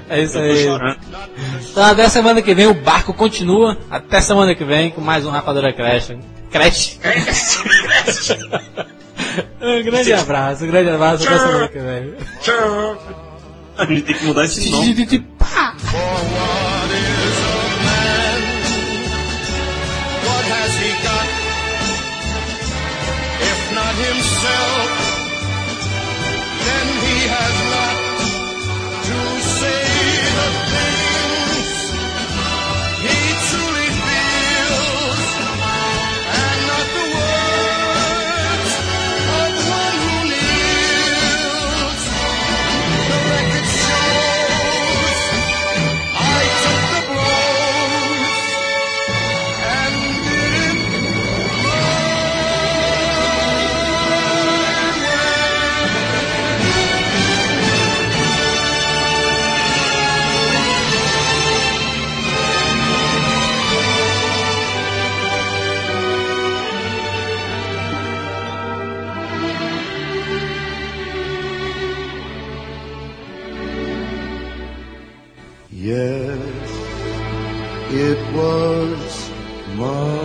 É isso aí. Então até semana que vem o barco continua. Até semana que vem com mais um Rapadura Crash. Crash. um grande abraço, um grande abraço. Até semana que vem. Tchau. A gente tem que mudar esse nome. It was mine.